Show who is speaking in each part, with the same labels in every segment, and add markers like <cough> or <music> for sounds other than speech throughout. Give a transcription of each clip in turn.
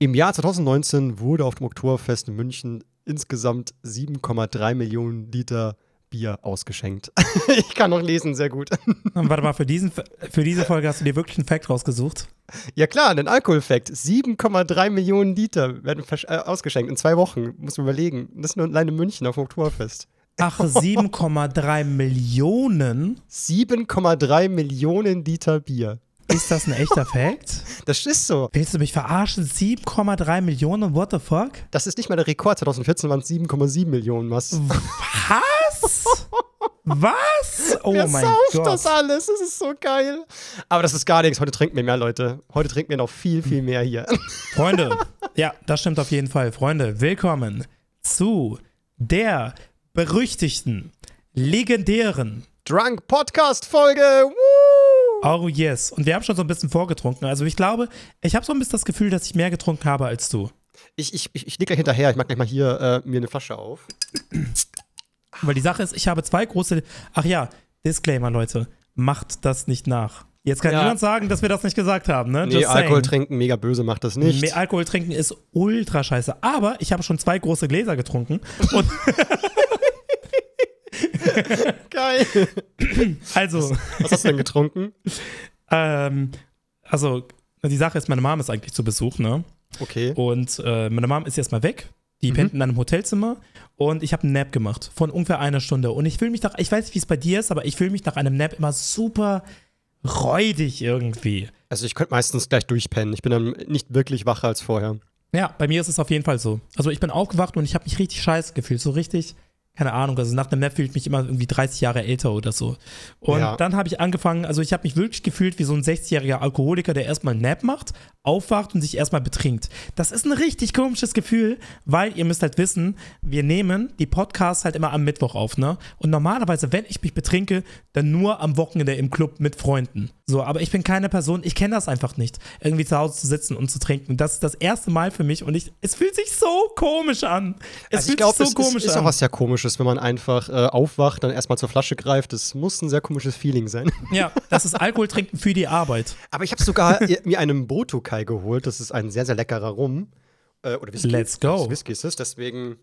Speaker 1: Im Jahr 2019 wurde auf dem Oktoberfest in München insgesamt 7,3 Millionen Liter Bier ausgeschenkt. <laughs> ich kann noch lesen, sehr gut.
Speaker 2: Warte mal, für, diesen, für diese Folge hast du dir wirklich einen Fact rausgesucht?
Speaker 1: Ja klar, einen Alkoholfakt. 7,3 Millionen Liter werden äh, ausgeschenkt in zwei Wochen. Muss man überlegen. Das ist nur alleine München auf dem Oktoberfest.
Speaker 2: Ach, 7,3 Millionen?
Speaker 1: 7,3 Millionen Liter Bier.
Speaker 2: Ist das ein echter <laughs> Fact?
Speaker 1: Das ist so.
Speaker 2: Willst du mich verarschen? 7,3 Millionen? What the fuck?
Speaker 1: Das ist nicht mal der Rekord. 2014 waren es 7,7 Millionen. Was?
Speaker 2: Was? Was?
Speaker 1: Oh Wer mein Gott. das alles? Das ist so geil. Aber das ist gar nichts. Heute trinken wir mehr, Leute. Heute trinken wir noch viel, viel mehr hier. <laughs>
Speaker 2: Freunde, ja, das stimmt auf jeden Fall. Freunde, willkommen zu der berüchtigten, legendären
Speaker 1: Drunk Podcast Folge. Woo!
Speaker 2: Oh yes. Und wir haben schon so ein bisschen vorgetrunken. Also ich glaube, ich habe so ein bisschen das Gefühl, dass ich mehr getrunken habe als du.
Speaker 1: Ich, ich, ich, ich leg gleich hinterher. Ich mach gleich mal hier äh, mir eine Flasche auf.
Speaker 2: Weil die Sache ist, ich habe zwei große. Ach ja, Disclaimer, Leute. Macht das nicht nach. Jetzt kann ja. niemand sagen, dass wir das nicht gesagt haben, ne?
Speaker 1: Nee, Alkohol trinken, mega böse macht das nicht. Nee,
Speaker 2: Alkohol trinken ist ultra scheiße. Aber ich habe schon zwei große Gläser getrunken. Und <laughs> <laughs>
Speaker 1: Geil.
Speaker 2: Also.
Speaker 1: Was, was, hast du denn getrunken?
Speaker 2: ähm, also, die Sache ist, meine Mom ist eigentlich zu Besuch, ne?
Speaker 1: Okay.
Speaker 2: Und äh, meine Mom ist jetzt mal weg. Die mhm. pennt in einem Hotelzimmer und ich habe einen Nap gemacht von ungefähr einer Stunde. Und ich fühle mich nach, ich weiß nicht, wie es bei dir ist, aber ich fühle mich nach einem Nap immer super räudig irgendwie.
Speaker 1: Also ich könnte meistens gleich durchpennen. Ich bin dann nicht wirklich wacher als vorher.
Speaker 2: Ja, bei mir ist es auf jeden Fall so. Also ich bin aufgewacht und ich habe mich richtig scheiße gefühlt. So richtig keine Ahnung, also nach dem Nap fühlt mich immer irgendwie 30 Jahre älter oder so. Und ja. dann habe ich angefangen, also ich habe mich wirklich gefühlt wie so ein 60-jähriger Alkoholiker, der erstmal einen Nap macht, aufwacht und sich erstmal betrinkt. Das ist ein richtig komisches Gefühl, weil ihr müsst halt wissen, wir nehmen die Podcasts halt immer am Mittwoch auf, ne? Und normalerweise, wenn ich mich betrinke, dann nur am Wochenende im Club mit Freunden. So, aber ich bin keine Person, ich kenne das einfach nicht, irgendwie zu Hause zu sitzen und zu trinken. Das ist das erste Mal für mich und ich, es fühlt sich so komisch an. Es also fühlt glaub, sich so
Speaker 1: es
Speaker 2: komisch
Speaker 1: ist,
Speaker 2: an.
Speaker 1: ist auch was sehr komisches, wenn man einfach äh, aufwacht, dann erstmal zur Flasche greift. Das muss ein sehr komisches Feeling sein. <laughs>
Speaker 2: Ja, das ist Alkohol trinken für die Arbeit.
Speaker 1: Aber ich habe sogar mir einen Botokai geholt. Das ist ein sehr, sehr leckerer Rum. Äh, oder Whisky.
Speaker 2: Let's go.
Speaker 1: Whisky ist es, deswegen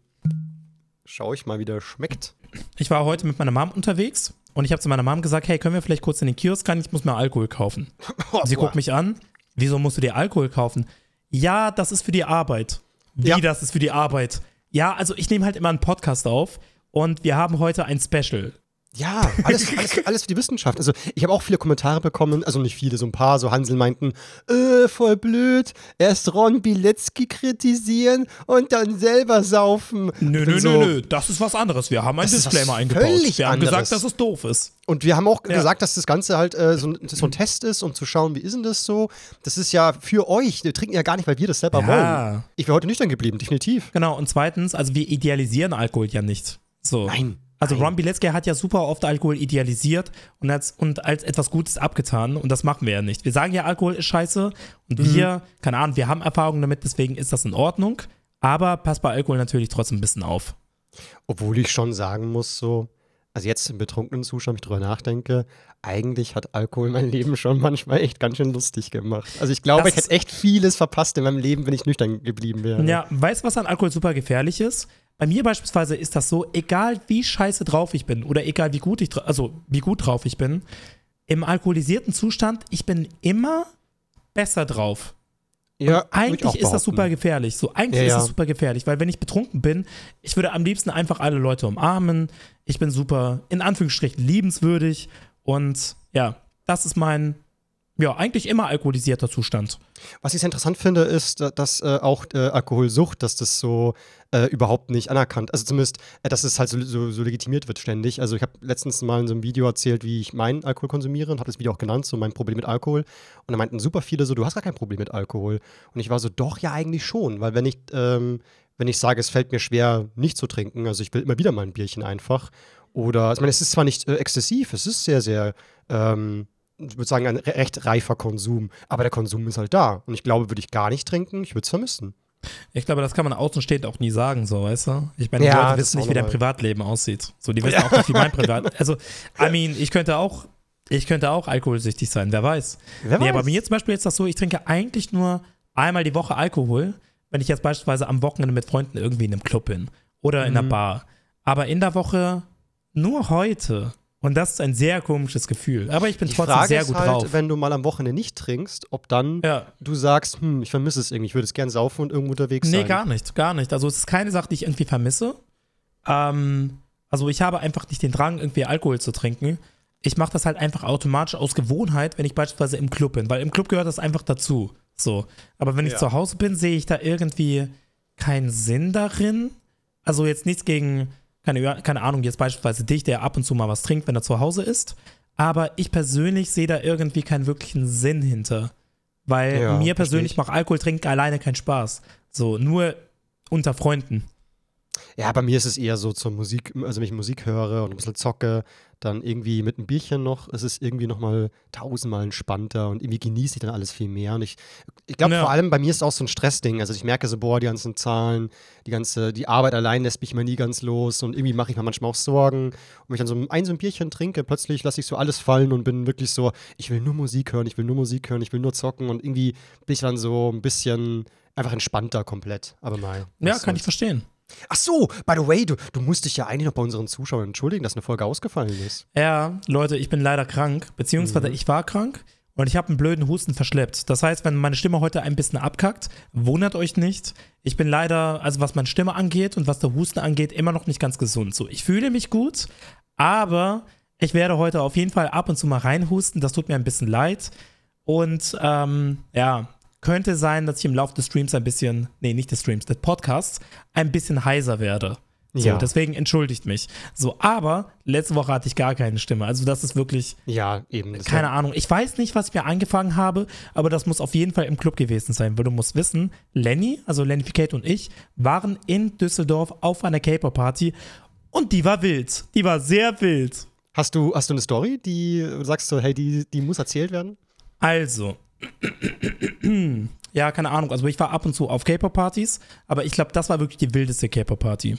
Speaker 1: schaue ich mal, wie der schmeckt.
Speaker 2: Ich war heute mit meiner Mom unterwegs und ich habe zu meiner Mom gesagt, hey, können wir vielleicht kurz in den Kiosk rein? Ich muss mir Alkohol kaufen. <laughs> Oh, sie guckt mich an. Wieso musst du dir Alkohol kaufen? Ja, das ist für die Arbeit. Wie, ja. das ist für die Arbeit? Ja, also ich nehme halt immer einen Podcast auf und wir haben heute ein Special.
Speaker 1: Ja, alles, <laughs> alles, alles für die Wissenschaft. Also ich habe auch viele Kommentare bekommen, also nicht viele, so ein paar, so Hansel meinten, äh, voll blöd, erst Ron Bilecki kritisieren und dann selber saufen.
Speaker 2: Nö, nö,
Speaker 1: so.
Speaker 2: nö, nö, das ist was anderes. Wir haben ein Disclaimer eingebaut. Wir haben anderes. gesagt, dass es doof ist.
Speaker 1: Und wir haben auch ja. gesagt, dass das Ganze halt äh, so, so, ein Test ist, um zu schauen, wie ist denn das so. Das ist ja für euch. Wir trinken ja gar nicht, weil wir das selber ja. wollen. Ich wäre heute nüchtern geblieben, definitiv.
Speaker 2: Genau, und zweitens, also wir idealisieren Alkohol ja nicht. So.
Speaker 1: Nein.
Speaker 2: Also Ron Bilecki hat ja super oft Alkohol idealisiert und als, und als etwas Gutes abgetan und das machen wir ja nicht. Wir sagen ja, Alkohol ist scheiße und mhm. wir, keine Ahnung, wir haben Erfahrungen damit, deswegen ist das in Ordnung, aber passt bei Alkohol natürlich trotzdem ein bisschen auf.
Speaker 1: Obwohl ich schon sagen muss, so, also jetzt im betrunkenen Zustand, wenn ich drüber nachdenke, eigentlich hat Alkohol mein Leben schon manchmal echt ganz schön lustig gemacht. Also ich glaube, das ich hätte echt vieles verpasst in meinem Leben, wenn ich nüchtern geblieben wäre.
Speaker 2: Ja, weißt du, was an Alkohol super gefährlich ist? Bei mir beispielsweise ist das so, egal wie scheiße drauf ich bin oder egal wie gut ich, also wie gut drauf ich bin, im alkoholisierten Zustand, ich bin immer besser drauf. Ja, und eigentlich ist das super gefährlich. So, eigentlich ja, ist das super gefährlich, weil wenn ich betrunken bin, ich würde am liebsten einfach alle Leute umarmen. Ich bin super, in Anführungsstrichen, liebenswürdig. Und ja, das ist mein ja, eigentlich immer alkoholisierter Zustand.
Speaker 1: Was ich sehr interessant finde, ist, dass äh, auch äh, Alkoholsucht, dass das so äh, überhaupt nicht anerkannt, also zumindest, äh, dass es halt so, so, so, legitimiert wird ständig. Also ich habe letztens mal in so einem Video erzählt, wie ich meinen Alkohol konsumiere und habe das Video auch genannt, so mein Problem mit Alkohol. Und da meinten super viele so, du hast gar kein Problem mit Alkohol. Und ich war so, doch, ja, eigentlich schon, weil wenn ich, ähm, wenn ich sage, es fällt mir schwer, nicht zu trinken, also ich will immer wieder mal ein Bierchen einfach. Oder, ich meine, es ist zwar nicht äh, exzessiv, es ist sehr, sehr ähm, ich würde sagen, ein recht reifer Konsum. Aber der Konsum ist halt da. Und ich glaube, würde ich gar nicht trinken, ich würde es vermissen.
Speaker 2: Ich glaube, das kann man außenstehend auch nie sagen, so, weißt du? Ich meine, die ja, Leute wissen nicht, wie dein Privatleben aussieht. So, die <laughs> wissen ja. auch nicht, wie mein Privat. Also, I mean, ich könnte auch, ich könnte auch alkoholsüchtig sein, wer weiß. Wer nee, weiß. aber bei mir zum Beispiel ist das so, ich trinke eigentlich nur einmal die Woche Alkohol, wenn ich jetzt beispielsweise am Wochenende mit Freunden irgendwie in einem Club bin oder in mhm. einer Bar. Aber in der Woche nur heute. Und das ist ein sehr komisches Gefühl. Aber ich bin
Speaker 1: die
Speaker 2: trotzdem
Speaker 1: Frage
Speaker 2: sehr
Speaker 1: ist
Speaker 2: gut
Speaker 1: halt,
Speaker 2: drauf.
Speaker 1: Wenn du mal am Wochenende nicht trinkst, ob dann
Speaker 2: ja.
Speaker 1: du sagst, hm, ich vermisse es irgendwie, ich würde es gerne saufen und irgendwo unterwegs
Speaker 2: nee,
Speaker 1: sein.
Speaker 2: Nee, gar nicht, gar nicht. Also es ist keine Sache, die ich irgendwie vermisse. Ähm, also ich habe einfach nicht den Drang, irgendwie Alkohol zu trinken. Ich mache das halt einfach automatisch aus Gewohnheit, wenn ich beispielsweise im Club bin, weil im Club gehört das einfach dazu. So. Aber wenn ich zu Hause bin, sehe ich da irgendwie keinen Sinn darin. Also jetzt nichts gegen, keine, keine Ahnung, jetzt beispielsweise dich, der ab und zu mal was trinkt, wenn er zu Hause ist. Aber ich persönlich sehe da irgendwie keinen wirklichen Sinn hinter. Weil ja, mir persönlich macht Alkohol trinken alleine keinen Spaß. So, nur unter Freunden.
Speaker 1: Ja, bei mir ist es eher so zur Musik, also wenn ich Musik höre und ein bisschen zocke, dann irgendwie mit einem Bierchen noch, ist es irgendwie nochmal tausendmal entspannter und irgendwie genieße ich dann alles viel mehr. Und ich, ich glaube, ja. vor allem bei mir ist es auch so ein Stressding. Also ich merke so, boah, die ganzen Zahlen, die ganze, die Arbeit allein lässt mich mal nie ganz los und irgendwie mache ich mir manchmal auch Sorgen. Und wenn ich dann so ein, so ein Bierchen trinke, plötzlich lasse ich so alles fallen und bin wirklich so, ich will nur Musik hören, ich will nur Musik hören, ich will nur zocken und irgendwie bin ich dann so ein bisschen einfach entspannter komplett. Aber mal.
Speaker 2: Ja, kann ich verstehen.
Speaker 1: Ach so, by the way, du, du musst dich ja eigentlich noch bei unseren Zuschauern entschuldigen, dass eine Folge ausgefallen ist.
Speaker 2: Ja, Leute, ich bin leider krank, beziehungsweise mhm. ich war krank und ich habe einen blöden Husten verschleppt. Das heißt, wenn meine Stimme heute ein bisschen abkackt, wundert euch nicht. Ich bin leider, also was meine Stimme angeht und was der Husten angeht, immer noch nicht ganz gesund. So, ich fühle mich gut, aber ich werde heute auf jeden Fall ab und zu mal reinhusten. Das tut mir ein bisschen leid. Und ähm, ja, könnte sein, dass ich im Laufe des Streams ein bisschen, nee, nicht des Streams, des Podcasts, ein bisschen heiser werde. So, ja. deswegen entschuldigt mich. So, aber letzte Woche hatte ich gar keine Stimme. Also, das ist wirklich.
Speaker 1: Ja, eben.
Speaker 2: Keine Ahnung. Ich weiß nicht, was ich mir angefangen habe, aber das muss auf jeden Fall im Club gewesen sein, weil du musst wissen, Lenny, also Lenny Ficate und ich, waren in Düsseldorf auf einer Caper-Party und die war wild. Die war sehr wild.
Speaker 1: Hast du, hast du eine Story, die sagst du, hey, die, die muss erzählt werden?
Speaker 2: Also, <clears throat> ja, keine Ahnung. Also ich war ab und zu auf K-Pop-Partys, aber ich glaube, das war wirklich die wildeste K-Pop-Party.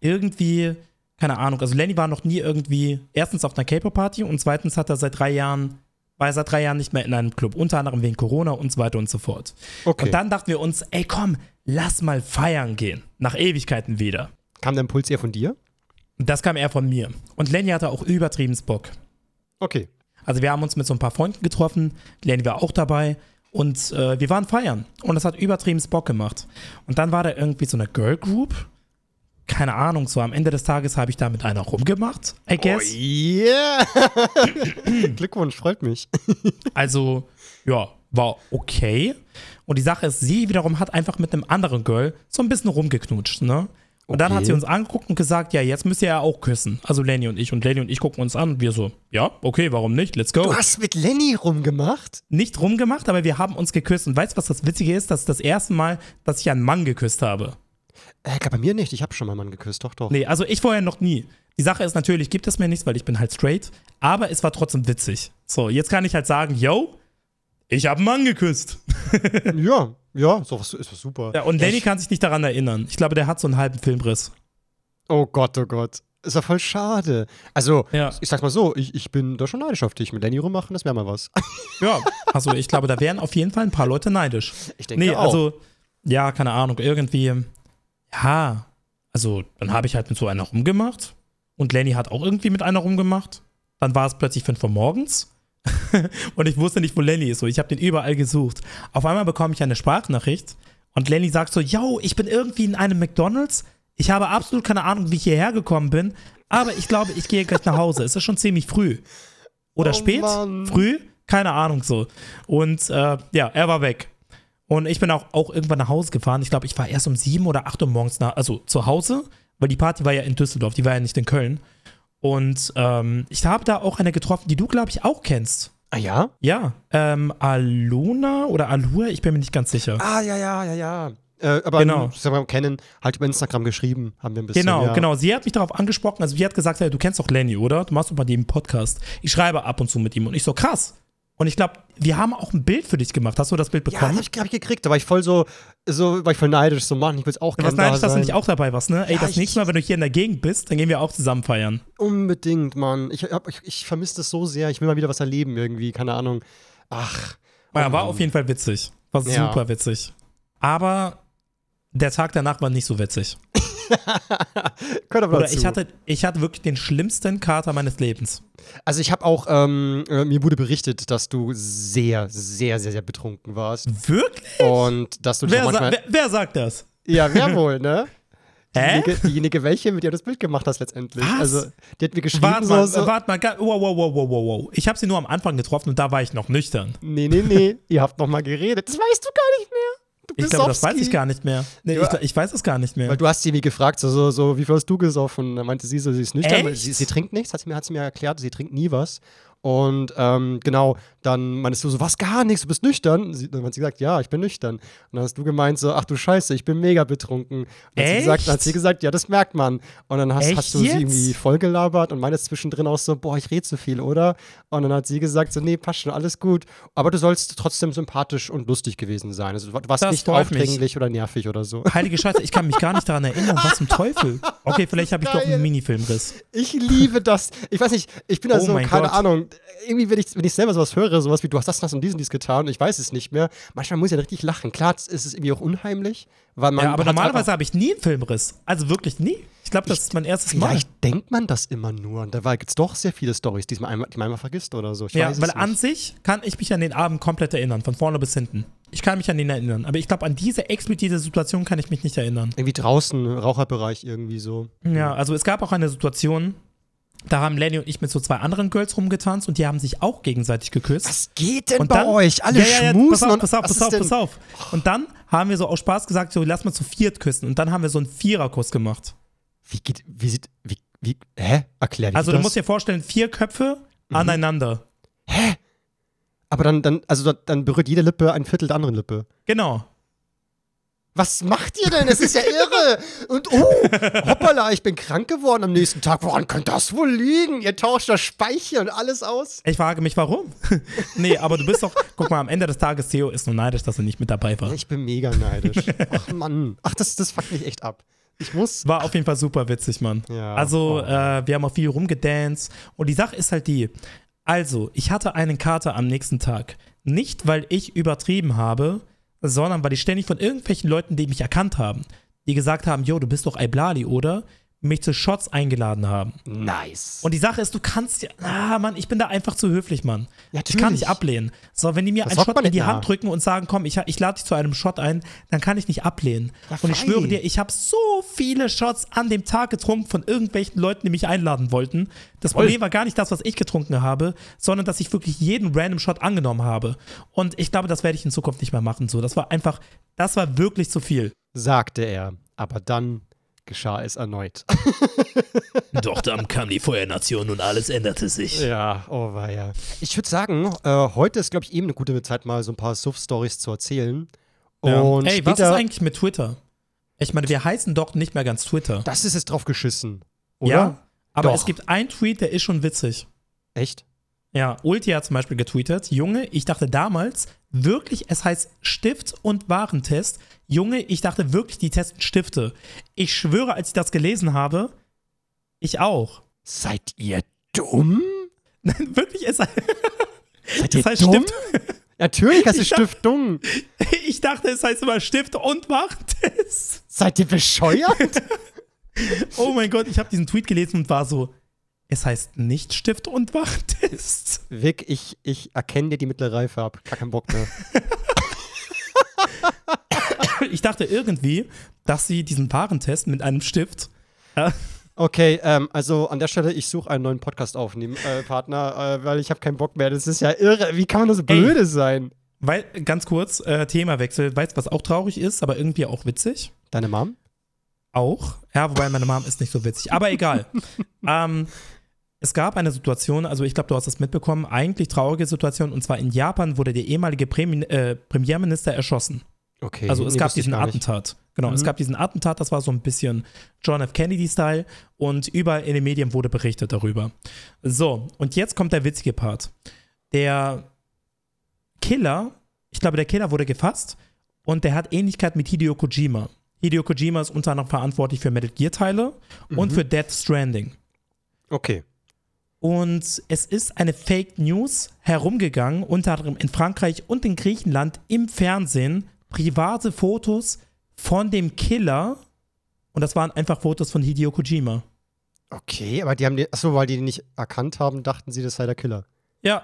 Speaker 2: Irgendwie, keine Ahnung. Also Lenny war noch nie irgendwie erstens auf einer K-Pop-Party und zweitens hat er seit drei Jahren war er seit drei Jahren nicht mehr in einem Club, unter anderem wegen Corona und so weiter und so fort. Okay. Und dann dachten wir uns, ey komm, lass mal feiern gehen. Nach Ewigkeiten wieder.
Speaker 1: Kam der Impuls eher von dir?
Speaker 2: Das kam eher von mir. Und Lenny hatte auch übertrieben Bock.
Speaker 1: Okay.
Speaker 2: Also wir haben uns mit so ein paar Freunden getroffen, Lenny war auch dabei und äh, wir waren feiern und das hat übertrieben Bock gemacht. Und dann war da irgendwie so eine Girl Group. Keine Ahnung, so am Ende des Tages habe ich da mit einer rumgemacht, I guess. Oh
Speaker 1: yeah! <laughs> Glückwunsch, freut mich. <laughs>
Speaker 2: also, ja, war okay. Und die Sache ist, sie wiederum hat einfach mit einem anderen Girl so ein bisschen rumgeknutscht, ne? Und okay. dann hat sie uns angeguckt und gesagt, ja, jetzt müsst ihr ja auch küssen. Also Lenny und ich. Und Lenny und ich gucken uns an und wir so, ja, okay, warum nicht? Let's go.
Speaker 1: Du hast mit Lenny rumgemacht?
Speaker 2: Nicht rumgemacht, aber wir haben uns geküsst. Und weißt du, was das Witzige ist? Das ist das erste Mal, dass ich einen Mann geküsst habe.
Speaker 1: Äh, bei mir nicht. Ich habe schon mal einen Mann geküsst, doch, doch.
Speaker 2: Nee, also ich vorher noch nie. Die Sache ist natürlich, gibt es mir nichts, weil ich bin halt straight. Aber es war trotzdem witzig. So, jetzt kann ich halt sagen, yo, ich habe einen Mann geküsst. <laughs>
Speaker 1: ja, ja, so was, ist was super.
Speaker 2: Ja, und Lenny kann sich nicht daran erinnern. Ich glaube, der hat so einen halben Filmriss.
Speaker 1: Oh Gott, oh Gott. Ist ja voll schade. Also, ja. ich sag's mal so, ich, ich bin da schon neidisch auf dich. Mit Lenny rummachen, das wäre mal was. <laughs>
Speaker 2: Ja, also ich glaube, da wären auf jeden Fall ein paar Leute neidisch.
Speaker 1: Ich denke
Speaker 2: nee,
Speaker 1: auch.
Speaker 2: also, ja, keine Ahnung, irgendwie, ja, also dann habe ich halt mit so einer rumgemacht und Lenny hat auch irgendwie mit einer rumgemacht. Dann war es plötzlich 5 Uhr morgens <laughs> und ich wusste nicht, wo Lenny ist. So, ich habe den überall gesucht. Auf einmal bekomme ich eine Sprachnachricht und Lenny sagt so: Yo, ich bin irgendwie in einem McDonalds. Ich habe absolut keine Ahnung, wie ich hierher gekommen bin, aber ich glaube, ich gehe gleich nach Hause. Es ist schon ziemlich früh. Oder oh, spät? Mann. Früh? Keine Ahnung so. Und äh, ja, er war weg. Und ich bin auch, auch irgendwann nach Hause gefahren. Ich glaube, ich war erst um sieben oder acht Uhr morgens nach, also zu Hause, weil die Party war ja in Düsseldorf, die war ja nicht in Köln. Und ähm, ich habe da auch eine getroffen, die du, glaube ich, auch kennst.
Speaker 1: Ah ja?
Speaker 2: Ja. Ähm, Aluna oder Alua, ich bin mir nicht ganz sicher.
Speaker 1: Ah, ja, ja, ja, ja. Äh, aber
Speaker 2: genau.
Speaker 1: wir kennen, halt über Instagram geschrieben, haben wir ein bisschen.
Speaker 2: Genau,
Speaker 1: ja.
Speaker 2: genau. Sie hat mich darauf angesprochen, also sie hat gesagt, hey, du kennst doch Lenny, oder? Du machst doch bei dem Podcast. Ich schreibe ab und zu mit ihm und ich so, krass. Und ich glaube, wir haben auch ein Bild für dich gemacht. Hast du das Bild bekommen?
Speaker 1: Ja, das habe ich, gekriegt. Da war ich voll so, so war ich voll neidisch. So, Mann, ich will es auch gerne
Speaker 2: Was neidisch, da dass du nicht auch dabei warst, ne? Ey, ja, das nächste Mal, wenn du hier in der Gegend bist, dann gehen wir auch zusammen feiern.
Speaker 1: Unbedingt, Mann. Ich, ich, ich vermisse das so sehr. Ich will mal wieder was erleben irgendwie. Keine Ahnung. Ach.
Speaker 2: Ja, war auf jeden Fall witzig. War ja. super witzig. Aber der Tag danach war nicht so witzig. <laughs> Oder ich hatte, ich hatte wirklich den schlimmsten Kater meines Lebens.
Speaker 1: Also ich habe auch, ähm, äh, mir wurde berichtet, dass du sehr, sehr, sehr, sehr betrunken warst.
Speaker 2: Wirklich?
Speaker 1: Und dass du
Speaker 2: wer, manchmal, sa wer, wer sagt das?
Speaker 1: Ja, wer wohl, ne? <laughs> Diejenige, diejenige, welche, mit der du das Bild gemacht hast letztendlich.
Speaker 2: Was?
Speaker 1: Also, die hat mir geschrieben.
Speaker 2: Warte mal, so, warte mal, wow, wow, wow, wow, wow. Ich habe sie nur am Anfang getroffen und da war ich noch nüchtern.
Speaker 1: Nee, nee, nee. Ihr habt noch mal geredet. Das weißt du gar nicht mehr
Speaker 2: ich glaube, das weiß ich gar nicht mehr. Nee, ja. ich, ich, weiß es gar nicht mehr.
Speaker 1: Weil du hast sie wie gefragt, so, so, so wie viel hast du gesoffen? Und dann meinte sie so, sie ist nüchtern. Sie, sie, trinkt nichts, hat sie, mir, hat sie mir erklärt, sie trinkt nie was. Und ähm, genau, dann meinst du so, was gar nichts, du bist nüchtern. Sie, dann hat sie gesagt, ja, ich bin nüchtern. Und dann hast du gemeint so, ach du Scheiße, ich bin mega betrunken. Und dann hat, sie gesagt, dann hat sie gesagt, ja, das merkt man. Und dann hast, hast du jetzt? sie irgendwie vollgelabert und meinst zwischendrin auch so, boah, ich rede zu viel, oder? Und dann hat sie gesagt so, nee, passt schon, alles gut. Aber du sollst trotzdem sympathisch und lustig gewesen sein. Also du warst das nicht aufdringlich mich. oder nervig oder so.
Speaker 2: Heilige Scheiße, ich kann mich gar nicht daran erinnern, was zum Teufel. Okay, vielleicht habe ich doch einen Minifilmriss.
Speaker 1: Ich liebe das. Ich weiß nicht, ich bin da oh so, keine Gott. Ahnung. Irgendwie, wenn ich, wenn ich selber sowas höre, sowas wie, du hast das, das und diesen dies getan und ich weiß es nicht mehr. Manchmal muss ich ja richtig lachen. Klar ist es irgendwie auch unheimlich, weil man.
Speaker 2: Ja, aber normalerweise habe ich nie einen Filmriss. Also wirklich nie. Ich glaube, das ich, ist mein erstes Mal.
Speaker 1: Vielleicht denkt man das immer nur. Und da gibt es doch sehr viele Storys, die man einmal, die man einmal vergisst oder so. Ich
Speaker 2: ja, weil an sich kann ich mich an den Abend komplett erinnern, von vorne bis hinten. Ich kann mich an den erinnern. Aber ich glaube, an diese explizite Situation kann ich mich nicht erinnern.
Speaker 1: Irgendwie draußen, Raucherbereich irgendwie so.
Speaker 2: Ja, also es gab auch eine Situation, da haben Lenny und ich mit so zwei anderen Girls rumgetanzt und die haben sich auch gegenseitig geküsst.
Speaker 1: Was geht denn und bei euch? Alle ja, ja, ja, schmusen
Speaker 2: pass auf, pass auf, pass auf, pass auf. Und dann haben wir so aus Spaß gesagt, so lass mal zu viert küssen. Und dann haben wir so einen Viererkuss gemacht.
Speaker 1: Wie geht, wie sieht, wie, wie, hä? Erklär dir
Speaker 2: Also
Speaker 1: das.
Speaker 2: du musst dir vorstellen, vier Köpfe mhm. aneinander.
Speaker 1: Hä? Aber dann, dann, also dann berührt jede Lippe ein Viertel der anderen Lippe.
Speaker 2: Genau.
Speaker 1: Was macht ihr denn? Es ist ja irre. Und oh, hoppala, ich bin krank geworden am nächsten Tag. Woran könnte das wohl liegen? Ihr tauscht das Speicher und alles aus.
Speaker 2: Ich frage mich, warum? <laughs> nee, aber du bist doch, guck mal, am Ende des Tages, Theo ist nur neidisch, dass er nicht mit dabei war.
Speaker 1: Ich bin mega neidisch. Ach Mann. Ach, das, das fuckt mich echt ab. Ich muss.
Speaker 2: War auf jeden Fall super witzig, Mann. Ja. Also, oh. äh, wir haben auch viel rumgedanced. Und die Sache ist halt die, also, ich hatte einen Kater am nächsten Tag. Nicht, weil ich übertrieben habe, sondern weil ich ständig von irgendwelchen Leuten, die mich erkannt haben, die gesagt haben, yo, du bist doch Iblali, oder? Mich zu Shots eingeladen haben.
Speaker 1: Nice.
Speaker 2: Und die Sache ist, du kannst ja, ah, Mann, ich bin da einfach zu höflich, Mann. Ja, ich kann nicht ablehnen. So, wenn die mir das einen Shot in die Hand drücken und sagen, komm, ich, ich lade dich zu einem Shot ein, dann kann ich nicht ablehnen. Ja, und ich schwöre dir, ich habe so viele Shots an dem Tag getrunken von irgendwelchen Leuten, die mich einladen wollten. Das Voll. Problem war gar nicht das, was ich getrunken habe, sondern dass ich wirklich jeden random Shot angenommen habe. Und ich glaube, das werde ich in Zukunft nicht mehr machen. So, das war einfach, das war wirklich zu viel.
Speaker 1: Sagte er. Aber dann geschah es erneut. <laughs>
Speaker 2: Doch dann kam die Feuernation und alles änderte sich.
Speaker 1: Ja, oh war ja. Ich würde sagen, äh, heute ist, glaube ich, eben eine gute Zeit, mal so ein paar Suff-Stories zu erzählen.
Speaker 2: Ja. Und Ey, was ist eigentlich mit Twitter? Ich meine, wir heißen doch nicht mehr ganz Twitter.
Speaker 1: Das ist jetzt drauf geschissen, oder?
Speaker 2: Ja, aber doch. es gibt einen Tweet, der ist schon witzig.
Speaker 1: Echt?
Speaker 2: Ja, Ulti hat zum Beispiel getweetet, Junge, ich dachte damals wirklich, es heißt Stift und Warentest. Junge, ich dachte wirklich, die testen Stifte. Ich schwöre, als ich das gelesen habe, ich auch.
Speaker 1: Seid ihr dumm? <laughs>
Speaker 2: Nein, wirklich, es,
Speaker 1: Seid <laughs> es heißt dumm? Stift. Natürlich heißt <laughs> es Stift dumm.
Speaker 2: Ich dachte, es heißt immer Stift und Warentest.
Speaker 1: Seid ihr bescheuert?
Speaker 2: oh mein Gott, ich habe diesen Tweet gelesen und war so, es heißt nicht Stift und Wachtest.
Speaker 1: Vic, ich, ich erkenne dir die mittlere Reife ab. Gar keinen Bock mehr. <laughs>
Speaker 2: ich dachte irgendwie, dass sie diesen Warentest mit einem Stift.
Speaker 1: Äh, okay, ähm, also an der Stelle, ich suche einen neuen Podcast aufnehmen, äh, Partner, äh, weil ich habe keinen Bock mehr. Das ist ja irre. Wie kann man nur so blöde Ey, sein?
Speaker 2: Weil, ganz kurz, äh, Themawechsel. Weißt du, was auch traurig ist, aber irgendwie auch witzig?
Speaker 1: Deine Mom?
Speaker 2: Auch. Ja, wobei meine Mom ist nicht so witzig. Aber egal. <laughs> ähm, es gab eine Situation, also ich glaube, du hast das mitbekommen, eigentlich traurige Situation, und zwar in Japan wurde der ehemalige Premi äh, Premierminister erschossen.
Speaker 1: Okay.
Speaker 2: Also es nee, gab diesen Attentat. Genau, mhm. es gab diesen Attentat, das war so ein bisschen John F. Kennedy-Style und überall in den Medien wurde berichtet darüber. So, und jetzt kommt der witzige Part. Der Killer, ich glaube, der Killer wurde gefasst und der hat Ähnlichkeit mit Hideo Kojima. Hideo Kojima ist unter anderem verantwortlich für Metal Gear-Teile mhm. und für Death Stranding.
Speaker 1: Okay.
Speaker 2: Und es ist eine Fake News herumgegangen, unter anderem in Frankreich und in Griechenland im Fernsehen, private Fotos von dem Killer und das waren einfach Fotos von Hideo Kojima.
Speaker 1: Okay, aber die haben die, achso, weil die den nicht erkannt haben, dachten sie, das sei der Killer.
Speaker 2: Ja.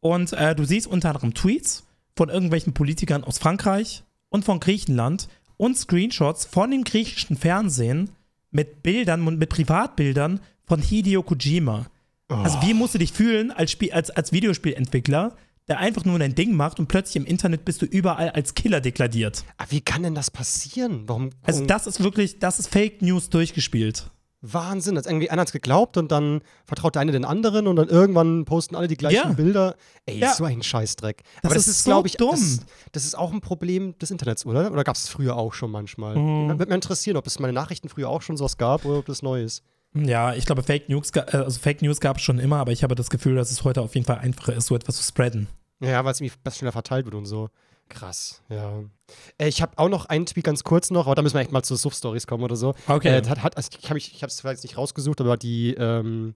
Speaker 2: Und äh, du siehst unter anderem Tweets von irgendwelchen Politikern aus Frankreich und von Griechenland und Screenshots von dem griechischen Fernsehen mit Bildern und mit Privatbildern von Hideo Kojima. Oh. Also, wie musst du dich fühlen als, Spiel, als, als Videospielentwickler, der einfach nur ein Ding macht und plötzlich im Internet bist du überall als Killer deklariert?
Speaker 1: Aber wie kann denn das passieren? Warum?
Speaker 2: Also, das ist wirklich, das ist Fake News durchgespielt.
Speaker 1: Wahnsinn, als irgendwie einer hat es geglaubt und dann vertraut der eine den anderen und dann irgendwann posten alle die gleichen ja. Bilder. Ey, ja. so ein Scheißdreck. Das Aber das ist, ist so glaube ich, dumm. Das, das, ist auch ein Problem des Internets, oder? Oder gab es früher auch schon manchmal? Mhm. Würde mich interessieren, ob es meine Nachrichten früher auch schon sowas gab oder ob das neu ist.
Speaker 2: Ja, ich glaube, Fake News, äh, also Fake News gab es schon immer, aber ich habe das Gefühl, dass es heute auf jeden Fall einfacher ist, so etwas zu spreaden.
Speaker 1: Ja, weil es irgendwie besser schneller verteilt wird und so. Krass, ja. Äh, ich habe auch noch einen Tweet ganz kurz noch, aber da müssen wir echt mal zu Suff-Stories kommen oder so.
Speaker 2: Okay.
Speaker 1: Äh, hat, hat, also ich habe ich, es vielleicht nicht rausgesucht, aber die ähm,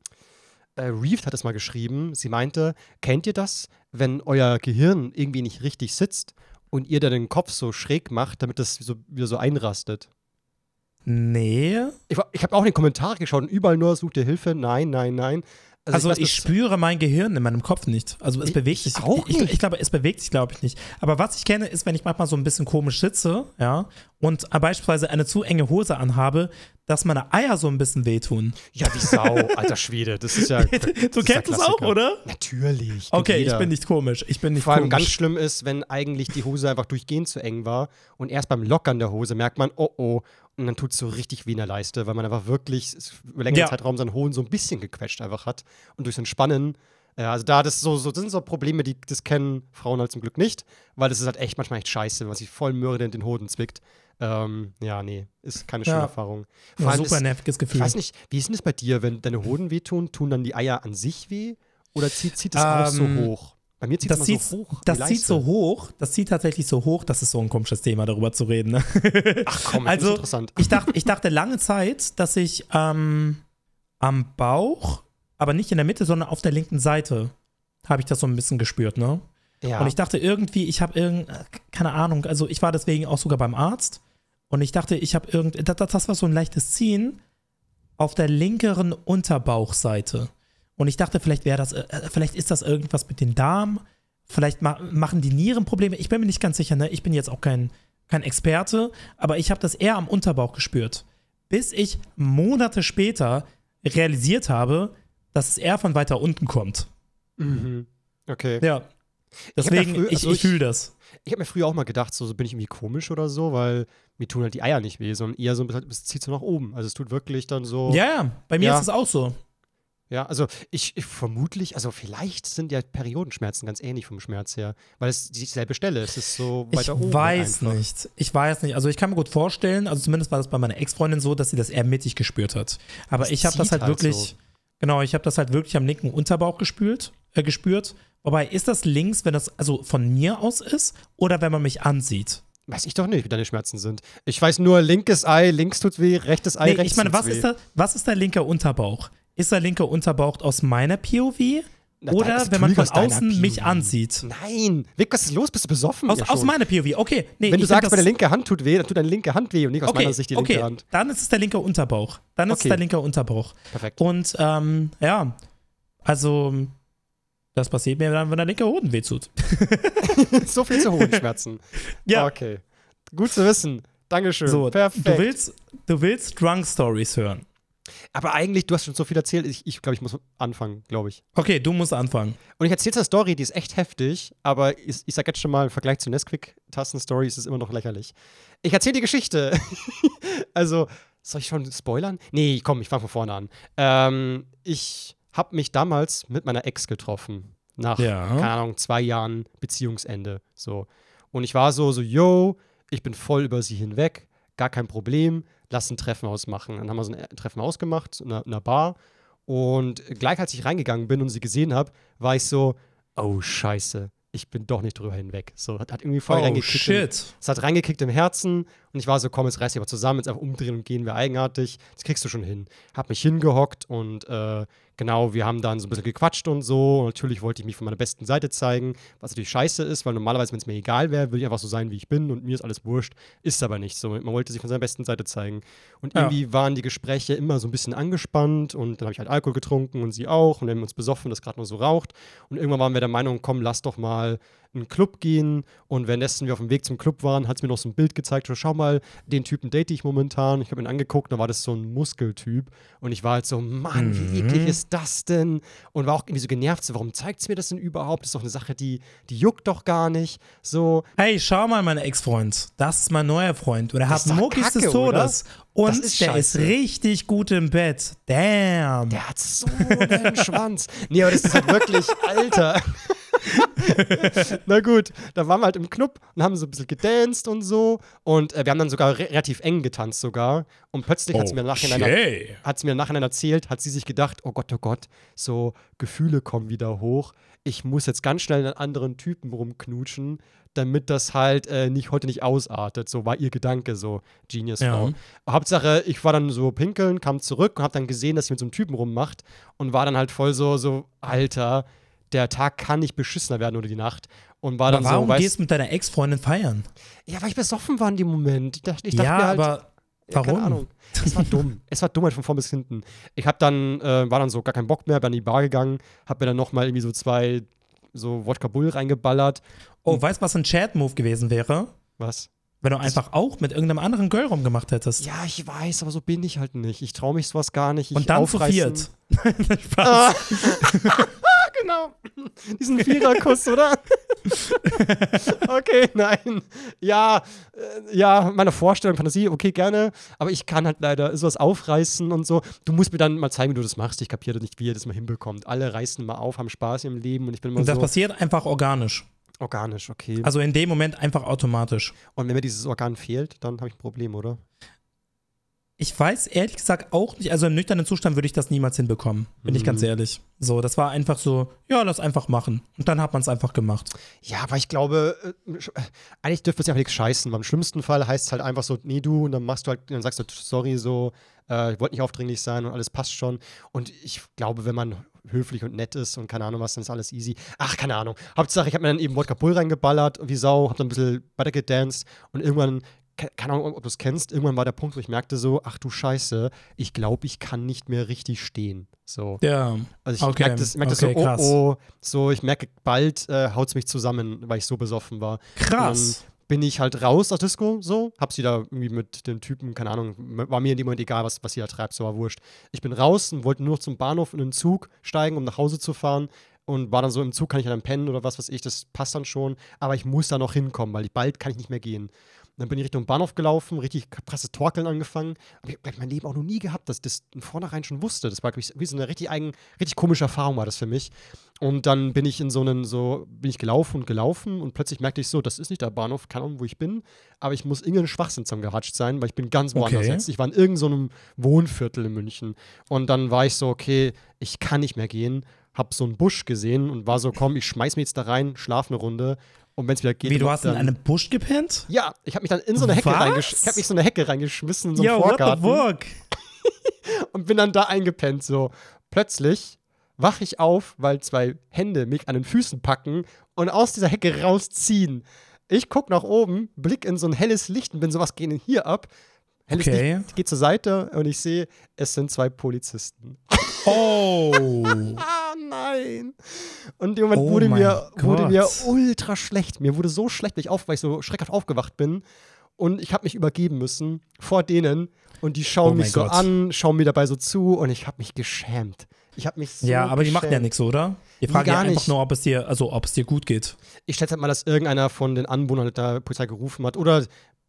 Speaker 1: äh, Reeve hat es mal geschrieben. Sie meinte, kennt ihr das, wenn euer Gehirn irgendwie nicht richtig sitzt und ihr dann den Kopf so schräg macht, damit das so, wieder so einrastet?
Speaker 2: Nee.
Speaker 1: Ich, ich habe auch in den Kommentaren geschaut und überall nur sucht ihr Hilfe. Nein, nein, nein.
Speaker 2: Also, also ich, ich spüre mein Gehirn in meinem Kopf nicht. Also es ich, bewegt sich.
Speaker 1: Auch
Speaker 2: ich, ich, glaube, es bewegt sich, glaube ich, nicht. Aber was ich kenne, ist, wenn ich manchmal so ein bisschen komisch sitze, ja, und beispielsweise eine zu enge Hose anhabe, dass meine Eier so ein bisschen wehtun.
Speaker 1: Ja, wie Sau, alter Schwede. Das ist ja. <laughs>
Speaker 2: du kennst es auch, oder?
Speaker 1: Natürlich.
Speaker 2: Okay, jeder. ich bin nicht komisch. Ich bin nicht
Speaker 1: Vor allem
Speaker 2: komisch.
Speaker 1: ganz schlimm ist, wenn eigentlich die Hose einfach durchgehend zu eng war und erst beim Lockern der Hose merkt man, oh oh, und dann tut es so richtig wie in der Leiste, weil man einfach wirklich über längeren ja. Zeitraum seinen Hohn so ein bisschen gequetscht einfach hat und durch sein Spannen ja, also da, das, so, so, das sind so Probleme, die das kennen Frauen halt zum Glück nicht, weil das ist halt echt manchmal echt scheiße, wenn man sich voll Mürde in den Hoden zwickt. Ähm, ja, nee, ist keine schöne ja. Erfahrung.
Speaker 2: Vor allem super ist, nerviges Gefühl.
Speaker 1: Ich weiß nicht, wie ist denn das bei dir, wenn deine Hoden wehtun, tun dann die Eier an sich weh oder zieht, zieht das ähm, auch so ähm, hoch?
Speaker 2: Bei mir zieht das so hoch. Das zieht so hoch, das zieht tatsächlich so hoch, das ist so ein komisches Thema, darüber zu reden. Ne? <laughs>
Speaker 1: Ach komm, das
Speaker 2: also,
Speaker 1: ist interessant.
Speaker 2: Ich dachte, ich dachte lange Zeit, dass ich ähm, am Bauch, aber nicht in der Mitte, sondern auf der linken Seite, habe ich das so ein bisschen gespürt, ne? Ja. Und ich dachte irgendwie, ich habe irgend, keine Ahnung, also ich war deswegen auch sogar beim Arzt und ich dachte, ich habe irgend, das, das war so ein leichtes Ziehen auf der linkeren Unterbauchseite. Und ich dachte, vielleicht wäre das, äh, vielleicht ist das irgendwas mit den Darm, vielleicht ma machen die Nieren Probleme. Ich bin mir nicht ganz sicher, ne? Ich bin jetzt auch kein, kein Experte, aber ich habe das eher am Unterbauch gespürt. Bis ich Monate später realisiert habe, dass es eher von weiter unten kommt.
Speaker 1: Mhm. Okay.
Speaker 2: Ja. Deswegen, ich, also ich, ich fühle das.
Speaker 1: Ich habe mir früher auch mal gedacht, so, so, bin ich irgendwie komisch oder so, weil mir tun halt die Eier nicht weh, sondern eher so es zieht so nach oben. Also es tut wirklich dann so.
Speaker 2: Ja, ja, bei mir ja. ist es auch so.
Speaker 1: Ja, also ich, ich, vermutlich, also vielleicht sind ja Periodenschmerzen ganz ähnlich vom Schmerz her, weil es dieselbe Stelle ist. Es ist so weiter
Speaker 2: ich
Speaker 1: oben.
Speaker 2: Ich weiß einfach. nicht. Ich weiß nicht. Also ich kann mir gut vorstellen, also zumindest war das bei meiner Ex-Freundin so, dass sie das eher mittig gespürt hat. Aber das ich habe das halt, halt wirklich, so. genau, ich habe das halt wirklich am linken Unterbauch gespürt, äh, gespürt. Wobei, ist das links, wenn das also von mir aus ist oder wenn man mich ansieht?
Speaker 1: Weiß ich doch nicht, wie deine Schmerzen sind. Ich weiß nur, linkes Ei, links tut weh, rechtes Ei, nee, rechts
Speaker 2: Ich meine, was
Speaker 1: weh.
Speaker 2: ist, da, was ist der linke Unterbauch? Ist der linke Unterbauch aus meiner POV? Na, Oder wenn man von außen mich ansieht.
Speaker 1: Nein, Vic, was ist los? Bist du besoffen?
Speaker 2: Aus, aus meiner POV, okay.
Speaker 1: Nee, wenn du sagst, meine linke Hand tut weh, dann tut deine linke Hand weh und nicht aus okay, meiner Sicht die linke
Speaker 2: okay.
Speaker 1: Hand.
Speaker 2: Dann ist es der linke Unterbauch. Dann ist okay. es der linke Unterbauch.
Speaker 1: Perfekt.
Speaker 2: Und ähm, ja, also das passiert mir dann, wenn der linke Hoden weh tut. <laughs>
Speaker 1: so viel zu Hodenschmerzen. <laughs> ja. Okay. Gut zu wissen. Dankeschön.
Speaker 2: So, Perfekt. Du willst, du willst Drunk Stories hören.
Speaker 1: Aber eigentlich, du hast schon so viel erzählt. Ich glaube, ich, glaub, ich muss anfangen, glaube ich.
Speaker 2: Okay, du musst anfangen.
Speaker 1: Und ich erzähle eine Story, die ist echt heftig, aber ich, ich sage jetzt schon mal, im Vergleich zu Nesquik-Tasten-Story ist es immer noch lächerlich. Ich erzähle die Geschichte. <laughs> also, soll ich schon spoilern? Nee, komm, ich fange von vorne an. Ähm, ich habe mich damals mit meiner Ex getroffen. Nach, ja. keine Ahnung, zwei Jahren Beziehungsende. So. Und ich war so, so, yo, ich bin voll über sie hinweg, gar kein Problem lass ein Treffen ausmachen. Dann haben wir so ein Treffen ausgemacht in einer, in einer Bar. Und gleich als ich reingegangen bin und sie gesehen habe, war ich so, oh Scheiße, ich bin doch nicht drüber hinweg. So, hat, hat irgendwie voll
Speaker 2: oh,
Speaker 1: reingekickt.
Speaker 2: Shit.
Speaker 1: Im, es hat reingekickt im Herzen Und ich war so, komm, jetzt reiß dich aber zusammen, jetzt einfach umdrehen und gehen wir eigenartig. Das kriegst du schon hin. Hab mich hingehockt und äh, genau, wir haben dann so ein bisschen gequatscht und so. Und natürlich wollte ich mich von meiner besten Seite zeigen, was natürlich scheiße ist, weil normalerweise, wenn es mir egal wäre, würde ich einfach so sein, wie ich bin und mir ist alles wurscht. Ist aber nicht so. Man wollte sich von seiner besten Seite zeigen. Und ja. irgendwie waren die Gespräche immer so ein bisschen angespannt und dann habe ich halt Alkohol getrunken und sie auch und wir haben uns besoffen, das gerade nur so raucht. Und irgendwann waren wir der Meinung, komm, lass doch mal einen Club gehen und währenddessen wir auf dem Weg zum Club waren, hat es mir noch so ein Bild gezeigt, so, schau mal, den Typen date ich momentan. Ich habe ihn angeguckt, da war das so ein Muskeltyp und ich war halt so, Mann, wie mhm. eklig ist das denn? Und war auch irgendwie so genervt, so, warum zeigt es mir das denn überhaupt? Das ist doch eine Sache, die, die juckt doch gar nicht. So.
Speaker 2: Hey, schau mal, mein Ex-Freund, das ist mein neuer Freund und er hat Muckis des Todes. Oder? Und ist der ist richtig gut im Bett. Damn.
Speaker 1: Der hat so einen <laughs> Schwanz. Nee, aber das ist halt wirklich, Alter. <laughs> Na gut, da waren wir halt im Club und haben so ein bisschen gedanced und so. Und äh, wir haben dann sogar re relativ eng getanzt sogar. Und plötzlich hat sie mir, nachher hat's mir nachher erzählt, hat sie sich gedacht, oh Gott, oh Gott, so Gefühle kommen wieder hoch. Ich muss jetzt ganz schnell einen anderen Typen rumknutschen, damit das halt äh, nicht heute nicht ausartet. So war ihr Gedanke, so Genius-Frau. Ja. Hauptsache, ich war dann so pinkeln, kam zurück und hab dann gesehen, dass sie mit so einem Typen rummacht und war dann halt voll so, so, Alter, der Tag kann nicht beschissener werden oder die Nacht. Und war aber dann
Speaker 2: warum
Speaker 1: so,
Speaker 2: gehst du mit deiner Ex-Freundin feiern?
Speaker 1: Ja, weil ich besoffen war in dem Moment. Ich dachte, ich dachte
Speaker 2: ja,
Speaker 1: mir halt,
Speaker 2: aber warum?
Speaker 1: Keine Ahnung. Es war dumm. <laughs> es war Dummheit von vorn bis hinten. Ich hab dann, äh, war dann so gar keinen Bock mehr, bin in die Bar gegangen, hab mir dann nochmal irgendwie so zwei so Wodka Bull reingeballert.
Speaker 2: Oh, weißt du, was ein Chat-Move gewesen wäre?
Speaker 1: Was?
Speaker 2: Wenn du einfach auch mit irgendeinem anderen Girl rumgemacht hättest.
Speaker 1: Ja, ich weiß, aber so bin ich halt nicht. Ich traue mich sowas gar nicht. Ich
Speaker 2: Und dann zu viert. <laughs> Spaß. <laughs>
Speaker 1: genau. Diesen Viererkuss, oder? <laughs> okay, nein. Ja, äh, ja, meine Vorstellung, Fantasie, okay, gerne. Aber ich kann halt leider sowas aufreißen und so. Du musst mir dann mal zeigen, wie du das machst. Ich kapiere nicht, wie ihr das mal hinbekommt. Alle reißen mal auf, haben Spaß im Leben und ich bin immer
Speaker 2: und das
Speaker 1: so.
Speaker 2: Das passiert einfach organisch.
Speaker 1: Organisch, okay.
Speaker 2: Also in dem Moment einfach automatisch.
Speaker 1: Und wenn mir dieses Organ fehlt, dann habe ich ein Problem, oder?
Speaker 2: Ich weiß ehrlich gesagt auch nicht, also im nüchternen Zustand würde ich das niemals hinbekommen, bin mhm. ich ganz mhm. ehrlich. So, das war einfach so, ja, lass einfach machen. Und dann hat man es einfach gemacht.
Speaker 1: Ja, aber ich glaube, äh, eigentlich dürfte es ja auch nichts scheißen. Beim schlimmsten Fall heißt es halt einfach so, nee, du, und dann machst du halt, dann sagst du, sorry, so, äh, ich wollte nicht aufdringlich sein und alles passt schon. Und ich glaube, wenn man höflich und nett ist und keine Ahnung was, dann ist alles easy. Ach, keine Ahnung. Hauptsache, ich habe mir dann eben Wodka Bull reingeballert, wie Sau, habe dann ein bisschen weiter gedanced und irgendwann keine Ahnung, ob du es kennst, irgendwann war der Punkt, wo ich merkte so, ach du Scheiße, ich glaube, ich kann nicht mehr richtig stehen. So.
Speaker 2: Ja.
Speaker 1: Also ich okay. merke das, merk okay, so, krass. oh, oh, so, ich merke, bald äh, haut es mich zusammen, weil ich so besoffen war.
Speaker 2: Krass.
Speaker 1: bin ich halt raus aus Disco, so, hab sie da irgendwie mit dem Typen, keine Ahnung, war mir in dem Moment egal, was, was sie da treibt, so war wurscht. Ich bin raus und wollte nur noch zum Bahnhof in den Zug steigen, um nach Hause zu fahren und war dann so im Zug, kann ich dann pennen oder was weiß ich, das passt dann schon, aber ich muss da noch hinkommen, weil bald kann ich nicht mehr gehen. Dann bin ich Richtung Bahnhof gelaufen, richtig krasses Torkeln angefangen. Aber ich habe mein Leben auch noch nie gehabt, dass ich das von vornherein schon wusste. Das war, ich, wie so eine richtig eigen, richtig komische Erfahrung war das für mich. Und dann bin ich in so einen, so, bin ich gelaufen und gelaufen und plötzlich merkte ich so, das ist nicht der Bahnhof, keine Ahnung, wo ich bin, aber ich muss irgendeinen Schwachsinn zum geratscht sein, weil ich bin ganz woanders okay. jetzt. Ich war in irgendeinem so Wohnviertel in München. Und dann war ich so, okay, ich kann nicht mehr gehen hab so einen Busch gesehen und war so, komm, ich schmeiß mich jetzt da rein, schlaf eine Runde und wenn es wieder geht.
Speaker 2: Wie, du hast in einem Busch gepennt?
Speaker 1: Ja, ich habe mich dann in so eine Hecke reingeschmissen. Ich habe mich so eine Hecke reingeschmissen in so einen
Speaker 2: Yo,
Speaker 1: Vorgarten.
Speaker 2: What
Speaker 1: the <laughs> und bin dann da eingepennt. So plötzlich wache ich auf, weil zwei Hände mich an den Füßen packen und aus dieser Hecke rausziehen. Ich gucke nach oben, blick in so ein helles Licht und bin so, was geht denn hier ab? Helles okay. Licht geht zur Seite und ich sehe, es sind zwei Polizisten. <laughs>
Speaker 2: Oh. <laughs>
Speaker 1: ah, nein. Und im Moment oh wurde, mir, wurde mir ultra schlecht. Mir wurde so schlecht, weil ich, auf, weil ich so schreckhaft aufgewacht bin. Und ich habe mich übergeben müssen vor denen. Und die schauen oh mich so Gott. an, schauen mir dabei so zu. Und ich habe mich geschämt. Ich habe mich so
Speaker 2: Ja, aber die machen ja nichts, oder? Die fragen ja einfach nicht. nur, ob es dir, also ob es dir gut geht.
Speaker 1: Ich schätze halt mal, dass irgendeiner von den Anwohnern der Polizei gerufen hat. Oder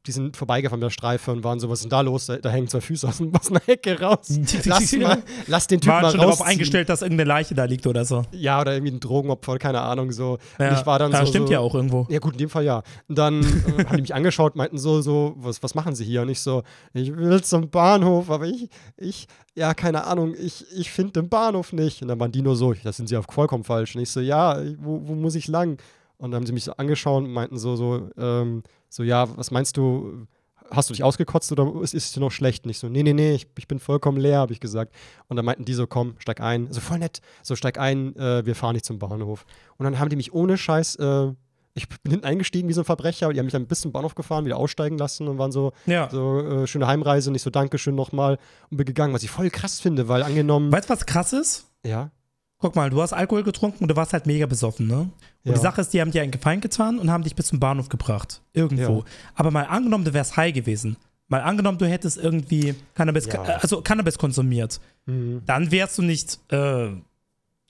Speaker 1: die sind vorbeigefahren mit der Streife und waren so, was ist denn da los? Da, da hängen zwei Füße aus, aus einer Hecke raus. <laughs> lass, mal, <laughs> lass den Typen mal
Speaker 2: schon darauf eingestellt, dass irgendeine Leiche da liegt oder so.
Speaker 1: Ja, oder irgendwie ein Drogenopfer, keine Ahnung, so.
Speaker 2: Ja, und ich war dann ja,
Speaker 1: so,
Speaker 2: stimmt
Speaker 1: so,
Speaker 2: ja auch irgendwo.
Speaker 1: Ja gut, in dem Fall ja. Und dann äh, <laughs> haben die mich angeschaut, meinten so, so, was, was machen sie hier? Und ich so, ich will zum Bahnhof, aber ich, ich, ja, keine Ahnung, ich, ich finde den Bahnhof nicht. Und dann waren die nur so, das sind sie auch vollkommen falsch. Und ich so, ja, wo, wo muss ich lang? Und dann haben sie mich so angeschaut und meinten so, so, ähm, so, ja, was meinst du, hast du dich ausgekotzt oder ist, es dir noch schlecht? Nicht so, nee, nee, nee, ich, ich bin vollkommen leer, habe ich gesagt. Und dann meinten die so, komm, steig ein. So voll nett, so steig ein, äh, wir fahren nicht zum Bahnhof. Und dann haben die mich ohne Scheiß, äh, ich bin hinten eingestiegen wie so ein Verbrecher, und die haben mich dann bis zum Bahnhof gefahren, wieder aussteigen lassen und waren so, ja. so äh, schöne Heimreise, nicht so Dankeschön nochmal und bin gegangen, was ich voll krass finde, weil angenommen.
Speaker 2: Weißt du, was krass ist?
Speaker 1: Ja.
Speaker 2: Guck mal, du hast Alkohol getrunken und du warst halt mega besoffen, ne? Und ja. die Sache ist, die haben dir einen Gefallen getan und haben dich bis zum Bahnhof gebracht. Irgendwo. Ja. Aber mal angenommen, du wärst high gewesen. Mal angenommen, du hättest irgendwie Cannabis, ja. also Cannabis konsumiert. Mhm. Dann wärst du nicht äh,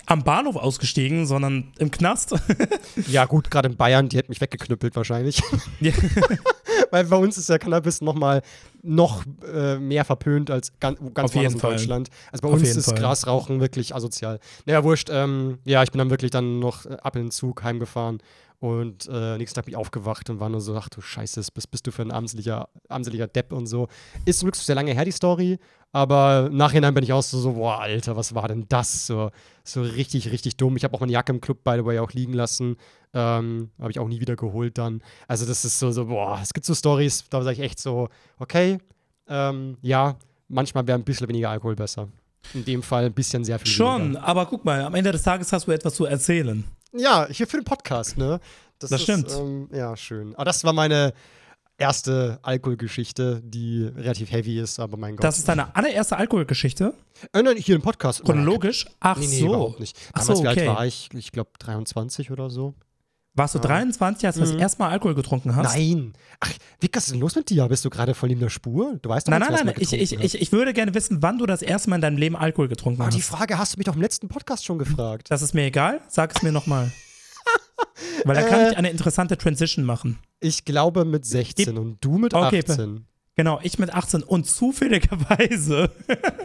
Speaker 2: am Bahnhof ausgestiegen, sondern im Knast. <laughs>
Speaker 1: ja, gut, gerade in Bayern, die hätten mich weggeknüppelt wahrscheinlich. <laughs> <laughs> Weil bei uns ist ja Cannabis noch mal noch äh, mehr verpönt als ganz, ganz in Deutschland. Also bei Auf uns ist Fall. Grasrauchen wirklich asozial. Naja, wurscht. Ähm, ja, ich bin dann wirklich dann noch äh, ab in den Zug heimgefahren und äh, nächsten Tag bin ich aufgewacht und war nur so, ach du Scheiße, was bist du für ein armseliger, armseliger Depp und so. Ist zum Glück sehr lange her, die Story, aber nachhinein bin ich auch so, so boah, Alter, was war denn das? So, so richtig, richtig dumm. Ich habe auch meine Jacke im Club, by the way, auch liegen lassen. Ähm, habe ich auch nie wieder geholt dann. Also das ist so, so boah, es gibt so Stories, da sage ich echt so, okay, ähm, ja, manchmal wäre ein bisschen weniger Alkohol besser. In dem Fall ein bisschen sehr viel
Speaker 2: Schon,
Speaker 1: weniger.
Speaker 2: aber guck mal, am Ende des Tages hast du etwas zu erzählen.
Speaker 1: Ja, hier für den Podcast, ne?
Speaker 2: Das, das ist, stimmt.
Speaker 1: Ähm, ja, schön. Aber das war meine erste Alkoholgeschichte, die relativ heavy ist, aber mein Gott.
Speaker 2: Das ist deine allererste Alkoholgeschichte?
Speaker 1: Äh, nein, hier im Podcast.
Speaker 2: Chronologisch? Ach
Speaker 1: nee, nee,
Speaker 2: so.
Speaker 1: überhaupt nicht. Damals, Ach so, okay. wie alt war ich? Ich glaube 23 oder so.
Speaker 2: Warst du ja. 23, als du mhm. das erste Mal Alkohol getrunken hast?
Speaker 1: Nein. Ach, wie was ist denn los mit dir? Bist du gerade voll in der Spur? Du weißt doch
Speaker 2: Nein, nein, nein. nein. Ich, ich, ich, ich, würde gerne wissen, wann du das erste Mal in deinem Leben Alkohol getrunken
Speaker 1: oh,
Speaker 2: hast.
Speaker 1: Die Frage hast du mich doch im letzten Podcast schon gefragt.
Speaker 2: Das ist mir egal. Sag es mir nochmal. <laughs> Weil da kann äh, ich eine interessante Transition machen.
Speaker 1: Ich glaube mit 16 und du mit okay, 18.
Speaker 2: Genau, ich mit 18 und zufälligerweise.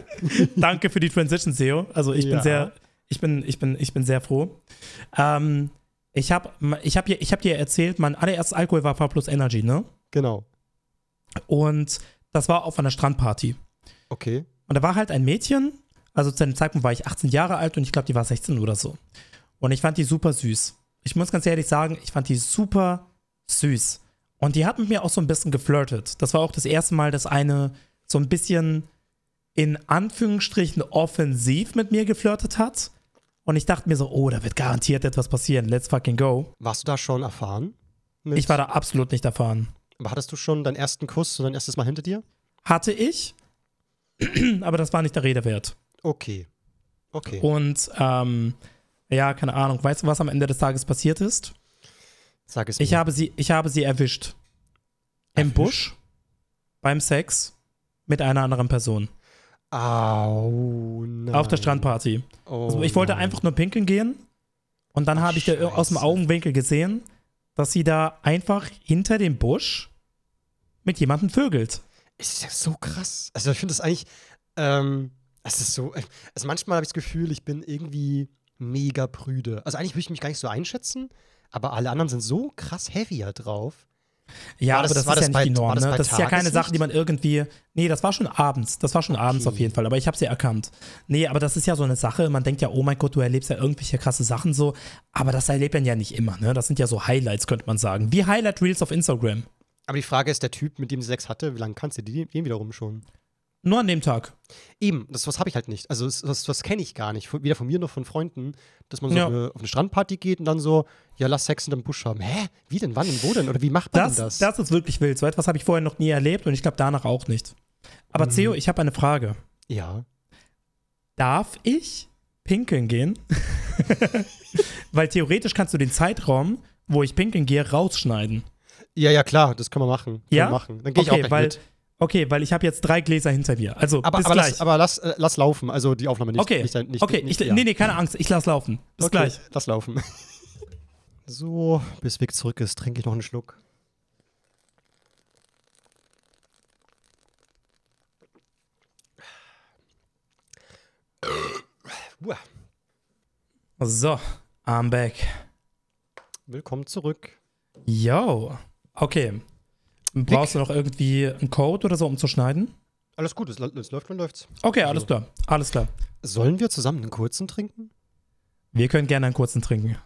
Speaker 2: <laughs> danke für die Transition, Seo. Also ich ja. bin sehr, ich bin, ich bin, ich bin sehr froh. Ähm, ich habe ich hab dir, hab dir erzählt, mein allererstes Alkohol war V plus Energy, ne?
Speaker 1: Genau.
Speaker 2: Und das war auf einer Strandparty.
Speaker 1: Okay.
Speaker 2: Und da war halt ein Mädchen, also zu dem Zeitpunkt war ich 18 Jahre alt und ich glaube, die war 16 oder so. Und ich fand die super süß ich muss ganz ehrlich sagen, ich fand die super süß. Und die hat mit mir auch so ein bisschen geflirtet. Das war auch das erste Mal, dass eine so ein bisschen in Anführungsstrichen offensiv mit mir geflirtet hat. Und ich dachte mir so, oh, da wird garantiert etwas passieren. Let's fucking go.
Speaker 1: Warst du da schon erfahren?
Speaker 2: Ich war da absolut nicht erfahren.
Speaker 1: Aber hattest du schon deinen ersten Kuss, dein erstes Mal hinter dir?
Speaker 2: Hatte ich, <clears throat> aber das war nicht der Rede wert.
Speaker 1: Okay. Okay.
Speaker 2: Und ähm, ja, keine Ahnung. Weißt du, was am Ende des Tages passiert ist?
Speaker 1: Sag es mir.
Speaker 2: Ich habe sie, ich habe sie erwischt. Im Busch, beim Sex, mit einer anderen Person.
Speaker 1: Au, nein.
Speaker 2: Auf der Strandparty. Oh, also ich wollte nein. einfach nur pinkeln gehen und dann habe ich da aus dem Augenwinkel gesehen, dass sie da einfach hinter dem Busch mit jemandem vögelt.
Speaker 1: Ist ja so krass. Also ich finde das eigentlich, ähm, es ist so, also manchmal habe ich das Gefühl, ich bin irgendwie mega prüde. Also eigentlich würde ich mich gar nicht so einschätzen, aber alle anderen sind so krass heavier drauf.
Speaker 2: Ja, das, aber das ist das ja nicht bei, die Norm. Das, ne? das ist ja keine Sache, die man irgendwie. Nee, das war schon abends. Das war schon okay. abends auf jeden Fall, aber ich habe sie erkannt. Nee, aber das ist ja so eine Sache. Man denkt ja, oh mein Gott, du erlebst ja irgendwelche krasse Sachen so. Aber das erlebt man ja nicht immer. Ne? Das sind ja so Highlights, könnte man sagen. Wie Highlight Reels auf Instagram.
Speaker 1: Aber die Frage ist, der Typ, mit dem sie Sex hatte, wie lange kannst du den wiederum schon?
Speaker 2: Nur an dem Tag.
Speaker 1: Eben, das was habe ich halt nicht. Also das, das, das kenne ich gar nicht. Weder von mir noch von Freunden, dass man so ja. auf, eine, auf, eine, Strandparty geht und dann so, ja, lass Sex in dem Busch haben. Hä? Wie denn? Wann und wo denn? Oder wie macht man
Speaker 2: das,
Speaker 1: das?
Speaker 2: Das ist wirklich wild. So etwas habe ich vorher noch nie erlebt und ich glaube danach auch nicht. Aber mhm. Theo, ich habe eine Frage.
Speaker 1: Ja.
Speaker 2: Darf ich pinkeln gehen? <laughs> Weil theoretisch kannst du den Zeitraum, wo ich pinkeln gehe, rausschneiden.
Speaker 1: Ja, ja, klar, das können wir machen. Können
Speaker 2: ja?
Speaker 1: Wir machen. Dann gehe okay, ich auch gleich
Speaker 2: weil,
Speaker 1: mit.
Speaker 2: Okay, weil ich habe jetzt drei Gläser hinter mir. Also,
Speaker 1: aber,
Speaker 2: bis
Speaker 1: aber
Speaker 2: gleich.
Speaker 1: Lass, aber lass, äh, lass laufen, also die Aufnahme nicht.
Speaker 2: Okay,
Speaker 1: nicht, nicht,
Speaker 2: okay. Nicht, ich, ja. nee, nee, keine Angst, ich lass laufen. Bis okay, gleich.
Speaker 1: Lass laufen. <laughs> so, bis Vic zurück ist, trinke ich noch einen Schluck.
Speaker 2: So, I'm back.
Speaker 1: Willkommen zurück.
Speaker 2: Yo. Okay, Brauchst du noch irgendwie einen Code oder so, um zu schneiden?
Speaker 1: Alles gut, es, es läuft und läuft's.
Speaker 2: Okay, alles also. klar. Alles klar.
Speaker 1: Sollen wir zusammen einen kurzen trinken?
Speaker 2: Wir können gerne einen kurzen trinken.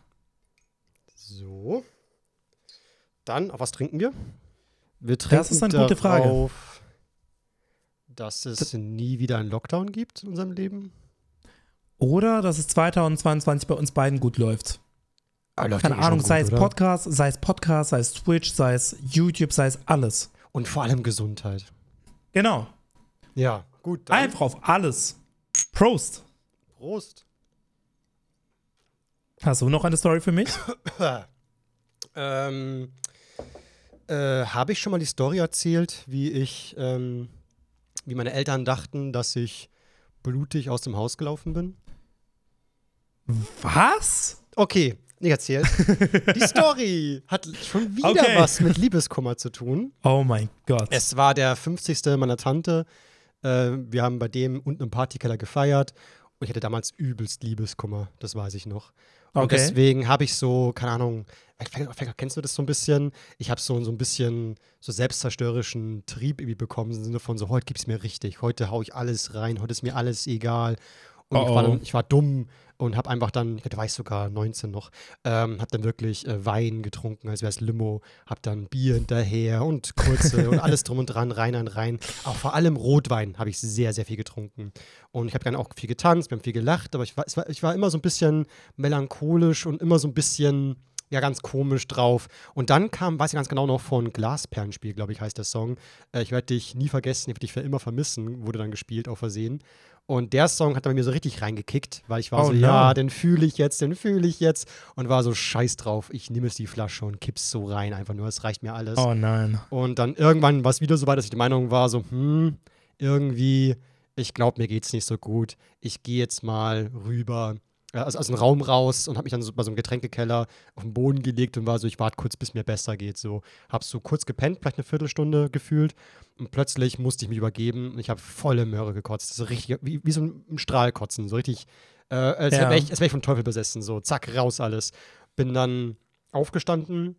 Speaker 1: So. Dann, auf was trinken wir? Wir das ist eine darauf, gute Frage. Dass es das nie wieder einen Lockdown gibt in unserem Leben.
Speaker 2: Oder dass es 2022 bei uns beiden gut läuft. Ah, Keine Ahnung, gut, sei es Podcast, sei es Podcast, sei es Twitch, sei es YouTube, sei es alles.
Speaker 1: Und vor allem Gesundheit.
Speaker 2: Genau.
Speaker 1: Ja, gut.
Speaker 2: Einfach auf alles. Prost.
Speaker 1: Prost.
Speaker 2: Hast du noch eine Story für mich? <coughs>
Speaker 1: ähm, äh, Habe ich schon mal die Story erzählt, wie ich, ähm, wie meine Eltern dachten, dass ich blutig aus dem Haus gelaufen bin?
Speaker 2: Was?
Speaker 1: Okay, nicht erzählt. <laughs> Die Story hat schon wieder okay. was mit Liebeskummer zu tun.
Speaker 2: Oh mein Gott.
Speaker 1: Es war der 50. meiner Tante. Äh, wir haben bei dem unten im Partykeller gefeiert und ich hatte damals übelst Liebeskummer, das weiß ich noch. Und okay. deswegen habe ich so, keine Ahnung, kennst du das so ein bisschen? Ich habe so, so ein bisschen so selbstzerstörerischen Trieb irgendwie bekommen, im Sinne von so, heute gibt's mir richtig, heute haue ich alles rein, heute ist mir alles egal. Und oh, ich, war dann, ich, war dumm und habe einfach dann, ich weiß sogar 19 noch, ähm, habe dann wirklich äh, Wein getrunken, als wäre es Limo, habe dann Bier hinterher und kurze und <laughs> alles drum und dran, rein und rein. Auch vor allem Rotwein habe ich sehr, sehr viel getrunken. Und ich habe dann auch viel getanzt, wir haben viel gelacht, aber ich war, war, ich war immer so ein bisschen melancholisch und immer so ein bisschen ja ganz komisch drauf. Und dann kam, weiß ich ganz genau noch, von Glasperlenspiel, glaube ich, heißt der Song. Äh, ich werde dich nie vergessen, ich werde dich für immer vermissen, wurde dann gespielt, auf Versehen. Und der Song hat bei mir so richtig reingekickt, weil ich war oh, so, no. ja, den fühle ich jetzt, den fühle ich jetzt. Und war so scheiß drauf. Ich nehme jetzt die Flasche und kipp's so rein, einfach nur, es reicht mir alles.
Speaker 2: Oh nein.
Speaker 1: Und dann irgendwann war es wieder so weit, dass ich der Meinung war, so, hm, irgendwie, ich glaube, mir geht's nicht so gut. Ich gehe jetzt mal rüber also aus dem Raum raus und habe mich dann so bei so einem Getränkekeller auf den Boden gelegt und war so, ich warte kurz, bis mir besser geht. So, habe so kurz gepennt, vielleicht eine Viertelstunde gefühlt und plötzlich musste ich mich übergeben und ich habe volle Möhre gekotzt. So richtig, wie, wie so ein Strahlkotzen, so richtig, äh, als ja. wäre ich, wär ich vom Teufel besessen, so zack, raus alles. Bin dann aufgestanden,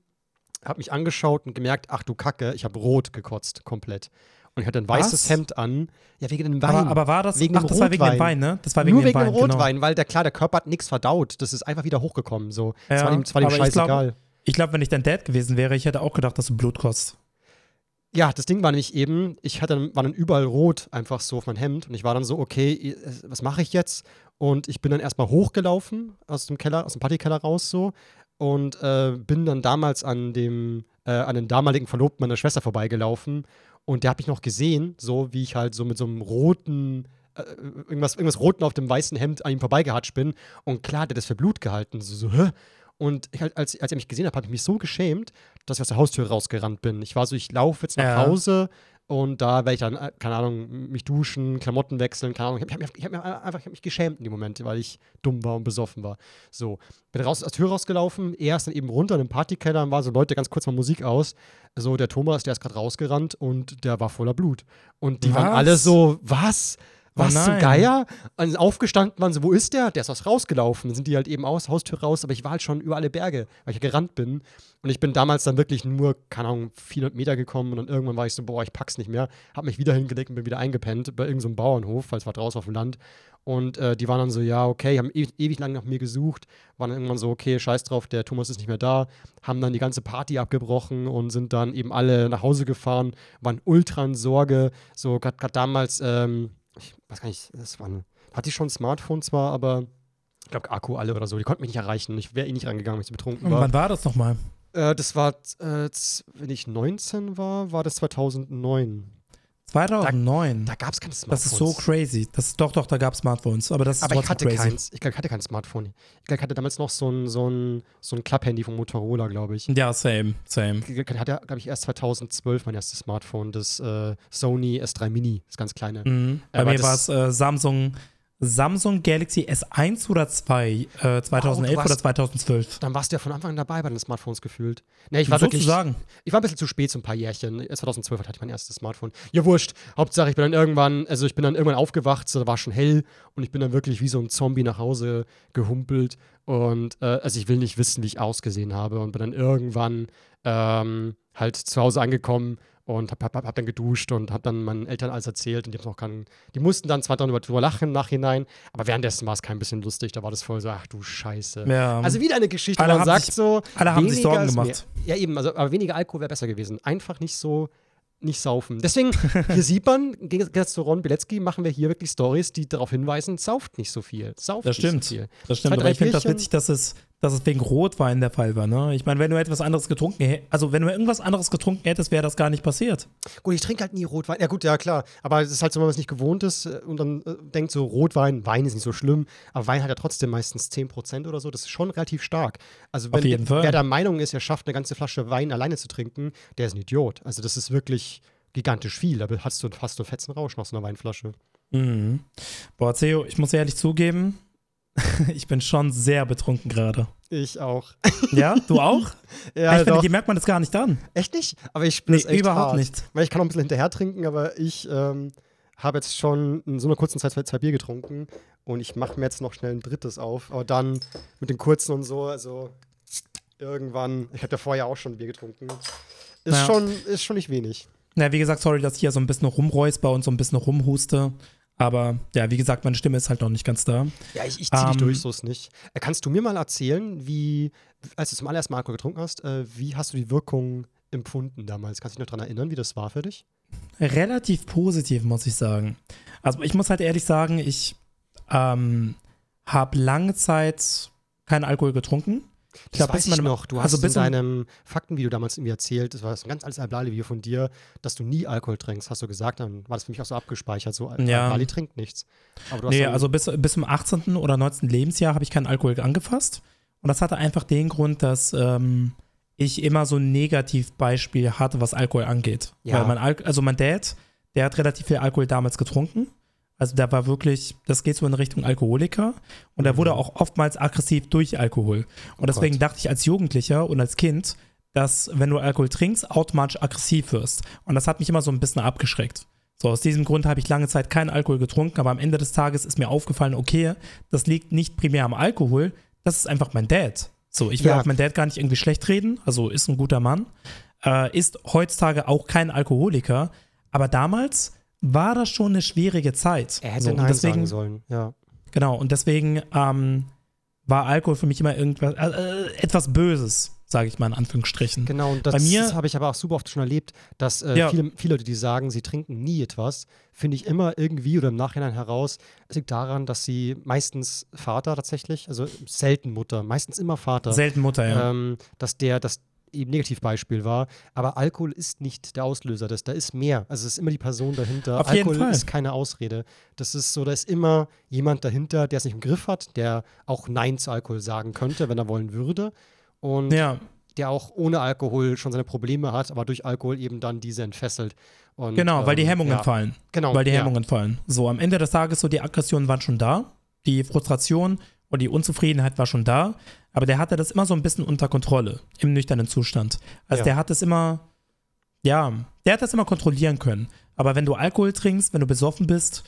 Speaker 1: habe mich angeschaut und gemerkt, ach du Kacke, ich habe rot gekotzt, komplett. Und ich hatte ein weißes Was? Hemd an. Ja, wegen dem Wein.
Speaker 2: Aber, aber war das,
Speaker 1: wegen ach,
Speaker 2: das war wegen dem Wein, ne?
Speaker 1: Das war wegen Nur wegen dem, Wein, dem genau. Rotwein, genau. weil der, klar, der Körper hat nichts verdaut. Das ist einfach wieder hochgekommen. So. Ja, das war dem, das war dem scheißegal.
Speaker 2: Ich glaube, glaub, wenn ich dein Dad gewesen wäre, ich hätte auch gedacht, dass du Blut kostest.
Speaker 1: Ja, das Ding war nämlich eben, ich hatte, war dann überall rot einfach so auf mein Hemd und ich war dann so, okay, was mache ich jetzt? Und ich bin dann erstmal hochgelaufen aus dem Keller, aus dem Partykeller raus so und äh, bin dann damals an dem, äh, an den damaligen Verlobten meiner Schwester vorbeigelaufen und der hat mich noch gesehen, so wie ich halt so mit so einem roten, äh, irgendwas, irgendwas roten auf dem weißen Hemd an ihm vorbeigehatscht bin. Und klar, der hat das für Blut gehalten. So, so hä? Und ich, halt, als, als er mich gesehen hat, habe ich mich so geschämt, dass ich aus der Haustür rausgerannt bin. Ich war so, ich laufe jetzt nach ja. Hause und da werde ich dann, äh, keine Ahnung, mich duschen, Klamotten wechseln, keine Ahnung. Ich habe hab, hab, einfach hab mich geschämt in dem Moment, weil ich dumm war und besoffen war. So, bin raus, aus der Tür rausgelaufen, er ist dann eben runter in den Partykeller und war so, Leute, ganz kurz mal Musik aus. So, der Thomas, der ist gerade rausgerannt und der war voller Blut. Und die was? waren alle so, was? Was oh zum Geier? Und aufgestanden waren so, wo ist der? Der ist aus rausgelaufen. Dann sind die halt eben aus, Haustür raus, aber ich war halt schon über alle Berge, weil ich ja gerannt bin. Und ich bin damals dann wirklich nur, keine Ahnung, 400 Meter gekommen und dann irgendwann war ich so, boah, ich pack's nicht mehr. Hab mich wieder hingelegt und bin wieder eingepennt bei irgendeinem so Bauernhof, weil es war draußen auf dem Land. Und äh, die waren dann so, ja, okay, haben ewig, ewig lang nach mir gesucht, waren dann irgendwann so, okay, scheiß drauf, der Thomas ist nicht mehr da, haben dann die ganze Party abgebrochen und sind dann eben alle nach Hause gefahren, waren ultra in Sorge. So, gerade damals, ähm, ich weiß gar nicht, das war eine, hatte ich schon ein Smartphone zwar, aber ich glaube Akku alle oder so, die konnten mich nicht erreichen. Ich wäre eh nicht rangegangen, wenn ich so betrunken war.
Speaker 2: Und wann war das nochmal?
Speaker 1: Äh, das war, äh, wenn ich 19 war, war das 2009.
Speaker 2: 2009.
Speaker 1: Da, da gab es keine Smartphones.
Speaker 2: Das ist so crazy. Das, doch, doch, da gab es Smartphones. Aber das ist
Speaker 1: aber ich hatte
Speaker 2: crazy.
Speaker 1: keins. Ich glaube, ich hatte kein Smartphone. Ich glaube, ich hatte damals noch so ein, so ein, so ein Klapphandy von Motorola, glaube ich.
Speaker 2: Ja, same, same.
Speaker 1: Ich hatte, glaube ich, erst 2012 mein erstes Smartphone, das äh, Sony S3 Mini, das ganz kleine.
Speaker 2: Mhm. Bei mir war es äh, Samsung Samsung Galaxy S1 oder 2, äh, 2011 oh, warst, oder 2012.
Speaker 1: Dann warst du ja von Anfang an dabei bei den Smartphones gefühlt. Nee, ich war wirklich.
Speaker 2: Sagen.
Speaker 1: Ich war ein bisschen zu spät, so ein paar Jährchen. 2012 hatte ich mein erstes Smartphone. Ja, wurscht. Hauptsache, ich bin dann irgendwann, also ich bin dann irgendwann aufgewacht, so, da war schon hell und ich bin dann wirklich wie so ein Zombie nach Hause gehumpelt. Und äh, also ich will nicht wissen, wie ich ausgesehen habe und bin dann irgendwann ähm, halt zu Hause angekommen und hab, hab, hab, dann geduscht und hab dann meinen Eltern alles erzählt und die, noch keinen, die mussten dann zwar darüber lachen im Nachhinein, aber währenddessen war es kein bisschen lustig, da war das voll so, ach du Scheiße. Ja. Also wieder eine Geschichte,
Speaker 2: alle
Speaker 1: man sagt
Speaker 2: sich,
Speaker 1: so,
Speaker 2: alle haben sich Sorgen gemacht.
Speaker 1: Ja eben, also, aber weniger Alkohol wäre besser gewesen. Einfach nicht so nicht saufen. Deswegen, <laughs> hier sieht man, im Gegensatz zu Ron Bilecki, machen wir hier wirklich Stories, die darauf hinweisen, sauft nicht so viel. Sauft
Speaker 2: das stimmt.
Speaker 1: So viel.
Speaker 2: Das stimmt, Zwei, aber ich finde das witzig, dass es, dass es wegen Rotwein der Fall war. Ne? Ich meine, wenn du etwas anderes getrunken hättest, also wenn du irgendwas anderes getrunken hättest, wäre das gar nicht passiert.
Speaker 1: Gut, ich trinke halt nie Rotwein. Ja, gut, ja, klar. Aber es ist halt so, wenn man es nicht gewohnt ist äh, und dann äh, denkt so, Rotwein, Wein ist nicht so schlimm, aber Wein hat ja trotzdem meistens 10% oder so. Das ist schon relativ stark. Also, wenn wer der Meinung ist, er schafft eine ganze Flasche Wein alleine zu trinken, der ist ein Idiot. Also, das ist wirklich gigantisch viel. Da hast du fast so fetzen Rausch nach so einer Weinflasche.
Speaker 2: Mhm. Boah, Theo, ich muss ehrlich zugeben, <laughs> ich bin schon sehr betrunken gerade.
Speaker 1: Ich auch.
Speaker 2: Ja, du auch? <laughs>
Speaker 1: ja,
Speaker 2: ich finde, hier merkt man das gar nicht an.
Speaker 1: Echt nicht? Aber ich bin nee, echt
Speaker 2: überhaupt
Speaker 1: hart.
Speaker 2: nicht.
Speaker 1: Weil ich kann auch ein bisschen hinterher trinken, aber ich ähm, habe jetzt schon in so einer kurzen Zeit zwei, zwei Bier getrunken und ich mache mir jetzt noch schnell ein drittes auf. Aber dann mit den kurzen und so, also irgendwann, ich hatte ja vorher auch schon ein Bier getrunken. Ist, ja. schon, ist schon nicht wenig.
Speaker 2: Na, wie gesagt, sorry, dass ich hier so ein bisschen rumräusper und so ein bisschen rumhuste. Aber ja, wie gesagt, meine Stimme ist halt noch nicht ganz da.
Speaker 1: Ja, ich, ich zieh ähm, dich durch, so ist nicht. Äh, kannst du mir mal erzählen, wie, als du zum allerersten Mal Alkohol getrunken hast, äh, wie hast du die Wirkung empfunden damals? Kannst du dich noch daran erinnern, wie das war für dich?
Speaker 2: Relativ positiv, muss ich sagen. Also ich muss halt ehrlich sagen, ich ähm, habe lange Zeit keinen Alkohol getrunken.
Speaker 1: Das ich weiß ich noch. Du also hast in deinem Faktenvideo damals mir erzählt, das war ein ganz altes Albali-Video von dir, dass du nie Alkohol trinkst, hast du gesagt. Dann war das für mich auch so abgespeichert. So, ja. Albali trinkt nichts.
Speaker 2: Aber nee, also bis, bis zum 18. oder 19. Lebensjahr habe ich keinen Alkohol angefasst. Und das hatte einfach den Grund, dass ähm, ich immer so ein Negativbeispiel hatte, was Alkohol angeht. Ja. Weil mein Al also mein Dad, der hat relativ viel Alkohol damals getrunken. Also der war wirklich, das geht so in Richtung Alkoholiker und er wurde mhm. auch oftmals aggressiv durch Alkohol. Und oh deswegen Gott. dachte ich als Jugendlicher und als Kind, dass wenn du Alkohol trinkst, automatisch aggressiv wirst. Und das hat mich immer so ein bisschen abgeschreckt. So, aus diesem Grund habe ich lange Zeit keinen Alkohol getrunken, aber am Ende des Tages ist mir aufgefallen, okay, das liegt nicht primär am Alkohol, das ist einfach mein Dad. So, ich will ja. auch meinen Dad gar nicht irgendwie schlecht reden, also ist ein guter Mann, äh, ist heutzutage auch kein Alkoholiker, aber damals war das schon eine schwierige Zeit.
Speaker 1: Er hätte so, Nein deswegen, sagen sollen, ja.
Speaker 2: Genau, und deswegen ähm, war Alkohol für mich immer irgendwas, äh, äh etwas Böses, sage ich mal in Anführungsstrichen.
Speaker 1: Genau, und das habe ich aber auch super oft schon erlebt, dass äh, ja. viele, viele Leute, die sagen, sie trinken nie etwas, finde ich immer irgendwie oder im Nachhinein heraus, es liegt daran, dass sie meistens Vater tatsächlich, also selten Mutter, meistens immer Vater.
Speaker 2: Selten Mutter, ja.
Speaker 1: Ähm, dass der, dass eben Negativbeispiel war. Aber Alkohol ist nicht der Auslöser, das, da ist mehr. Also es ist immer die Person dahinter.
Speaker 2: Auf
Speaker 1: Alkohol
Speaker 2: jeden Fall.
Speaker 1: ist keine Ausrede. Das ist so, da ist immer jemand dahinter, der es nicht im Griff hat, der auch Nein zu Alkohol sagen könnte, wenn er wollen würde. Und
Speaker 2: ja.
Speaker 1: der auch ohne Alkohol schon seine Probleme hat, aber durch Alkohol eben dann diese entfesselt. Und,
Speaker 2: genau, weil die
Speaker 1: ähm,
Speaker 2: Hemmungen
Speaker 1: ja.
Speaker 2: fallen.
Speaker 1: Genau.
Speaker 2: Weil die Hemmungen ja. fallen. So, am Ende des Tages so, die Aggressionen waren schon da, die Frustration und die Unzufriedenheit war schon da, aber der hatte das immer so ein bisschen unter Kontrolle im nüchternen Zustand. Also ja. der hat es immer, ja, der hat das immer kontrollieren können. Aber wenn du Alkohol trinkst, wenn du besoffen bist,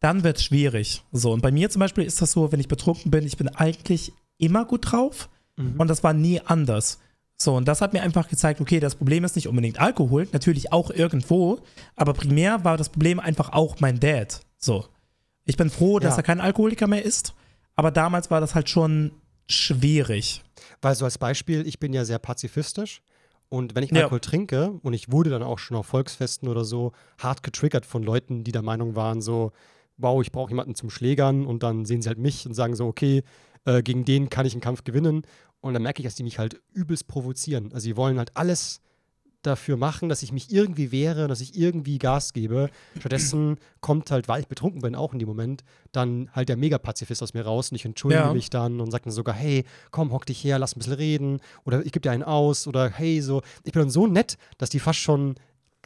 Speaker 2: dann wird es schwierig. So, und bei mir zum Beispiel ist das so, wenn ich betrunken bin, ich bin eigentlich immer gut drauf mhm. und das war nie anders. So, und das hat mir einfach gezeigt, okay, das Problem ist nicht unbedingt Alkohol, natürlich auch irgendwo, aber primär war das Problem einfach auch mein Dad. So. Ich bin froh, dass ja. er kein Alkoholiker mehr ist, aber damals war das halt schon schwierig.
Speaker 1: Weil so als Beispiel, ich bin ja sehr pazifistisch. Und wenn ich Alkohol ja. trinke, und ich wurde dann auch schon auf Volksfesten oder so hart getriggert von Leuten, die der Meinung waren, so, wow, ich brauche jemanden zum Schlägern und dann sehen sie halt mich und sagen so, okay, äh, gegen den kann ich einen Kampf gewinnen. Und dann merke ich, dass die mich halt übelst provozieren. Also sie wollen halt alles dafür machen, dass ich mich irgendwie wehre, dass ich irgendwie Gas gebe. Stattdessen kommt halt, weil ich betrunken bin, auch in dem Moment, dann halt der Megapazifist aus mir raus und ich entschuldige ja. mich dann und sage dann sogar, hey, komm, hock dich her, lass ein bisschen reden oder ich gebe dir einen aus oder hey, so. Ich bin dann so nett, dass die fast schon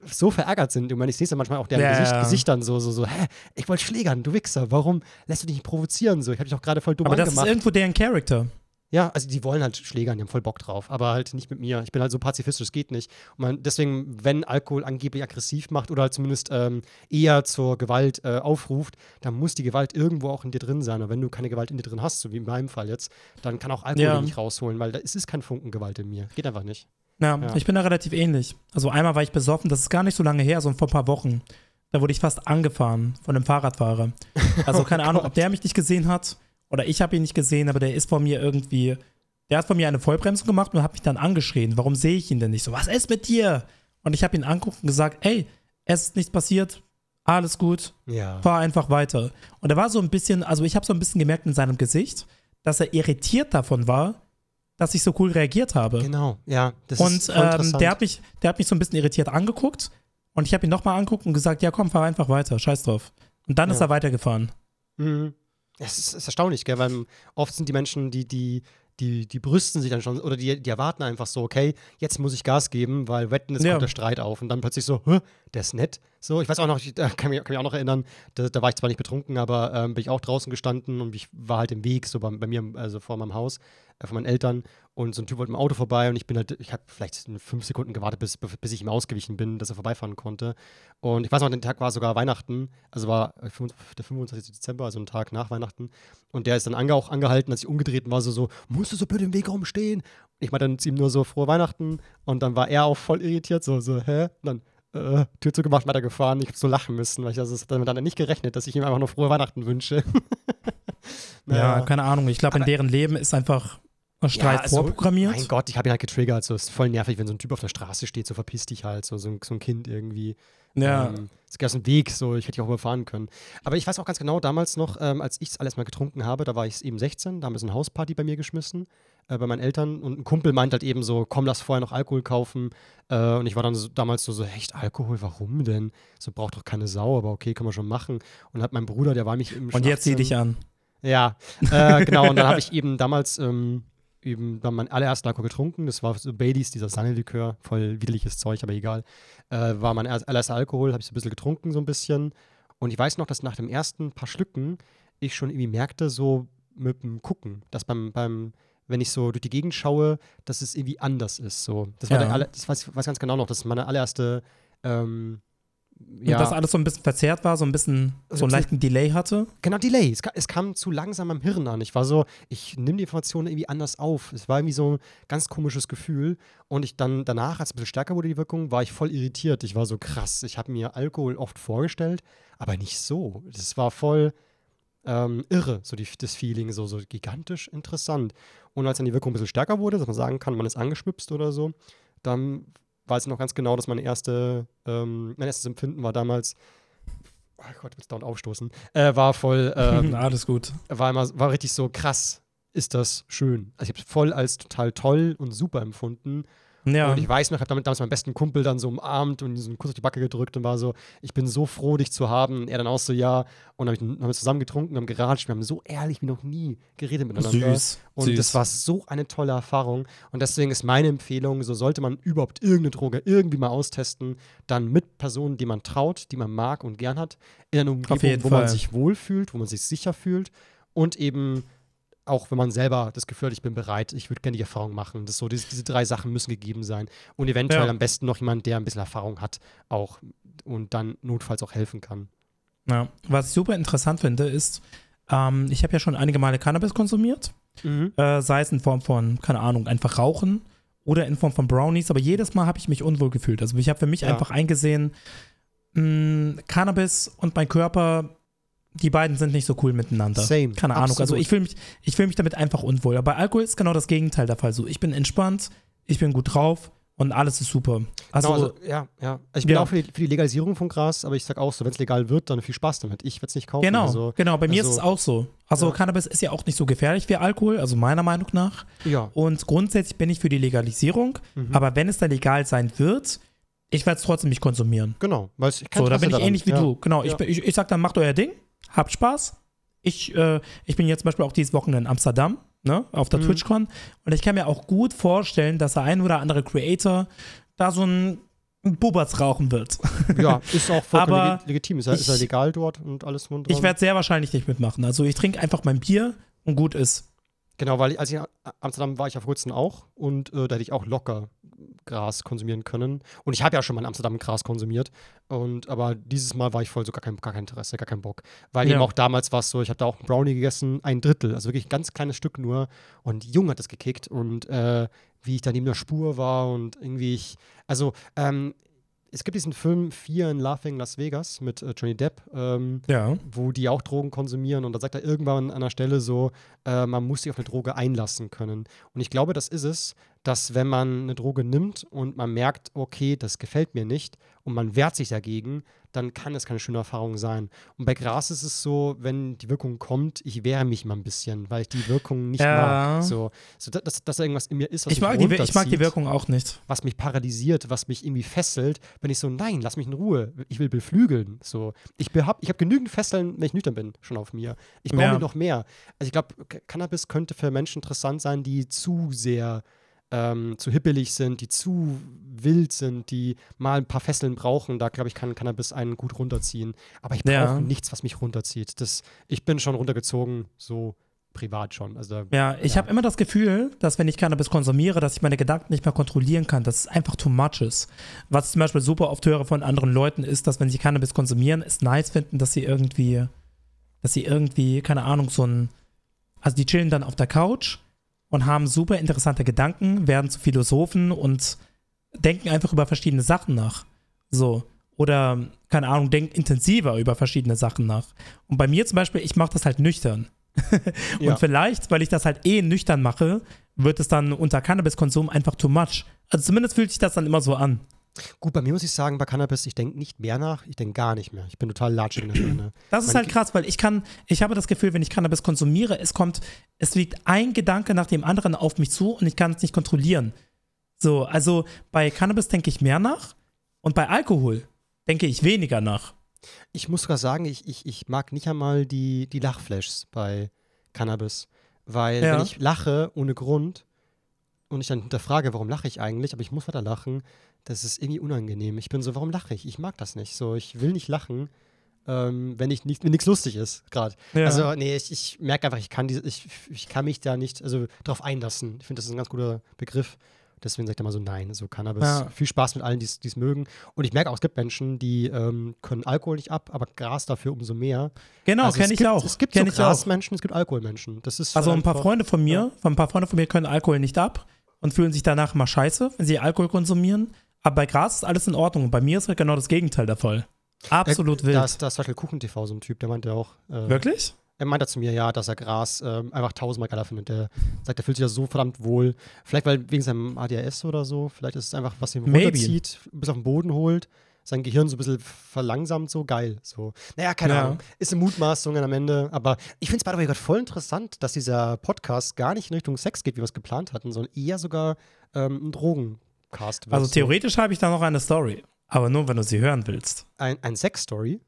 Speaker 1: so verärgert sind. Ich meine, ich sehe es ja manchmal auch deren ja, Gesicht. Gesichtern so, so, so, hä, ich wollte schlägern, du Wichser, warum lässt du dich nicht provozieren? So, ich habe dich auch gerade voll dumm
Speaker 2: Aber
Speaker 1: das
Speaker 2: ist irgendwo deren Charakter.
Speaker 1: Ja, also die wollen halt schlägern, die haben voll Bock drauf, aber halt nicht mit mir. Ich bin halt so pazifistisch, das geht nicht. Und man, deswegen, wenn Alkohol angeblich aggressiv macht oder halt zumindest ähm, eher zur Gewalt äh, aufruft, dann muss die Gewalt irgendwo auch in dir drin sein. Und wenn du keine Gewalt in dir drin hast, so wie in meinem Fall jetzt, dann kann auch Alkohol ja. nicht rausholen, weil da ist, ist kein Funken Gewalt in mir. Geht einfach nicht.
Speaker 2: Ja, ja, ich bin da relativ ähnlich. Also einmal war ich besoffen, das ist gar nicht so lange her, so vor ein paar Wochen. Da wurde ich fast angefahren von einem Fahrradfahrer. <laughs> Also keine oh Ahnung, ob der mich nicht gesehen hat oder ich habe ihn nicht gesehen, aber der ist vor mir irgendwie, der hat vor mir eine Vollbremsung gemacht und hat mich dann angeschrien. Warum sehe ich ihn denn nicht so? Was ist mit dir? Und ich habe ihn angeguckt und gesagt, ey, es ist nichts passiert, alles gut, ja. fahr einfach weiter. Und er war so ein bisschen, also ich habe so ein bisschen gemerkt in seinem Gesicht, dass er irritiert davon war, dass ich so cool reagiert habe.
Speaker 1: Genau, ja.
Speaker 2: Das und ist ähm, der, hat mich, der hat mich so ein bisschen irritiert angeguckt und ich habe ihn nochmal angeguckt und gesagt, ja komm, fahr einfach weiter, scheiß drauf. Und dann ja. ist er weitergefahren.
Speaker 1: Mhm. Es ist, ist, erstaunlich, gell? weil oft sind die Menschen, die, die, die, die brüsten sich dann schon oder die, die erwarten einfach so, okay, jetzt muss ich Gas geben, weil wetten, es ja. kommt der Streit auf und dann plötzlich so, der ist nett. So, ich weiß auch noch, ich kann mich, kann mich auch noch erinnern, da, da, war ich zwar nicht betrunken, aber ähm, bin ich auch draußen gestanden und ich war halt im Weg, so bei, bei mir, also vor meinem Haus äh, von meinen Eltern und so ein Typ wollte im Auto vorbei und ich bin halt, ich habe vielleicht fünf Sekunden gewartet, bis, bis ich ihm ausgewichen bin, dass er vorbeifahren konnte. Und ich weiß noch, der Tag war sogar Weihnachten, also war der 25. Dezember, also ein Tag nach Weihnachten. Und der ist dann ange auch angehalten, als ich umgedreht war, so, so, musst du so blöd im Weg rumstehen? Ich meinte dann zu ihm nur so, frohe Weihnachten. Und dann war er auch voll irritiert, so, so, hä? Und dann, äh, Tür zugemacht, weitergefahren. Ich habe so lachen müssen, weil ich das damit dann nicht gerechnet, dass ich ihm einfach nur frohe Weihnachten wünsche. <laughs>
Speaker 2: naja. Ja, keine Ahnung. Ich glaube, in deren Leben ist einfach Streit ja, also, vorprogrammiert?
Speaker 1: Mein Gott, ich habe ihn halt getriggert. So ist voll nervig, wenn so ein Typ auf der Straße steht, so verpiss dich halt, so, so, ein, so ein Kind irgendwie. Ja. Ähm, ist ganz ein Weg, so ich hätte dich auch überfahren können. Aber ich weiß auch ganz genau, damals noch, ähm, als ich es alles mal getrunken habe, da war ich eben 16, da haben wir so eine Hausparty bei mir geschmissen, äh, bei meinen Eltern und ein Kumpel meint halt eben so, komm, lass vorher noch Alkohol kaufen. Äh, und ich war dann so, damals so, so, echt Alkohol, warum denn? So braucht doch keine Sau, aber okay, kann man schon machen. Und hat mein Bruder, der war mich im
Speaker 2: Und jetzt zieh dich an.
Speaker 1: Ja, äh, genau. Und dann habe ich eben damals ähm, eben dann mein allererster Alkohol getrunken. Das war so Baileys, dieser Sanne-Likör, voll widerliches Zeug, aber egal. Äh, war mein allererster Alkohol, habe ich so ein bisschen getrunken, so ein bisschen. Und ich weiß noch, dass nach dem ersten paar Schlücken ich schon irgendwie merkte, so mit dem Gucken, dass beim, beim wenn ich so durch die Gegend schaue, dass es irgendwie anders ist. So. Das war ja. der aller, das weiß ich weiß ganz genau noch, das ist meine allererste ähm,
Speaker 2: ja. Und dass alles so ein bisschen verzerrt war, so ein bisschen so einen leichten Delay hatte.
Speaker 1: Genau, Delay. Es, es, kam zu langsam am Hirn an. Ich war so, ich nehme die Informationen irgendwie anders auf. Es war irgendwie so ein ganz komisches Gefühl. Und ich dann danach, als es ein bisschen stärker wurde, die Wirkung, war ich voll irritiert. Ich war so krass. Ich habe mir Alkohol oft vorgestellt, aber nicht so. Das war voll ähm, irre, so die, das Feeling, so, so gigantisch interessant. Und als dann die Wirkung ein bisschen stärker wurde, dass man sagen kann, man ist angeschwipst oder so, dann weiß ich noch ganz genau, dass meine erste, ähm, mein erstes Empfinden war damals, oh Gott, ich muss dauernd aufstoßen, äh, war voll, ähm, <laughs>
Speaker 2: alles gut.
Speaker 1: War immer, war richtig so krass, ist das schön. Also ich habe es voll als total toll und super empfunden ja. Und ich weiß noch, ich habe damit damals meinen besten Kumpel dann so umarmt und so einen Kuss auf die Backe gedrückt und war so, ich bin so froh, dich zu haben. Und er dann auch so, ja. Und dann haben wir zusammen getrunken, haben geratscht. Wir haben so ehrlich wie noch nie geredet miteinander. Süß. Und süß. das war so eine tolle Erfahrung. Und deswegen ist meine Empfehlung, so sollte man überhaupt irgendeine Droge irgendwie mal austesten, dann mit Personen, die man traut, die man mag und gern hat, in einer Umgebung, wo Fall. man sich wohlfühlt, wo man sich sicher fühlt und eben auch wenn man selber das Gefühl hat, ich bin bereit, ich würde gerne die Erfahrung machen. Das so, diese, diese drei Sachen müssen gegeben sein. Und eventuell ja. am besten noch jemand, der ein bisschen Erfahrung hat, auch und dann notfalls auch helfen kann.
Speaker 2: Ja, was ich super interessant finde, ist, ähm, ich habe ja schon einige Male Cannabis konsumiert. Mhm. Äh, sei es in Form von, keine Ahnung, einfach Rauchen oder in Form von Brownies, aber jedes Mal habe ich mich unwohl gefühlt. Also ich habe für mich ja. einfach eingesehen, mh, mm, Cannabis und mein Körper die beiden sind nicht so cool miteinander. Same. Keine Ahnung. Absolut. Also ich fühle mich, fühl mich damit einfach unwohl. Aber bei Alkohol ist genau das Gegenteil der Fall. So, ich bin entspannt, ich bin gut drauf und alles ist super.
Speaker 1: Also, genau, also ja, ja. Also ich bin ja. auch für die, für die, Legalisierung von Gras, aber ich sag auch so, wenn es legal wird, dann viel Spaß damit. Ich werde es nicht kaufen.
Speaker 2: Genau,
Speaker 1: also,
Speaker 2: genau. Bei mir ist es auch so. Also ja. Cannabis ist ja auch nicht so gefährlich wie Alkohol, also meiner Meinung nach. Ja. Und grundsätzlich bin ich für die Legalisierung, mhm. aber wenn es dann legal sein wird, ich werde es trotzdem nicht konsumieren.
Speaker 1: Genau,
Speaker 2: weil ich So, da bin ich daran. ähnlich wie ja. du. Genau, ich, ich, ich sag dann, macht euer Ding habt Spaß. Ich, äh, ich bin jetzt zum Beispiel auch dieses Wochenende in Amsterdam, ne, auf der mhm. TwitchCon. Und ich kann mir auch gut vorstellen, dass der ein oder andere Creator da so ein Buberts rauchen wird. <laughs>
Speaker 1: Ja, ist auch vollkommen Aber legitim. Ist ja, ist ja legal dort und alles
Speaker 2: Ich werde sehr wahrscheinlich nicht mitmachen. Also ich trinke einfach mein Bier und gut ist.
Speaker 1: Genau, weil ich, als ich in Amsterdam war, ich auf kurzem auch und äh, da hätte ich auch locker Gras konsumieren können. Und ich habe ja schon mal in Amsterdam Gras konsumiert. Und aber dieses Mal war ich voll so gar kein, gar kein Interesse, gar kein Bock. Weil ja. eben auch damals war es so, ich habe da auch einen Brownie gegessen, ein Drittel, also wirklich ein ganz kleines Stück nur. Und Jung hat das gekickt und äh, wie ich da neben der Spur war und irgendwie ich, also ähm, es gibt diesen Film Fear in Laughing Las Vegas mit äh, Johnny Depp, ähm, ja. wo die auch Drogen konsumieren und da sagt er irgendwann an einer Stelle so, äh, man muss sich auf eine Droge einlassen können. Und ich glaube, das ist es, dass wenn man eine Droge nimmt und man merkt, okay, das gefällt mir nicht und man wehrt sich dagegen, dann kann es keine schöne Erfahrung sein. Und bei Gras ist es so, wenn die Wirkung kommt, ich wehre mich mal ein bisschen, weil ich die Wirkung nicht ja. mag. So, so dass, dass irgendwas in mir ist, was
Speaker 2: ich mag, die, ich mag die Wirkung auch nicht.
Speaker 1: Was mich paralysiert, was mich irgendwie fesselt, bin ich so, nein, lass mich in Ruhe. Ich will beflügeln. So, ich habe ich hab genügend Fesseln, wenn ich nüchtern bin, schon auf mir. Ich brauche ja. noch mehr. Also ich glaube, Cannabis könnte für Menschen interessant sein, die zu sehr ähm, zu hippelig sind, die zu wild sind, die mal ein paar Fesseln brauchen, da glaube ich, kann Cannabis einen gut runterziehen. Aber ich brauche ja. nichts, was mich runterzieht. Das, ich bin schon runtergezogen, so privat schon. Also,
Speaker 2: ja, ich ja. habe immer das Gefühl, dass wenn ich Cannabis konsumiere, dass ich meine Gedanken nicht mehr kontrollieren kann, dass es einfach too much ist. Was ich zum Beispiel super oft höre von anderen Leuten, ist, dass wenn sie Cannabis konsumieren, es nice finden, dass sie irgendwie, dass sie irgendwie, keine Ahnung, so ein, also die chillen dann auf der Couch und haben super interessante Gedanken, werden zu Philosophen und denken einfach über verschiedene Sachen nach. So. Oder, keine Ahnung, denken intensiver über verschiedene Sachen nach. Und bei mir zum Beispiel, ich mache das halt nüchtern. <laughs> und ja. vielleicht, weil ich das halt eh nüchtern mache, wird es dann unter Cannabiskonsum einfach too much. Also zumindest fühlt sich das dann immer so an.
Speaker 1: Gut, bei mir muss ich sagen, bei Cannabis, ich denke nicht mehr nach, ich denke gar nicht mehr. Ich bin total latschig in der Birne.
Speaker 2: Das ist halt krass, weil ich kann, ich habe das Gefühl, wenn ich Cannabis konsumiere, es kommt, es liegt ein Gedanke nach dem anderen auf mich zu und ich kann es nicht kontrollieren. So, also bei Cannabis denke ich mehr nach und bei Alkohol denke ich weniger nach.
Speaker 1: Ich muss sogar sagen, ich, ich, ich mag nicht einmal die, die Lachflashs bei Cannabis. Weil ja. wenn ich lache ohne Grund und ich dann hinterfrage, warum lache ich eigentlich, aber ich muss weiter lachen, das ist irgendwie unangenehm. Ich bin so, warum lache ich? Ich mag das nicht. So, ich will nicht lachen, ähm, wenn ich nicht, wenn nichts lustig ist, gerade. Ja. Also, nee, ich, ich merke einfach, ich kann diese, ich, ich kann mich da nicht, also darauf einlassen. Ich finde, das ist ein ganz guter Begriff. Deswegen sagt er mal so, nein, so Cannabis. Ja. Viel Spaß mit allen, die es mögen. Und ich merke auch, es gibt Menschen, die ähm, können Alkohol nicht ab, aber Gras dafür umso mehr.
Speaker 2: Genau, also kenne ich
Speaker 1: gibt,
Speaker 2: auch.
Speaker 1: Es gibt kenn so Grasmenschen, es gibt Alkoholmenschen. Das ist
Speaker 2: also ein paar Freunde von mir, ja. ein paar Freunde von mir können Alkohol nicht ab und fühlen sich danach immer scheiße, wenn sie Alkohol konsumieren. Aber bei Gras ist alles in Ordnung. Und bei mir ist halt genau das Gegenteil der Fall. Absolut
Speaker 1: äh,
Speaker 2: wild.
Speaker 1: Da ist, da ist zum Beispiel Kuchen-TV so ein Typ, der meinte auch.
Speaker 2: Äh, Wirklich?
Speaker 1: Er meinte zu mir, ja, dass er Gras äh, einfach tausendmal geiler findet. Der sagt, er fühlt sich ja so verdammt wohl. Vielleicht weil wegen seinem ADHS oder so. Vielleicht ist es einfach, was ihn runterzieht, bis auf den Boden holt. Sein Gehirn so ein bisschen verlangsamt, so geil. So. Naja, keine ja. Ahnung. Ist eine Mutmaßung am Ende. Aber ich finde es by the way gerade voll interessant, dass dieser Podcast gar nicht in Richtung Sex geht, wie wir es geplant hatten, sondern eher sogar ähm, ein Drogen, Cast
Speaker 2: Also theoretisch habe ich da noch eine Story, aber nur, wenn du sie hören willst.
Speaker 1: Ein, ein Sex-Story?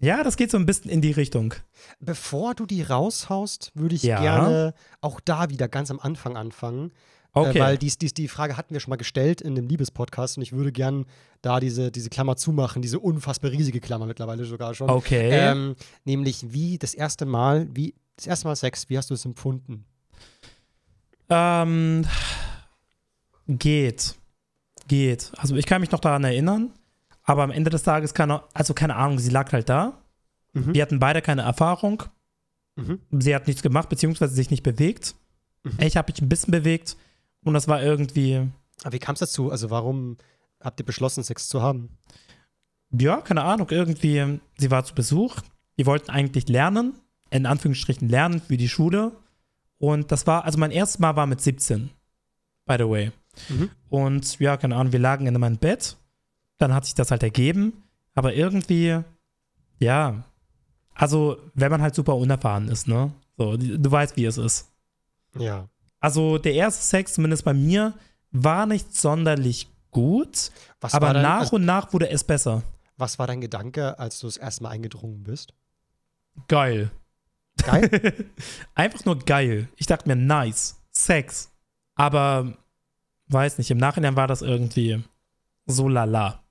Speaker 2: Ja, das geht so ein bisschen in die Richtung.
Speaker 1: Bevor du die raushaust, würde ich ja. gerne auch da wieder ganz am Anfang anfangen. Äh, okay. Äh, weil dies, dies, die Frage hatten wir schon mal gestellt in dem Liebespodcast und ich würde gern da diese, diese Klammer zumachen, diese unfassbar riesige Klammer mittlerweile sogar schon.
Speaker 2: Okay.
Speaker 1: Ähm, nämlich wie das erste Mal, wie das erste Mal Sex, wie hast du es empfunden?
Speaker 2: Ähm, geht geht. Also ich kann mich noch daran erinnern, aber am Ende des Tages kann also keine Ahnung, sie lag halt da. Mhm. Wir hatten beide keine Erfahrung. Mhm. Sie hat nichts gemacht, beziehungsweise sich nicht bewegt. Mhm. Ich habe mich ein bisschen bewegt und das war irgendwie.
Speaker 1: Aber wie kam es dazu? Also warum habt ihr beschlossen, Sex zu haben?
Speaker 2: Ja, keine Ahnung. Irgendwie, sie war zu Besuch. Die wollten eigentlich lernen, in Anführungsstrichen lernen für die Schule. Und das war, also mein erstes Mal war mit 17, by the way. Mhm. Und ja, keine Ahnung, wir lagen in meinem Bett. Dann hat sich das halt ergeben. Aber irgendwie, ja, also wenn man halt super unerfahren ist, ne? So, du weißt, wie es ist.
Speaker 1: Ja.
Speaker 2: Also der erste Sex, zumindest bei mir, war nicht sonderlich gut. Was aber dein, nach also, und nach wurde es besser.
Speaker 1: Was war dein Gedanke, als du das erste Mal eingedrungen bist?
Speaker 2: Geil.
Speaker 1: Geil? <laughs>
Speaker 2: Einfach nur geil. Ich dachte mir, nice. Sex. Aber weiß nicht, im Nachhinein war das irgendwie so lala.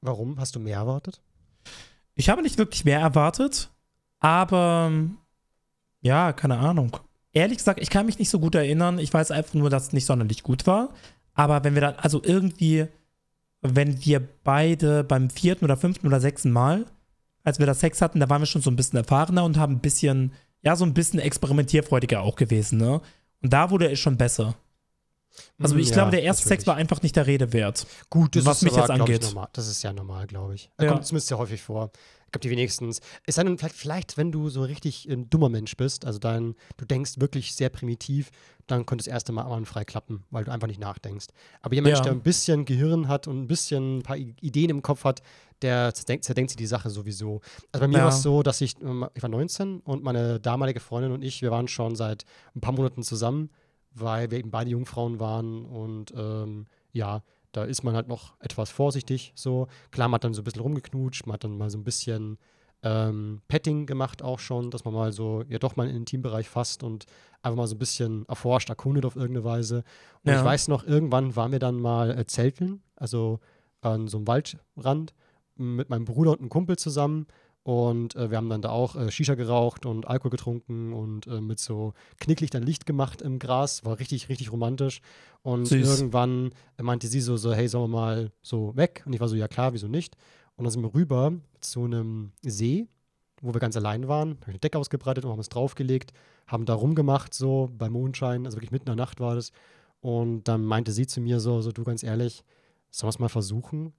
Speaker 1: Warum? Hast du mehr erwartet?
Speaker 2: Ich habe nicht wirklich mehr erwartet, aber ja, keine Ahnung. ehrlich gesagt, ich kann mich nicht so gut erinnern. Ich weiß einfach nur, dass es nicht sonderlich gut war. Aber wenn wir dann, also irgendwie, wenn wir beide beim vierten oder fünften oder sechsten Mal, als wir das Sex hatten, da waren wir schon so ein bisschen erfahrener und haben ein bisschen, ja, so ein bisschen experimentierfreudiger auch gewesen, ne? Und da wurde es schon besser. Also hm, ich ja, glaube, der erste natürlich. Sex war einfach nicht der Rede wert.
Speaker 1: Gut, das was ist mich aber, jetzt angeht. normal. Das ist ja normal, glaube ich. Ja. Kommt zumindest sehr häufig vor. Ich glaube, die wenigstens. Es sei denn, vielleicht, vielleicht, wenn du so richtig ein dummer Mensch bist, also dein, du denkst wirklich sehr primitiv, dann könnte das erste Mal frei klappen, weil du einfach nicht nachdenkst. Aber jemand, ja. der ein bisschen Gehirn hat und ein bisschen ein paar Ideen im Kopf hat, der zerdenkt, zerdenkt sich die Sache sowieso. Also bei mir ja. war es so, dass ich, ähm, ich war 19 und meine damalige Freundin und ich, wir waren schon seit ein paar Monaten zusammen, weil wir eben beide Jungfrauen waren und ähm, ja, da ist man halt noch etwas vorsichtig. So, klar, man hat dann so ein bisschen rumgeknutscht, man hat dann mal so ein bisschen ähm, Petting gemacht auch schon, dass man mal so, ja doch mal in den Teambereich fasst und einfach mal so ein bisschen erforscht, erkundet auf irgendeine Weise. Und ja. ich weiß noch, irgendwann waren wir dann mal äh, zelteln, also an so einem Waldrand mit meinem Bruder und einem Kumpel zusammen. Und äh, wir haben dann da auch äh, Shisha geraucht und Alkohol getrunken und äh, mit so Knicklichtern Licht gemacht im Gras. War richtig, richtig romantisch. Und Süß. irgendwann meinte sie so, so, hey, sollen wir mal so weg? Und ich war so, ja klar, wieso nicht? Und dann sind wir rüber zu einem See, wo wir ganz allein waren. Habe ich eine Decke ausgebreitet und haben es draufgelegt, haben da rumgemacht, so bei Mondschein, also wirklich mitten in der Nacht war das. Und dann meinte sie zu mir so, so du ganz ehrlich, sollen wir es mal versuchen?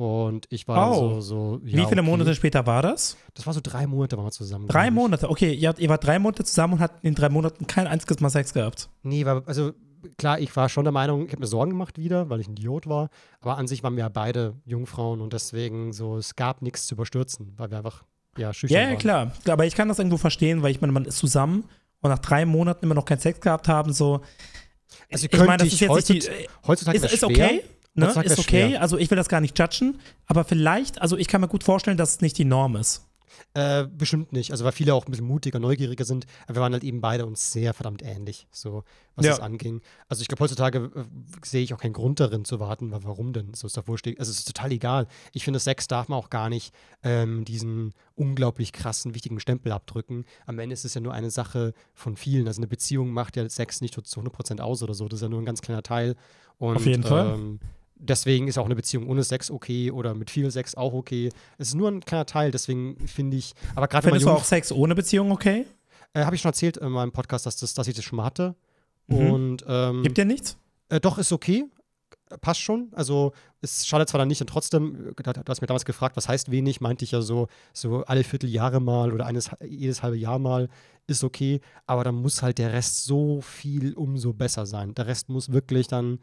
Speaker 1: Und ich war oh. so, so
Speaker 2: ja, Wie viele okay. Monate später war das?
Speaker 1: Das war so drei Monate waren wir zusammen.
Speaker 2: Drei Monate, okay. Ihr, ihr wart drei Monate zusammen und habt in drei Monaten kein einziges Mal Sex gehabt.
Speaker 1: Nee, war, also klar, ich war schon der Meinung, ich habe mir Sorgen gemacht wieder, weil ich ein Idiot war. Aber an sich waren wir ja beide Jungfrauen und deswegen so, es gab nichts zu überstürzen, weil wir einfach, ja, schüchtern
Speaker 2: Ja, ja, klar. Aber ich kann das irgendwo verstehen, weil ich meine, man ist zusammen und nach drei Monaten immer noch keinen Sex gehabt haben, so.
Speaker 1: Also ich meine, das ist jetzt heutzutage, nicht die, heutzutage
Speaker 2: ist, ist okay. Ne? Ist okay, also ich will das gar nicht judgen, aber vielleicht, also ich kann mir gut vorstellen, dass es nicht die Norm ist.
Speaker 1: Äh, bestimmt nicht. Also weil viele auch ein bisschen mutiger, neugieriger sind. Aber wir waren halt eben beide uns sehr verdammt ähnlich, so was ja. das anging. Also ich glaube, heutzutage äh, sehe ich auch keinen Grund darin zu warten, weil warum denn? So ist doch wurscht. Also es ist total egal. Ich finde, Sex darf man auch gar nicht ähm, diesen unglaublich krassen, wichtigen Stempel abdrücken. Am Ende ist es ja nur eine Sache von vielen. Also eine Beziehung macht ja Sex nicht zu 100% aus oder so. Das ist ja nur ein ganz kleiner Teil. Und,
Speaker 2: Auf jeden Fall.
Speaker 1: Deswegen ist auch eine Beziehung ohne Sex okay oder mit viel Sex auch okay. Es ist nur ein kleiner Teil, deswegen finde ich, aber gerade
Speaker 2: Findest du auch Sex ohne Beziehung okay?
Speaker 1: Äh, Habe ich schon erzählt in meinem Podcast, dass, das, dass ich das schon mal hatte. Mhm. Und, ähm,
Speaker 2: Gibt ja nichts?
Speaker 1: Äh, doch, ist okay. Passt schon. Also, es schadet zwar dann nicht und trotzdem, du hast mir damals gefragt, was heißt wenig, meinte ich ja so, so alle Vierteljahre mal oder eines, jedes halbe Jahr mal ist okay, aber dann muss halt der Rest so viel umso besser sein. Der Rest muss wirklich dann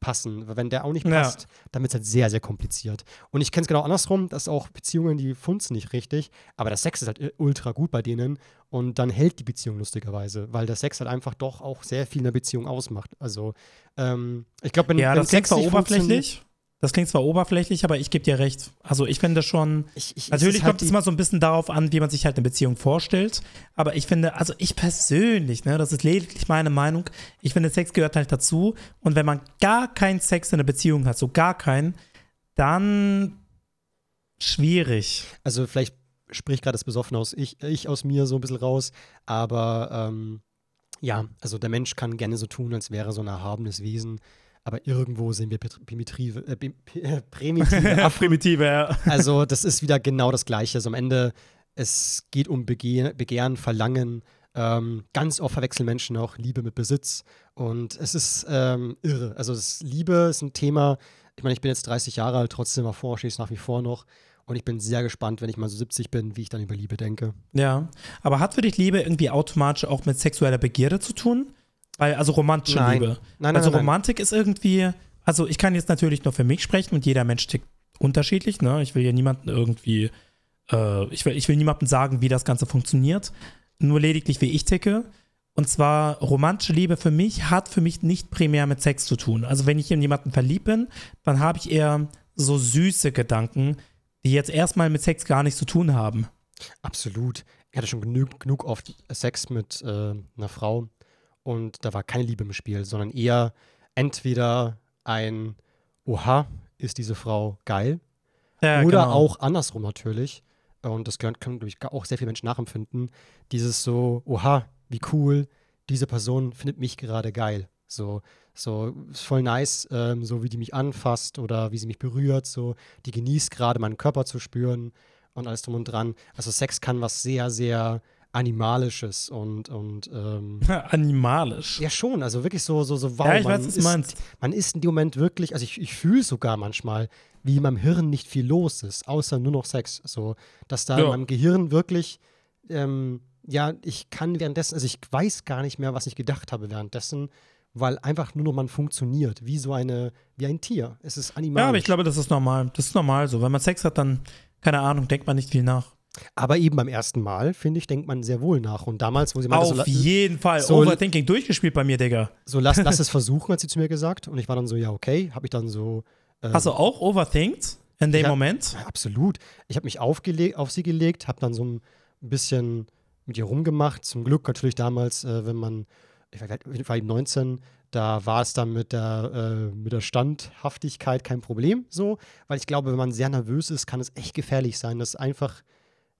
Speaker 1: passen. Wenn der auch nicht passt, ja. dann wird es halt sehr, sehr kompliziert. Und ich kenne es genau andersrum, dass auch Beziehungen, die funzen nicht richtig, aber der Sex ist halt ultra gut bei denen und dann hält die Beziehung lustigerweise, weil der Sex halt einfach doch auch sehr viel in der Beziehung ausmacht. Also ähm, ich glaube, wenn,
Speaker 2: ja,
Speaker 1: wenn
Speaker 2: das Sex war oberflächlich. Das klingt zwar oberflächlich, aber ich gebe dir recht. Also ich finde schon. Ich, ich, natürlich halt kommt es immer so ein bisschen darauf an, wie man sich halt eine Beziehung vorstellt. Aber ich finde, also ich persönlich, ne, das ist lediglich meine Meinung, ich finde, Sex gehört halt dazu. Und wenn man gar keinen Sex in einer Beziehung hat, so gar keinen, dann schwierig.
Speaker 1: Also vielleicht spricht gerade das Besoffene aus ich, ich aus mir so ein bisschen raus, aber ähm, ja, also der Mensch kann gerne so tun, als wäre so ein erhabenes Wesen aber irgendwo sind wir primitive, äh, <laughs> primitive,
Speaker 2: primitive ja.
Speaker 1: Also das ist wieder genau das Gleiche. Also am Ende, es geht um Begehr, Begehren, Verlangen. Ähm, ganz oft verwechseln Menschen auch Liebe mit Besitz. Und es ist ähm, irre. Also das Liebe ist ein Thema, ich meine, ich bin jetzt 30 Jahre alt, trotzdem erforsche ich es nach wie vor noch. Und ich bin sehr gespannt, wenn ich mal so 70 bin, wie ich dann über Liebe denke.
Speaker 2: Ja, aber hat für dich Liebe irgendwie automatisch auch mit sexueller Begierde zu tun? Weil, also romantische
Speaker 1: nein.
Speaker 2: Liebe.
Speaker 1: Nein, nein,
Speaker 2: also
Speaker 1: nein,
Speaker 2: Romantik ist irgendwie, also ich kann jetzt natürlich nur für mich sprechen und jeder Mensch tickt unterschiedlich, ne? Ich will ja niemanden irgendwie, äh, ich, will, ich will niemandem sagen, wie das Ganze funktioniert. Nur lediglich, wie ich ticke. Und zwar, romantische Liebe für mich hat für mich nicht primär mit Sex zu tun. Also wenn ich in jemanden verliebt bin, dann habe ich eher so süße Gedanken, die jetzt erstmal mit Sex gar nichts zu tun haben.
Speaker 1: Absolut. Ich hatte schon genug, genug oft Sex mit äh, einer Frau, und da war keine Liebe im Spiel, sondern eher entweder ein Oha, ist diese Frau geil. Ja, oder genau. auch andersrum natürlich. Und das können, können glaube ich, auch sehr viele Menschen nachempfinden. Dieses so, oha, wie cool, diese Person findet mich gerade geil. So, so ist voll nice, ähm, so wie die mich anfasst oder wie sie mich berührt. So, die genießt gerade meinen Körper zu spüren und alles drum und dran. Also Sex kann was sehr, sehr Animalisches und, und ähm, <laughs>
Speaker 2: Animalisch.
Speaker 1: Ja, schon, also wirklich so, so, so wow.
Speaker 2: Ja, ich weiß, was du meinst.
Speaker 1: Man ist in dem Moment wirklich, also ich, ich fühle sogar manchmal, wie in meinem Hirn nicht viel los ist, außer nur noch Sex. So, dass da ja. in meinem Gehirn wirklich, ähm, ja, ich kann währenddessen, also ich weiß gar nicht mehr, was ich gedacht habe währenddessen, weil einfach nur noch man funktioniert, wie so eine, wie ein Tier. Es ist animalisch.
Speaker 2: Ja, aber ich glaube, das ist normal. Das ist normal so. Wenn man Sex hat, dann, keine Ahnung, denkt man nicht viel nach.
Speaker 1: Aber eben beim ersten Mal, finde ich, denkt man sehr wohl nach. Und damals, wo sie
Speaker 2: meinte, Auf so, jeden Fall. So, Overthinking durchgespielt bei mir, Digga.
Speaker 1: So, lass, <laughs> lass es versuchen, hat sie zu mir gesagt. Und ich war dann so, ja, okay. Habe ich dann so.
Speaker 2: Ähm, Hast du auch overthinkt in dem
Speaker 1: hab,
Speaker 2: Moment?
Speaker 1: Ja, absolut. Ich habe mich auf sie gelegt, habe dann so ein bisschen mit ihr rumgemacht. Zum Glück natürlich damals, äh, wenn man, ich war, ich war eben 19, da war es dann mit der, äh, mit der Standhaftigkeit kein Problem so, weil ich glaube, wenn man sehr nervös ist, kann es echt gefährlich sein, dass einfach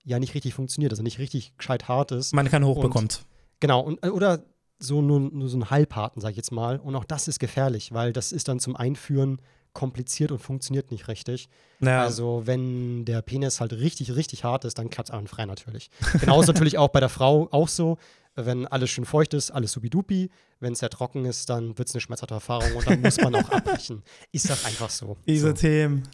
Speaker 1: ja nicht richtig funktioniert, also nicht richtig gescheit hart ist.
Speaker 2: Man kann hochbekommt.
Speaker 1: Genau, und, äh, oder so nur, nur so einen Halbharten, sag ich jetzt mal. Und auch das ist gefährlich, weil das ist dann zum Einführen kompliziert und funktioniert nicht richtig. Ja. Also, wenn der Penis halt richtig, richtig hart ist, dann klappt es frei natürlich. <laughs> Genauso natürlich auch bei der Frau auch so. Wenn alles schön feucht ist, alles supidupi. Wenn es sehr trocken ist, dann wird es eine schmerzhafte Erfahrung und dann muss man auch <laughs> abbrechen. Ist das einfach so.
Speaker 2: Diese
Speaker 1: so.
Speaker 2: Themen.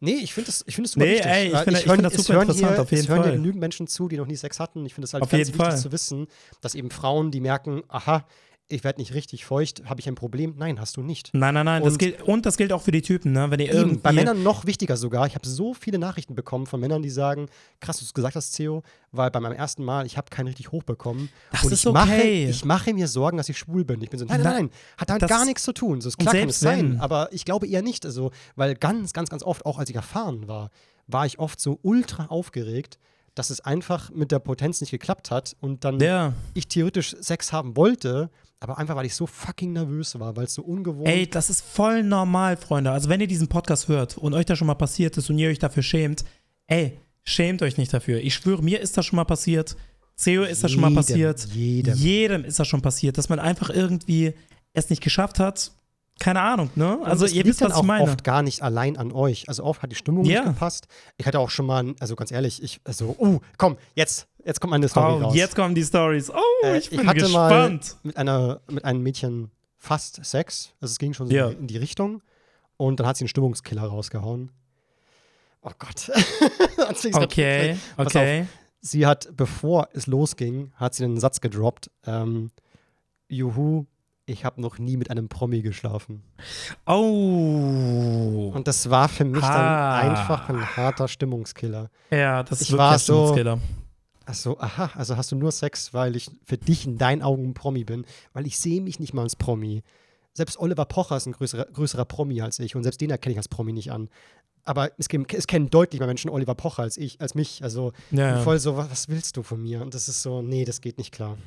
Speaker 1: Nee, ich finde das, ich find das super
Speaker 2: nee,
Speaker 1: wichtig.
Speaker 2: Ey, ich finde find das super interessant,
Speaker 1: hier,
Speaker 2: auf jeden
Speaker 1: es
Speaker 2: hören
Speaker 1: hier genügend Menschen zu, die noch nie Sex hatten. Ich finde es halt
Speaker 2: auf
Speaker 1: ganz
Speaker 2: wichtig
Speaker 1: Fall. zu wissen, dass eben Frauen, die merken, aha, ich werde nicht richtig feucht, habe ich ein Problem? Nein, hast du nicht.
Speaker 2: Nein, nein, nein. Und das, gilt, und das gilt auch für die Typen, ne? Wenn ihr irgendwie
Speaker 1: bei Männern noch wichtiger sogar. Ich habe so viele Nachrichten bekommen von Männern, die sagen, krass, du hast gesagt hast, Theo, weil bei meinem ersten Mal, ich habe keinen richtig hochbekommen.
Speaker 2: Das
Speaker 1: und
Speaker 2: ist
Speaker 1: ich
Speaker 2: okay.
Speaker 1: Mache, ich mache mir Sorgen, dass ich schwul bin. Ich bin so, nein, nein, nein, hat damit gar nichts zu tun. So, ist klar kann es sein, aber ich glaube eher nicht. Also, weil ganz, ganz, ganz oft, auch als ich erfahren war, war ich oft so ultra aufgeregt, dass es einfach mit der Potenz nicht geklappt hat und dann
Speaker 2: ja.
Speaker 1: ich theoretisch Sex haben wollte, aber einfach weil ich so fucking nervös war, weil es so ungewohnt
Speaker 2: Ey, das ist voll normal, Freunde. Also wenn ihr diesen Podcast hört und euch das schon mal passiert ist und ihr euch dafür schämt, ey, schämt euch nicht dafür. Ich schwöre, mir ist das schon mal passiert. Theo ist das schon mal passiert.
Speaker 1: Jedem.
Speaker 2: jedem ist das schon passiert, dass man einfach irgendwie es nicht geschafft hat keine Ahnung, ne?
Speaker 1: Also ihr wisst, was ich meine. oft gar nicht allein an euch. Also oft hat die Stimmung ja. nicht gepasst. Ich hatte auch schon mal, also ganz ehrlich, ich, also, uh, komm, jetzt, jetzt kommt meine Story
Speaker 2: oh,
Speaker 1: raus.
Speaker 2: Jetzt kommen die Stories. Oh, äh, ich bin
Speaker 1: ich hatte
Speaker 2: gespannt.
Speaker 1: Mal mit einer, mit einem Mädchen fast Sex. Also es ging schon so
Speaker 2: ja.
Speaker 1: in die Richtung. Und dann hat sie einen Stimmungskiller rausgehauen. Oh Gott. <laughs>
Speaker 2: okay, okay.
Speaker 1: Sie hat, bevor es losging, hat sie einen Satz gedroppt. Ähm, Juhu, ich habe noch nie mit einem Promi geschlafen.
Speaker 2: Oh.
Speaker 1: Und das war für mich ah. dann einfach ein harter Stimmungskiller.
Speaker 2: Ja, das
Speaker 1: ich
Speaker 2: ist
Speaker 1: war
Speaker 2: ein Stimmungskiller.
Speaker 1: So, ach so, aha, also hast du nur Sex, weil ich für dich in deinen Augen ein Promi bin, weil ich sehe mich nicht mal als Promi. Selbst Oliver Pocher ist ein größerer, größerer Promi als ich und selbst den erkenne ich als Promi nicht an. Aber es, es kennen deutlich mehr Menschen Oliver Pocher als ich, als mich. Also
Speaker 2: ja.
Speaker 1: voll so, was willst du von mir? Und das ist so, nee, das geht nicht klar.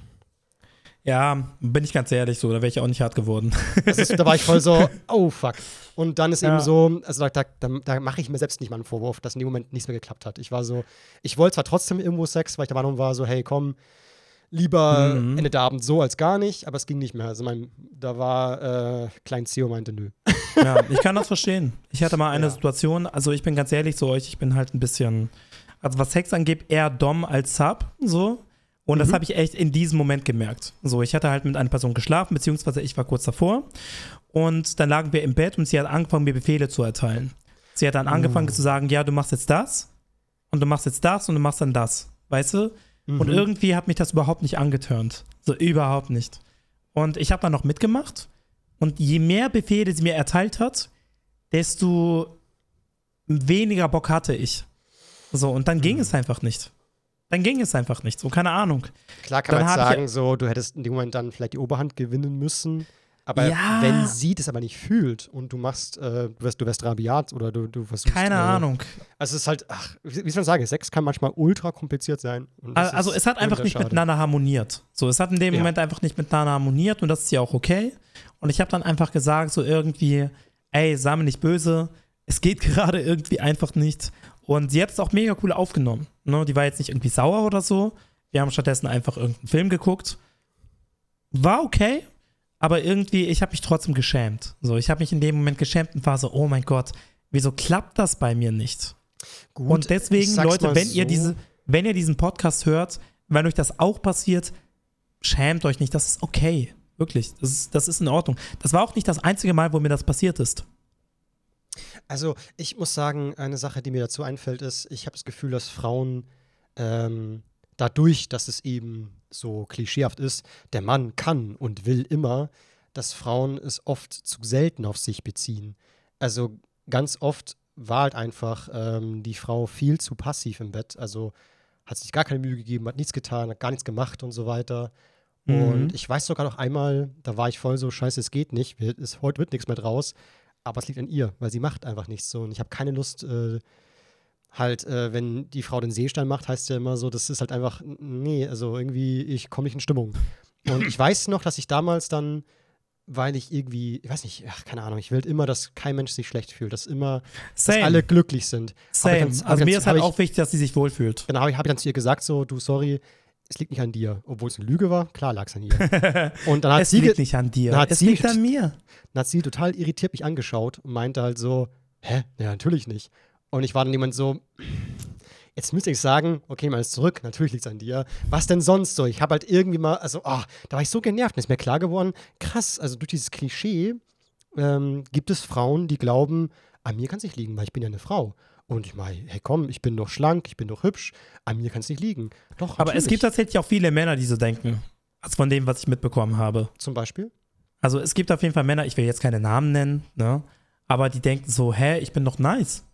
Speaker 2: Ja, bin ich ganz ehrlich so, da wäre ich auch nicht hart geworden.
Speaker 1: Ist, da war ich voll so, <laughs> oh fuck. Und dann ist ja. eben so, also da, da, da mache ich mir selbst nicht mal einen Vorwurf, dass in dem Moment nichts mehr geklappt hat. Ich war so, ich wollte zwar trotzdem irgendwo Sex, weil ich der Meinung war, so, hey, komm, lieber mhm. Ende der Abend so als gar nicht, aber es ging nicht mehr. Also mein, da war äh, Klein Zio meinte nö.
Speaker 2: Ja, ich kann das verstehen. Ich hatte mal eine ja. Situation, also ich bin ganz ehrlich zu euch, ich bin halt ein bisschen, also was Sex angeht, eher Dom als Sub, so. Und das mhm. habe ich echt in diesem Moment gemerkt. So, ich hatte halt mit einer Person geschlafen, beziehungsweise ich war kurz davor. Und dann lagen wir im Bett und sie hat angefangen, mir Befehle zu erteilen. Sie hat dann angefangen mhm. zu sagen, ja, du machst jetzt das und du machst jetzt das und du machst dann das. Weißt du? Mhm. Und irgendwie hat mich das überhaupt nicht angetörnt. So überhaupt nicht. Und ich habe dann noch mitgemacht. Und je mehr Befehle sie mir erteilt hat, desto weniger Bock hatte ich. So, und dann ging mhm. es einfach nicht dann ging es einfach nicht. So, keine Ahnung.
Speaker 1: Klar kann dann man sagen, so, du hättest in dem Moment dann vielleicht die Oberhand gewinnen müssen. Aber
Speaker 2: ja.
Speaker 1: wenn sie das aber nicht fühlt und du machst, äh, du wirst, du wirst rabiat oder du, du versuchst.
Speaker 2: Keine
Speaker 1: äh,
Speaker 2: Ahnung.
Speaker 1: Also es ist halt, ach, wie soll man sagen, Sex kann manchmal ultra kompliziert sein.
Speaker 2: also es hat einfach nicht miteinander harmoniert. So, es hat in dem ja. Moment einfach nicht miteinander harmoniert und das ist ja auch okay. Und ich habe dann einfach gesagt, so irgendwie, ey, sei mir nicht böse, es geht <laughs> gerade irgendwie einfach nicht. Und sie hat es auch mega cool aufgenommen. Ne? Die war jetzt nicht irgendwie sauer oder so. Wir haben stattdessen einfach irgendeinen Film geguckt. war okay, aber irgendwie, ich habe mich trotzdem geschämt. So, ich habe mich in dem Moment geschämt und war so, oh mein Gott, wieso klappt das bei mir nicht? Gut, und deswegen, Leute, wenn so. ihr diese, wenn ihr diesen Podcast hört, wenn euch das auch passiert, schämt euch nicht, das ist okay. Wirklich, das ist, das ist in Ordnung. Das war auch nicht das einzige Mal, wo mir das passiert ist.
Speaker 1: Also, ich muss sagen, eine Sache, die mir dazu einfällt, ist, ich habe das Gefühl, dass Frauen ähm, dadurch, dass es eben so klischeehaft ist, der Mann kann und will immer, dass Frauen es oft zu selten auf sich beziehen. Also ganz oft war halt einfach ähm, die Frau viel zu passiv im Bett. Also hat sich gar keine Mühe gegeben, hat nichts getan, hat gar nichts gemacht und so weiter. Mhm. Und ich weiß sogar noch einmal, da war ich voll so, scheiße, es geht nicht, es, heute wird nichts mehr draus. Aber es liegt an ihr, weil sie macht einfach nichts so. Und ich habe keine Lust, äh, halt, äh, wenn die Frau den Seestein macht, heißt ja immer so, das ist halt einfach, nee, also irgendwie, ich komme nicht in Stimmung. Und ich weiß noch, dass ich damals dann, weil ich irgendwie, ich weiß nicht, ach, keine Ahnung, ich will immer, dass kein Mensch sich schlecht fühlt, dass immer, dass alle glücklich sind.
Speaker 2: Same. Dann, also mir ist halt auch wichtig, dass sie sich wohlfühlt.
Speaker 1: Genau, habe ich, hab ich dann zu ihr gesagt, so, du, sorry, es liegt nicht an dir. Obwohl es eine Lüge war, klar lag es an ihr. <laughs>
Speaker 2: Und dann hat
Speaker 1: es
Speaker 2: sie liegt nicht an dir.
Speaker 1: es liegt an mir. Dann hat sie total irritiert mich angeschaut und meinte halt so, hä? Ja, natürlich nicht. Und ich war dann jemand so, jetzt müsste ich sagen, okay, mal ist zurück, natürlich liegt es an dir. Was denn sonst so? Ich habe halt irgendwie mal, also, oh, da war ich so genervt. Und ist mir klar geworden, krass, also durch dieses Klischee ähm, gibt es Frauen, die glauben, an mir kann es nicht liegen, weil ich bin ja eine Frau. Und ich meine, hey komm, ich bin doch schlank, ich bin doch hübsch, an mir kann es nicht liegen. Doch,
Speaker 2: Aber natürlich. es gibt tatsächlich auch viele Männer, die so denken. Also von dem, was ich mitbekommen habe.
Speaker 1: Zum Beispiel?
Speaker 2: Also es gibt auf jeden Fall Männer, ich will jetzt keine Namen nennen, ne? Aber die denken so, hä, ich bin doch nice.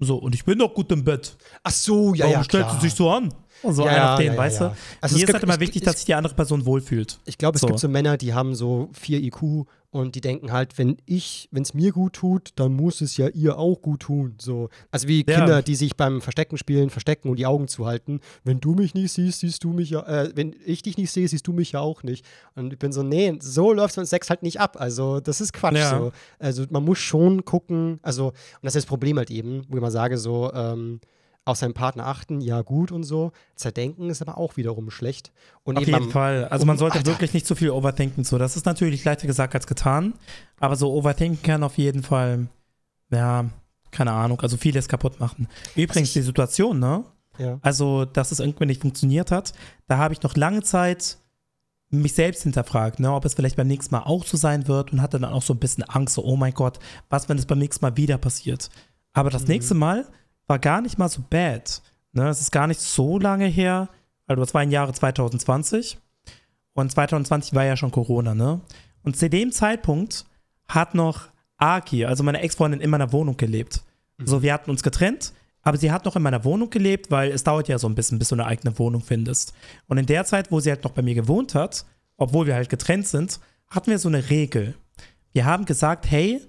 Speaker 2: So, und ich bin doch gut im Bett.
Speaker 1: Ach so, ja, Warum ja.
Speaker 2: stellt sie sich so an? So ja, einer auf den, ja, weißt du? Also Mir ist halt immer wichtig, dass sich die andere Person wohlfühlt.
Speaker 1: Ich glaube, es so. gibt so Männer, die haben so 4 IQ und die denken halt, wenn ich, wenn es mir gut tut, dann muss es ja ihr auch gut tun. So. Also wie Kinder, ja. die sich beim Verstecken spielen, verstecken und die Augen zuhalten. Wenn du mich nicht siehst, siehst du mich ja, äh, wenn ich dich nicht sehe, siehst du mich ja auch nicht. Und ich bin so, nee, so läuft man Sex halt nicht ab. Also das ist Quatsch ja. so. Also man muss schon gucken, also, und das ist das Problem halt eben, wo ich mal sage, so, ähm, auf seinen Partner achten, ja gut und so. Zerdenken ist aber auch wiederum schlecht. Und
Speaker 2: auf jeden Fall. Also man sollte Alter. wirklich nicht zu viel overthinken. So, das ist natürlich leichter gesagt als getan. Aber so overthinken kann auf jeden Fall, ja, keine Ahnung, also vieles kaputt machen. Übrigens also die Situation, ne? Ja. Also, dass es irgendwie nicht funktioniert hat, da habe ich noch lange Zeit mich selbst hinterfragt, ne, ob es vielleicht beim nächsten Mal auch so sein wird und hatte dann auch so ein bisschen Angst, so, oh mein Gott, was, wenn es beim nächsten Mal wieder passiert? Aber das mhm. nächste Mal war gar nicht mal so bad. Ne? Es ist gar nicht so lange her. Also das war im Jahre 2020. Und 2020 war ja schon Corona, ne? Und zu dem Zeitpunkt hat noch Aki, also meine Ex-Freundin, in meiner Wohnung gelebt. Mhm. So, wir hatten uns getrennt, aber sie hat noch in meiner Wohnung gelebt, weil es dauert ja so ein bisschen, bis du eine eigene Wohnung findest. Und in der Zeit, wo sie halt noch bei mir gewohnt hat, obwohl wir halt getrennt sind, hatten wir so eine Regel. Wir haben gesagt, hey,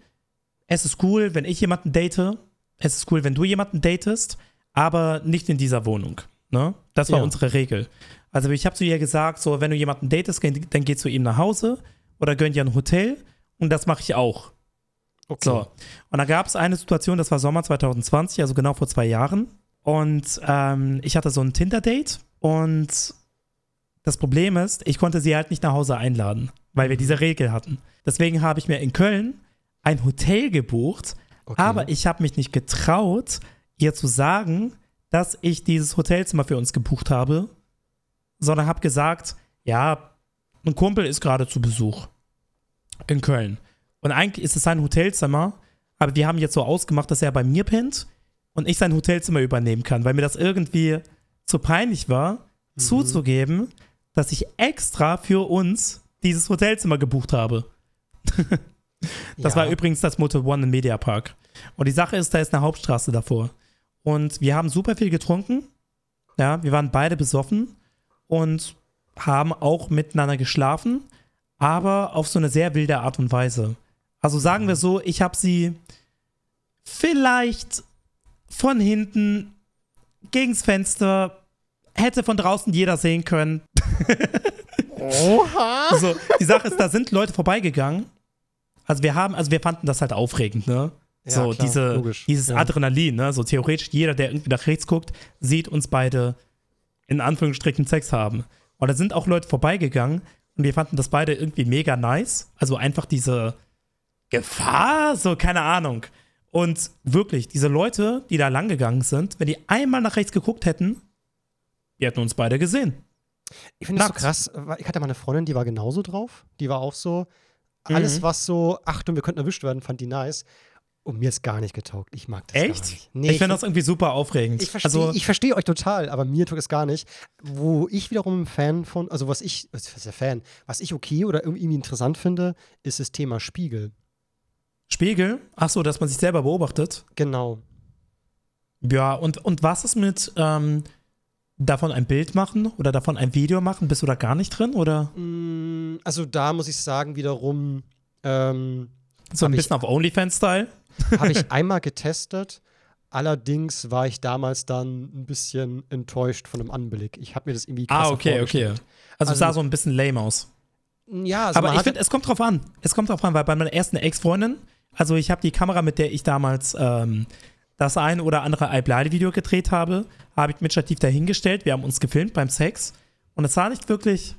Speaker 2: es ist cool, wenn ich jemanden date, es ist cool, wenn du jemanden datest, aber nicht in dieser Wohnung. Ne? Das war ja. unsere Regel. Also ich habe zu ihr gesagt, so wenn du jemanden datest, dann geh zu ihm nach Hause oder gönn dir ein Hotel und das mache ich auch. Okay. So. Und da gab es eine Situation, das war Sommer 2020, also genau vor zwei Jahren. Und ähm, ich hatte so ein Tinder-Date und das Problem ist, ich konnte sie halt nicht nach Hause einladen, weil wir diese Regel hatten. Deswegen habe ich mir in Köln ein Hotel gebucht, Okay. Aber ich habe mich nicht getraut, ihr zu sagen, dass ich dieses Hotelzimmer für uns gebucht habe, sondern habe gesagt, ja, ein Kumpel ist gerade zu Besuch in Köln. Und eigentlich ist es sein Hotelzimmer, aber wir haben jetzt so ausgemacht, dass er bei mir pennt und ich sein Hotelzimmer übernehmen kann, weil mir das irgendwie zu peinlich war, mhm. zuzugeben, dass ich extra für uns dieses Hotelzimmer gebucht habe. <laughs> Das ja. war übrigens das Motel One im Mediapark. Und die Sache ist, da ist eine Hauptstraße davor. Und wir haben super viel getrunken. Ja, wir waren beide besoffen und haben auch miteinander geschlafen, aber auf so eine sehr wilde Art und Weise. Also sagen wir so, ich habe sie vielleicht von hinten gegens Fenster, hätte von draußen jeder sehen können. Oha! So, die Sache ist, da sind Leute vorbeigegangen also wir haben, also wir fanden das halt aufregend, ne? Ja, so klar, diese, dieses ja. Adrenalin, ne? So theoretisch jeder, der irgendwie nach rechts guckt, sieht uns beide in Anführungsstrichen Sex haben. Und da sind auch Leute vorbeigegangen und wir fanden das beide irgendwie mega nice. Also einfach diese Gefahr, so keine Ahnung. Und wirklich, diese Leute, die da lang gegangen sind, wenn die einmal nach rechts geguckt hätten, die hätten uns beide gesehen.
Speaker 1: Ich finde das so krass. Ich hatte mal eine Freundin, die war genauso drauf. Die war auch so, alles, mhm. was so, Achtung, wir könnten erwischt werden, fand die nice. Und mir ist gar nicht getaugt. Ich mag das
Speaker 2: Echt?
Speaker 1: gar nicht.
Speaker 2: Nee, ich finde das irgendwie super aufregend.
Speaker 1: Ich verstehe also, versteh euch total, aber mir tut es gar nicht. Wo ich wiederum ein Fan von, also was ich, was ist der Fan, was ich okay oder irgendwie interessant finde, ist das Thema Spiegel.
Speaker 2: Spiegel? Ach so, dass man sich selber beobachtet?
Speaker 1: Genau.
Speaker 2: Ja, und, und was ist mit ähm, davon ein Bild machen oder davon ein Video machen? Bist du da gar nicht drin, oder?
Speaker 1: Mm, also da muss ich sagen, wiederum ähm,
Speaker 2: so ein bisschen ich, auf OnlyFans-Style?
Speaker 1: Habe ich <laughs> einmal getestet. Allerdings war ich damals dann ein bisschen enttäuscht von dem Anblick. Ich habe mir das irgendwie
Speaker 2: Ah, okay, okay. Also, also es sah so ein bisschen lame aus.
Speaker 1: Ja, also
Speaker 2: aber ich finde, es kommt drauf an. Es kommt drauf an, weil bei meiner ersten Ex-Freundin, also ich habe die Kamera, mit der ich damals ähm, das ein oder andere iBlade-Video gedreht habe, habe ich mit Stativ dahingestellt. Wir haben uns gefilmt beim Sex und es sah nicht wirklich,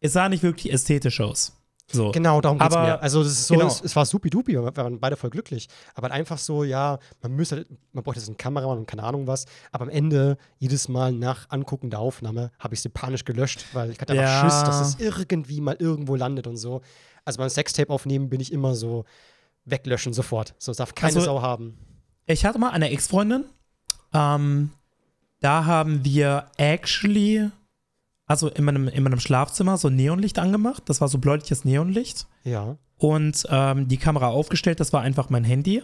Speaker 2: es sah nicht wirklich ästhetisch aus. So.
Speaker 1: Genau, darum geht es mir. Also es, so, genau. es, es, war supi-dupi, wir waren beide voll glücklich. Aber einfach so, ja, man müsste, man bräuchte jetzt einen Kameramann und keine Ahnung was. Aber am Ende, jedes Mal nach Angucken der Aufnahme, habe ich sie panisch gelöscht, weil ich hatte einfach ja. Schiss, dass es irgendwie mal irgendwo landet und so. Also beim Sextape aufnehmen bin ich immer so weglöschen sofort. So, es darf keine also, Sau haben.
Speaker 2: Ich hatte mal eine Ex-Freundin, ähm, da haben wir actually also in meinem, in meinem Schlafzimmer so ein Neonlicht angemacht. Das war so bläuliches Neonlicht.
Speaker 1: Ja.
Speaker 2: Und ähm, die Kamera aufgestellt, das war einfach mein Handy.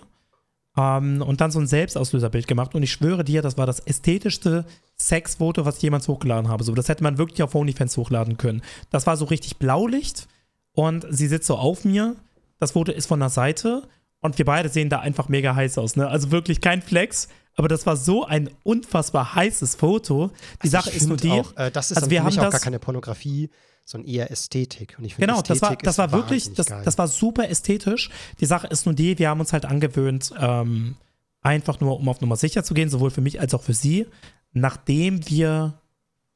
Speaker 2: Ähm, und dann so ein Selbstauslöserbild gemacht. Und ich schwöre dir, das war das ästhetischste Sexfoto, was ich jemals hochgeladen habe. So, das hätte man wirklich auf OnlyFans hochladen können. Das war so richtig Blaulicht. Und sie sitzt so auf mir. Das Foto ist von der Seite. Und wir beide sehen da einfach mega heiß aus. Ne? Also wirklich kein Flex aber das war so ein unfassbar heißes Foto. Die also Sache ist nur die.
Speaker 1: Auch, äh, das ist also wir mich auch gar keine Pornografie, sondern eher Ästhetik.
Speaker 2: Und ich genau, Ästhetik das war, das war wirklich, das, das, war super ästhetisch. Die Sache ist nur die, wir haben uns halt angewöhnt, ähm, einfach nur, um auf Nummer sicher zu gehen, sowohl für mich als auch für sie, nachdem wir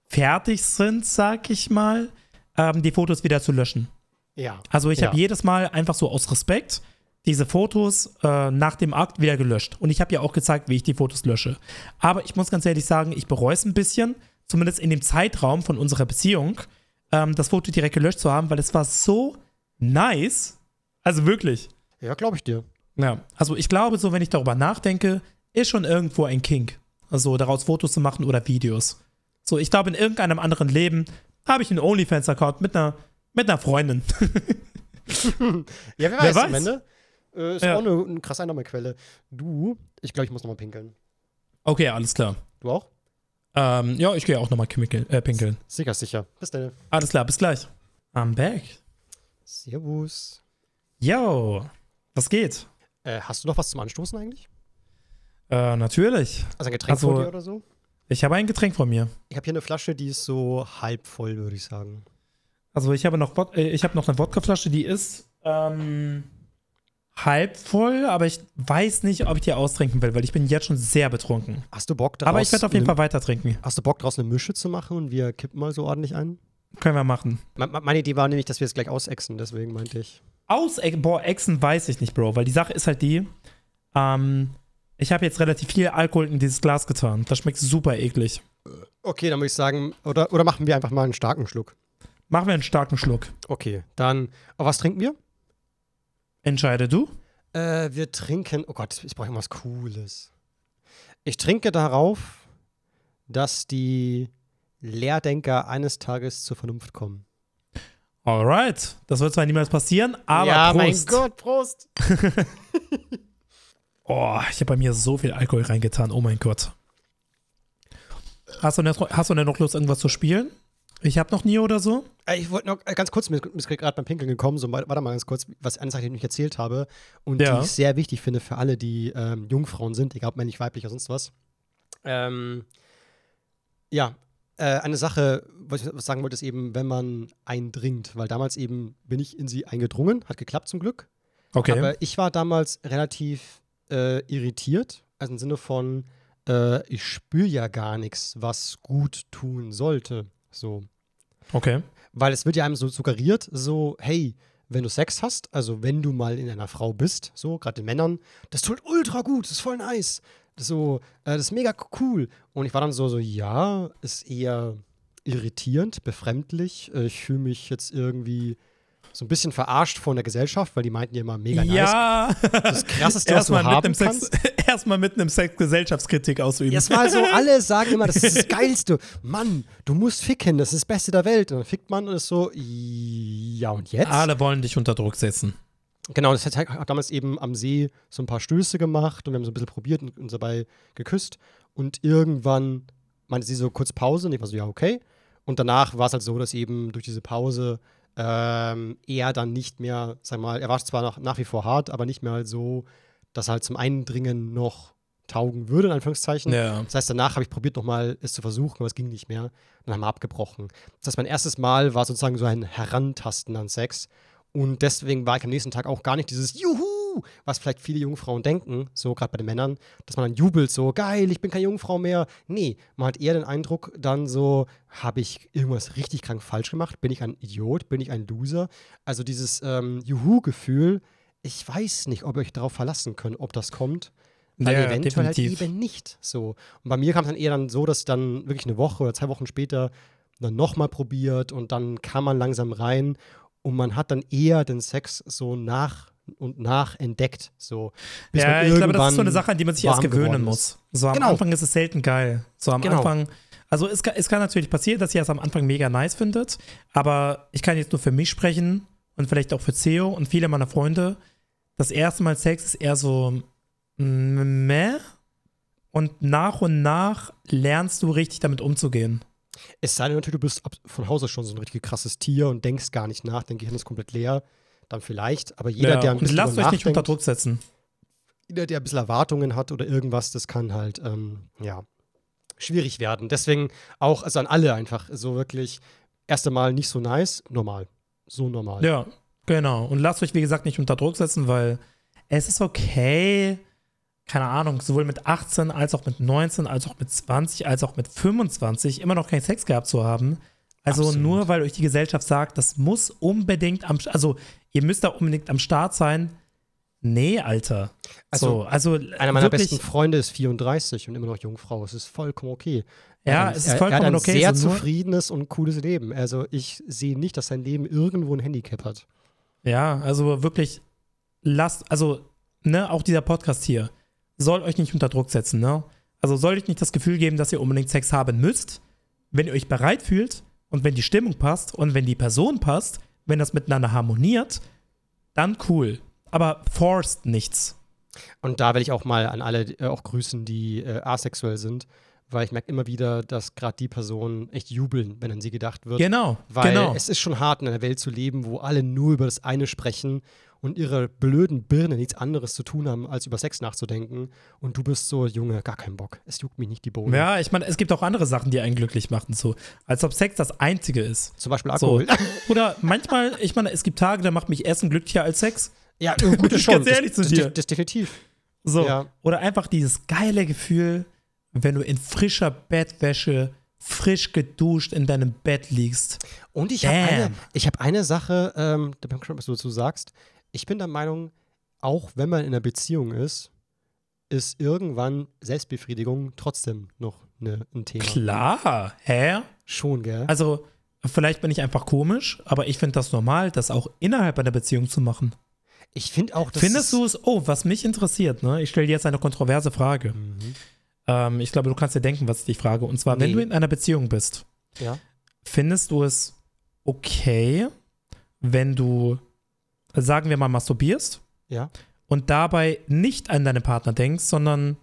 Speaker 2: fertig sind, sag ich mal, ähm, die Fotos wieder zu löschen.
Speaker 1: Ja.
Speaker 2: Also ich
Speaker 1: ja.
Speaker 2: habe jedes Mal einfach so aus Respekt diese Fotos äh, nach dem Akt wieder gelöscht. Und ich habe ja auch gezeigt, wie ich die Fotos lösche. Aber ich muss ganz ehrlich sagen, ich bereue es ein bisschen, zumindest in dem Zeitraum von unserer Beziehung, ähm, das Foto direkt gelöscht zu haben, weil es war so nice. Also wirklich.
Speaker 1: Ja, glaube ich dir.
Speaker 2: Ja, also ich glaube, so wenn ich darüber nachdenke, ist schon irgendwo ein Kink. Also daraus Fotos zu machen oder Videos. So, ich glaube, in irgendeinem anderen Leben habe ich einen OnlyFans-Account mit einer, mit einer Freundin. <laughs>
Speaker 1: ja, wer weiß, wer weiß. am Ende. Äh, ist ja. auch eine, eine krasse Einnahmequelle. Du, ich glaube, ich muss nochmal pinkeln.
Speaker 2: Okay, alles klar.
Speaker 1: Du auch?
Speaker 2: Ähm, ja, ich gehe auch nochmal äh, pinkeln.
Speaker 1: Sicher, sicher. Bis dann.
Speaker 2: Alles klar, bis gleich. I'm back.
Speaker 1: Servus.
Speaker 2: Yo, was geht?
Speaker 1: Äh, hast du noch was zum Anstoßen eigentlich?
Speaker 2: Äh, natürlich.
Speaker 1: Also ein Getränk also, vor dir oder so?
Speaker 2: Ich habe ein Getränk von mir.
Speaker 1: Ich habe hier eine Flasche, die ist so halb voll, würde ich sagen.
Speaker 2: Also ich habe noch, äh, ich habe noch eine Wodkaflasche, die ist ähm, halb voll, aber ich weiß nicht, ob ich die austrinken will, weil ich bin jetzt schon sehr betrunken.
Speaker 1: Hast du Bock daraus?
Speaker 2: Aber ich werde auf jeden Fall weiter trinken.
Speaker 1: Hast du Bock daraus eine Mische zu machen und wir kippen mal so ordentlich ein?
Speaker 2: Können wir machen.
Speaker 1: Meine Idee war nämlich, dass wir es gleich ausexen, deswegen meinte ich.
Speaker 2: Ausexen? Boah, exen weiß ich nicht, Bro, weil die Sache ist halt die, ähm, ich habe jetzt relativ viel Alkohol in dieses Glas getan. Das schmeckt super eklig.
Speaker 1: Okay, dann würde ich sagen, oder, oder machen wir einfach mal einen starken Schluck.
Speaker 2: Machen wir einen starken Schluck.
Speaker 1: Okay, dann, was trinken wir?
Speaker 2: Entscheide du?
Speaker 1: Äh, wir trinken. Oh Gott, ich brauche irgendwas Cooles. Ich trinke darauf, dass die Lehrdenker eines Tages zur Vernunft kommen.
Speaker 2: Alright. Das wird zwar niemals passieren, aber
Speaker 1: ja,
Speaker 2: Prost.
Speaker 1: mein Gott, Prost. <laughs>
Speaker 2: oh, ich habe bei mir so viel Alkohol reingetan. Oh mein Gott. Hast du, denn, hast du denn noch Lust, irgendwas zu spielen? Ich habe noch nie oder so.
Speaker 1: Äh, ich wollte noch äh, ganz kurz, mir ist gerade beim Pinkeln gekommen, so warte mal ganz kurz, was eine Sache, die ich nicht erzählt habe und ja. die ich sehr wichtig finde für alle, die ähm, Jungfrauen sind, egal ob männlich, weiblich oder sonst was. Ähm, ja, äh, eine Sache, was ich sagen wollte, ist eben, wenn man eindringt, weil damals eben bin ich in sie eingedrungen, hat geklappt zum Glück.
Speaker 2: Okay.
Speaker 1: Aber ich war damals relativ äh, irritiert, also im Sinne von, äh, ich spüre ja gar nichts, was gut tun sollte. So.
Speaker 2: Okay.
Speaker 1: Weil es wird ja einem so suggeriert, so, hey, wenn du Sex hast, also wenn du mal in einer Frau bist, so, gerade den Männern, das tut ultra gut, das ist voll nice. Das so, äh, das ist mega cool. Und ich war dann so, so, ja, ist eher irritierend, befremdlich. Äh, ich fühle mich jetzt irgendwie so ein bisschen verarscht von der Gesellschaft, weil die meinten ja immer mega nice.
Speaker 2: Ja.
Speaker 1: Das krasseste, was du haben
Speaker 2: kannst. <laughs> Erstmal mit einem Sex Gesellschaftskritik ausüben.
Speaker 1: War so, <laughs> alle sagen immer, das ist das Geilste. Mann, du musst ficken, das ist das Beste der Welt. Und dann fickt man und ist so, ja und jetzt?
Speaker 2: Alle wollen dich unter Druck setzen.
Speaker 1: Genau, das hat, hat damals eben am See so ein paar Stöße gemacht und wir haben so ein bisschen probiert und uns dabei geküsst. Und irgendwann meinte sie so kurz Pause und ich war so, ja, okay. Und danach war es halt so, dass eben durch diese Pause ähm, er dann nicht mehr, sag mal, er war zwar noch, nach wie vor hart, aber nicht mehr so, dass er halt zum Eindringen noch taugen würde, in Anführungszeichen. Ja. Das heißt, danach habe ich probiert, nochmal es zu versuchen, aber es ging nicht mehr. Dann haben wir abgebrochen. Das heißt, mein erstes Mal war sozusagen so ein Herantasten an Sex. Und deswegen war ich am nächsten Tag auch gar nicht dieses Juhu, was vielleicht viele Jungfrauen denken, so gerade bei den Männern, dass man dann jubelt, so geil, ich bin keine Jungfrau mehr. Nee, man hat eher den Eindruck, dann so, habe ich irgendwas richtig krank falsch gemacht? Bin ich ein Idiot? Bin ich ein Loser? Also dieses ähm, Juhu-Gefühl, ich weiß nicht, ob ihr euch darauf verlassen könnt, ob das kommt. Weil ja, eventuell halt definitiv. halt eben nicht so. Und bei mir kam es dann eher dann so, dass dann wirklich eine Woche oder zwei Wochen später dann nochmal probiert und dann kam man langsam rein und man hat dann eher den Sex so nach und nach entdeckt. So,
Speaker 2: ja, ich glaube, das ist so eine Sache, an die man sich erst gewöhnen muss. So am genau. Anfang ist es selten geil. So am genau. Anfang. Also es kann, es kann natürlich passieren, dass ihr es am Anfang mega nice findet, aber ich kann jetzt nur für mich sprechen und vielleicht auch für Theo und viele meiner Freunde. Das erste Mal Sex ist eher so meh und nach und nach lernst du richtig damit umzugehen.
Speaker 1: Es sei denn natürlich, du bist von Hause schon so ein richtig krasses Tier und denkst gar nicht nach, dein Gehirn ist komplett leer, dann vielleicht. Aber jeder,
Speaker 2: ja,
Speaker 1: der ein bisschen.
Speaker 2: Lasst euch nicht unter Druck setzen.
Speaker 1: Jeder, der ein bisschen Erwartungen hat oder irgendwas, das kann halt, ähm, ja, schwierig werden. Deswegen auch, also an alle einfach, so wirklich, erste Mal nicht so nice, normal. So normal.
Speaker 2: Ja, genau. Und lasst euch, wie gesagt, nicht unter Druck setzen, weil es ist okay, keine Ahnung, sowohl mit 18 als auch mit 19, als auch mit 20, als auch mit 25 immer noch keinen Sex gehabt zu haben. Also Absolut. nur weil euch die Gesellschaft sagt, das muss unbedingt am, also ihr müsst da unbedingt am Start sein. Nee, Alter.
Speaker 1: Also, so, also einer meiner wirklich, besten Freunde ist 34 und immer noch Jungfrau. Es ist vollkommen okay.
Speaker 2: Ja, es ist vollkommen
Speaker 1: er, er hat ein
Speaker 2: okay.
Speaker 1: sehr so zufriedenes und cooles Leben. Also ich sehe nicht, dass sein Leben irgendwo ein Handicap hat.
Speaker 2: Ja, also wirklich lasst, also ne, auch dieser Podcast hier soll euch nicht unter Druck setzen, ne? Also soll euch nicht das Gefühl geben, dass ihr unbedingt Sex haben müsst. Wenn ihr euch bereit fühlt und wenn die Stimmung passt und wenn die Person passt, wenn das miteinander harmoniert, dann cool. Aber forced nichts.
Speaker 1: Und da will ich auch mal an alle äh, auch grüßen, die äh, asexuell sind, weil ich merke immer wieder, dass gerade die Personen echt jubeln, wenn an sie gedacht wird.
Speaker 2: Genau.
Speaker 1: Weil
Speaker 2: genau.
Speaker 1: es ist schon hart, in einer Welt zu leben, wo alle nur über das eine sprechen und ihre blöden Birne nichts anderes zu tun haben, als über Sex nachzudenken. Und du bist so, Junge, gar keinen Bock. Es juckt mich nicht die Bohne.
Speaker 2: Ja, ich meine, es gibt auch andere Sachen, die einen glücklich machen. So, als ob Sex das Einzige ist.
Speaker 1: Zum Beispiel Alkohol.
Speaker 2: So. <laughs> Oder manchmal, ich meine, es gibt Tage, da macht mich Essen glücklicher als Sex.
Speaker 1: Ja, gut, schon.
Speaker 2: Ganz ehrlich
Speaker 1: das,
Speaker 2: zu dir.
Speaker 1: Das, das definitiv.
Speaker 2: So. Ja. Oder einfach dieses geile Gefühl, wenn du in frischer Bettwäsche frisch geduscht in deinem Bett liegst.
Speaker 1: Und ich habe eine, hab eine Sache, ähm, da bin ich gespannt, was du dazu sagst ich bin der Meinung, auch wenn man in einer Beziehung ist, ist irgendwann Selbstbefriedigung trotzdem noch ne, ein Thema.
Speaker 2: Klar, hä?
Speaker 1: Schon, gell?
Speaker 2: Also, vielleicht bin ich einfach komisch, aber ich finde das normal, das auch innerhalb einer Beziehung zu machen.
Speaker 1: Ich finde auch,
Speaker 2: dass. Findest du es, oh, was mich interessiert, ne? Ich stelle dir jetzt eine kontroverse Frage. Mhm. Ähm, ich glaube, du kannst dir denken, was ich dich frage. Und zwar, nee. wenn du in einer Beziehung bist,
Speaker 1: ja.
Speaker 2: findest du es okay, wenn du sagen wir mal, masturbierst.
Speaker 1: Ja.
Speaker 2: Und dabei nicht an deinen Partner denkst, sondern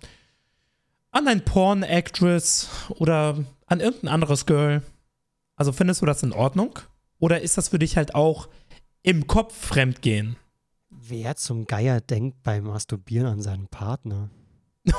Speaker 2: an ein Porn-Actress oder an irgendein anderes Girl. Also findest du das in Ordnung? Oder ist das für dich halt auch im Kopf fremdgehen?
Speaker 1: Wer zum Geier denkt beim Masturbieren an seinen Partner? <laughs>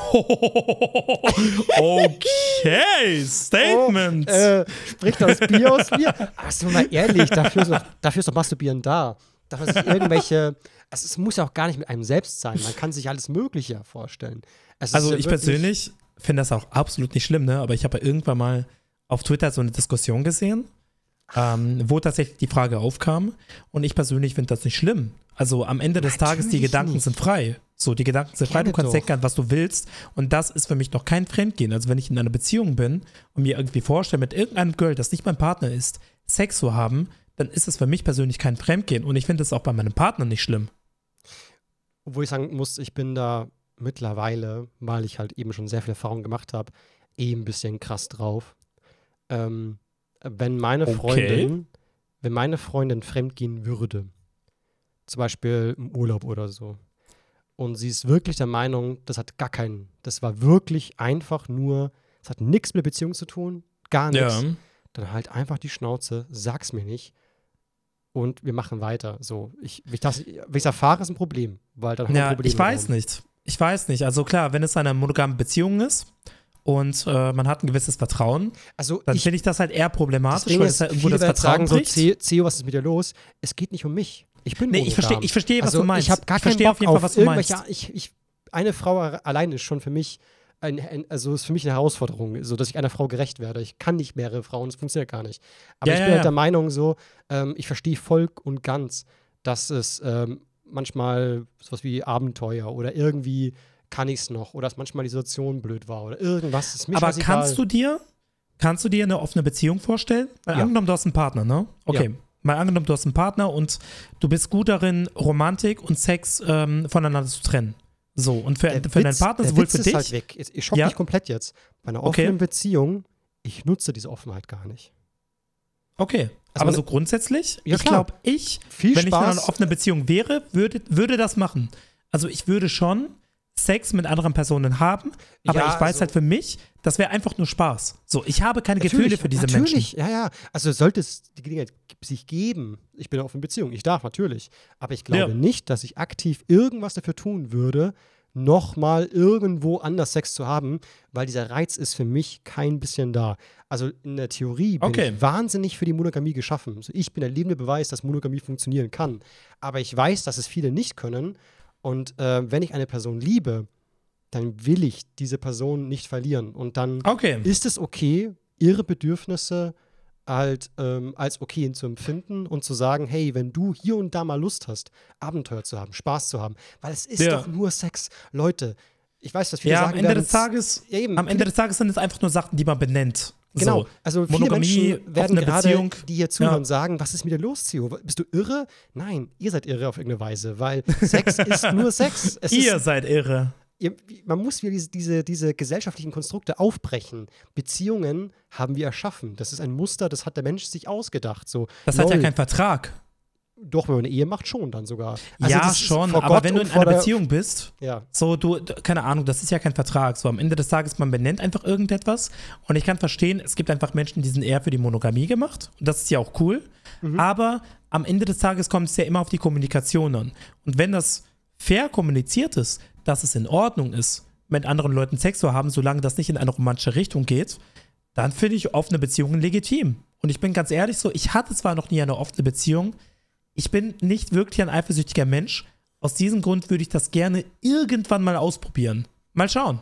Speaker 2: okay, Statement. Oh,
Speaker 1: äh, spricht das Bier aus mir? Ach, sind wir mal ehrlich, dafür ist, doch, dafür ist doch Masturbieren da dass man sich irgendwelche, <laughs> also es muss ja auch gar nicht mit einem selbst sein, man kann sich alles Mögliche vorstellen.
Speaker 2: also ja ich persönlich finde das auch absolut nicht schlimm, ne? aber ich habe ja irgendwann mal auf Twitter so eine Diskussion gesehen ähm, wo tatsächlich die Frage aufkam. Und ich persönlich finde das nicht schlimm. Also am Ende des Natürlich Tages, die Gedanken nicht. sind frei. So, die Gedanken sind frei, du kannst denken, was du willst. Und das ist für mich noch kein Fremdgehen. Also wenn ich in einer Beziehung bin und mir irgendwie vorstelle, mit irgendeinem Girl, das nicht mein Partner ist, Sex zu haben, dann ist es für mich persönlich kein Fremdgehen. Und ich finde es auch bei meinem Partner nicht schlimm.
Speaker 1: Obwohl ich sagen muss, ich bin da mittlerweile, weil ich halt eben schon sehr viel Erfahrung gemacht habe, eh ein bisschen krass drauf. Ähm, wenn meine Freundin, wenn meine Freundin fremdgehen würde, zum Beispiel im Urlaub oder so, und sie ist wirklich der Meinung, das hat gar keinen, das war wirklich einfach nur, es hat nichts mit Beziehung zu tun, gar nichts. Ja. Dann halt einfach die Schnauze, sag's mir nicht und wir machen weiter. So, ich, wenn ich das, wenn ich erfahre, ist ein Problem, weil dann
Speaker 2: ja, ich weiß nicht. Ich weiß nicht. Also klar, wenn es eine monogame Beziehung ist und äh, man hat ein gewisses Vertrauen, also dann finde ich das halt eher problematisch, weil es halt irgendwo das Vertrauen
Speaker 1: sagen, so, Theo, was ist mit dir los? Es geht nicht um mich. Ich bin nee,
Speaker 2: ich verstehe, ich verstehe, was
Speaker 1: also,
Speaker 2: du meinst.
Speaker 1: Ich habe gar keinen Bock auf, Fall, was du meinst. Ich, ich, eine Frau allein ist schon für mich ein, ein, also ist für mich eine Herausforderung, so dass ich einer Frau gerecht werde. Ich kann nicht mehrere Frauen, das funktioniert gar nicht. Aber ja, ich bin ja, halt der Meinung so, ähm, ich verstehe voll und ganz, dass es ähm, manchmal sowas wie Abenteuer oder irgendwie kann ich es noch oder dass manchmal die Situation blöd war oder irgendwas. Ist
Speaker 2: mir Aber kannst du dir, kannst du dir eine offene Beziehung vorstellen? Weil angenommen, du hast einen Partner, ne? Okay. Mal angenommen, du hast einen Partner und du bist gut darin, Romantik und Sex ähm, voneinander zu trennen. So, und für, für deinen Partner, sowohl Witz für dich. Ist halt
Speaker 1: weg. Ich schock ja? mich komplett jetzt. Bei einer offenen okay. Beziehung, ich nutze diese Offenheit gar nicht.
Speaker 2: Okay. Also aber so grundsätzlich, ja, ich glaube, ich, Viel wenn Spaß. ich in einer offenen Beziehung wäre, würde, würde das machen. Also ich würde schon Sex mit anderen Personen haben, aber ja, ich weiß also, halt für mich, das wäre einfach nur Spaß. So, ich habe keine Gefühle für diese
Speaker 1: natürlich,
Speaker 2: Menschen.
Speaker 1: Ja, ja. Also sollte es die Gelegenheit sich geben, ich bin auf in Beziehung, ich darf natürlich, aber ich glaube ja. nicht, dass ich aktiv irgendwas dafür tun würde, nochmal irgendwo anders Sex zu haben, weil dieser Reiz ist für mich kein bisschen da. Also in der Theorie bin okay. ich wahnsinnig für die Monogamie geschaffen. Also ich bin der lebende Beweis, dass Monogamie funktionieren kann. Aber ich weiß, dass es viele nicht können und äh, wenn ich eine Person liebe, dann will ich diese Person nicht verlieren. Und dann
Speaker 2: okay.
Speaker 1: ist es okay, ihre Bedürfnisse halt ähm, als okay zu empfinden und zu sagen, hey, wenn du hier und da mal Lust hast, Abenteuer zu haben, Spaß zu haben, weil es ist ja. doch nur Sex. Leute, ich weiß, dass viele
Speaker 2: ja,
Speaker 1: sagen,
Speaker 2: am Ende des Tages, ja, eben, am Ende des Tages sind es einfach nur Sachen, die man benennt.
Speaker 1: Genau,
Speaker 2: so,
Speaker 1: also viele Monogamie, Menschen werden gerade, Beziehung. die hier zuhören, ja. sagen, was ist mit dir los, Theo? Bist du irre? Nein, ihr seid irre auf irgendeine Weise, weil Sex <laughs> ist nur Sex.
Speaker 2: Es ihr ist, seid irre.
Speaker 1: Ihr, man muss wieder diese, diese, diese gesellschaftlichen Konstrukte aufbrechen. Beziehungen haben wir erschaffen. Das ist ein Muster, das hat der Mensch sich ausgedacht. So,
Speaker 2: das lol. hat ja keinen Vertrag.
Speaker 1: Doch, wenn man eine Ehe macht, schon dann sogar.
Speaker 2: Also ja, schon, aber Gott wenn du in einer Beziehung bist,
Speaker 1: ja.
Speaker 2: so du, keine Ahnung, das ist ja kein Vertrag. So am Ende des Tages, man benennt einfach irgendetwas. Und ich kann verstehen, es gibt einfach Menschen, die sind eher für die Monogamie gemacht. Und das ist ja auch cool. Mhm. Aber am Ende des Tages kommt es ja immer auf die Kommunikation an. Und wenn das fair kommuniziert ist, dass es in Ordnung ist, mit anderen Leuten Sex zu haben, solange das nicht in eine romantische Richtung geht, dann finde ich offene Beziehungen legitim. Und ich bin ganz ehrlich so, ich hatte zwar noch nie eine offene Beziehung, ich bin nicht wirklich ein eifersüchtiger Mensch. Aus diesem Grund würde ich das gerne irgendwann mal ausprobieren. Mal schauen.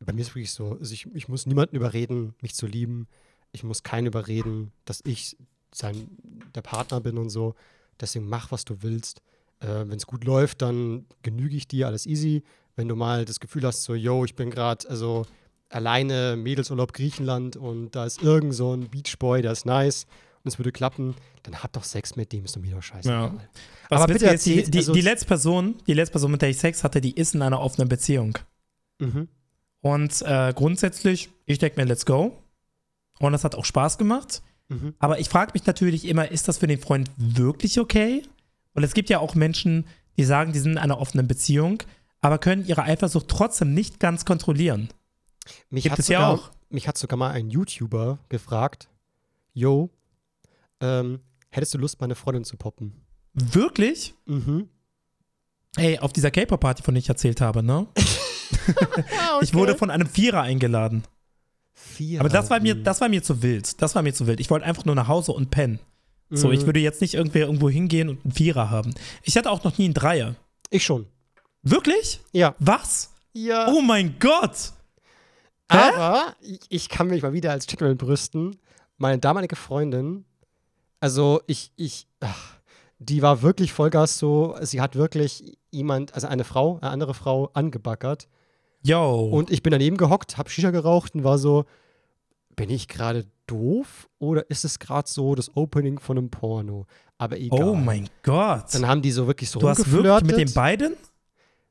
Speaker 1: Bei mir ist es wirklich so, also ich, ich muss niemanden überreden, mich zu lieben. Ich muss keinen überreden, dass ich sein, der Partner bin und so. Deswegen mach, was du willst. Äh, Wenn es gut läuft, dann genüge ich dir, alles easy. Wenn du mal das Gefühl hast, so, yo, ich bin gerade, also alleine Mädelsurlaub Griechenland und da ist irgend so ein Beachboy, der ist nice und es würde klappen, dann hab doch Sex mit dem, ist doch mir doch scheiße. Ja.
Speaker 2: Aber bitte jetzt, die, die, also die, letzte Person, die letzte Person, mit der ich Sex hatte, die ist in einer offenen Beziehung. Mhm. Und äh, grundsätzlich, ich denke mir, let's go. Und das hat auch Spaß gemacht. Mhm. Aber ich frage mich natürlich immer, ist das für den Freund wirklich okay? Und es gibt ja auch Menschen, die sagen, die sind in einer offenen Beziehung, aber können ihre Eifersucht trotzdem nicht ganz kontrollieren.
Speaker 1: Mich gibt es sogar, ja auch. Mich hat sogar mal ein YouTuber gefragt, yo, ähm, hättest du Lust, meine Freundin zu poppen?
Speaker 2: Wirklich?
Speaker 1: Mhm.
Speaker 2: Ey, auf dieser K-Pop-Party, von der ich erzählt habe, ne? okay. <laughs> <laughs> Ich wurde von einem Vierer eingeladen. Vierer? Aber das war mir, das war mir zu wild. Das war mir zu wild. Ich wollte einfach nur nach Hause und pennen. Mhm. So, ich mhm. würde jetzt nicht irgendwie irgendwo hingehen und einen Vierer haben. Ich hatte auch noch nie einen Dreier.
Speaker 1: Ich schon.
Speaker 2: Wirklich?
Speaker 1: Ja.
Speaker 2: Was?
Speaker 1: Ja.
Speaker 2: Oh mein Gott!
Speaker 1: Aber ich, ich kann mich mal wieder als Gentleman brüsten. Meine damalige Freundin Also ich, ich, ach, die war wirklich Vollgas so, sie hat wirklich jemand, also eine Frau, eine andere Frau angebackert.
Speaker 2: Yo.
Speaker 1: Und ich bin daneben gehockt, hab Shisha geraucht und war so, bin ich gerade doof oder ist es gerade so das Opening von einem Porno? Aber egal.
Speaker 2: Oh mein Gott.
Speaker 1: Dann haben die so wirklich so
Speaker 2: du hast wirklich mit den beiden?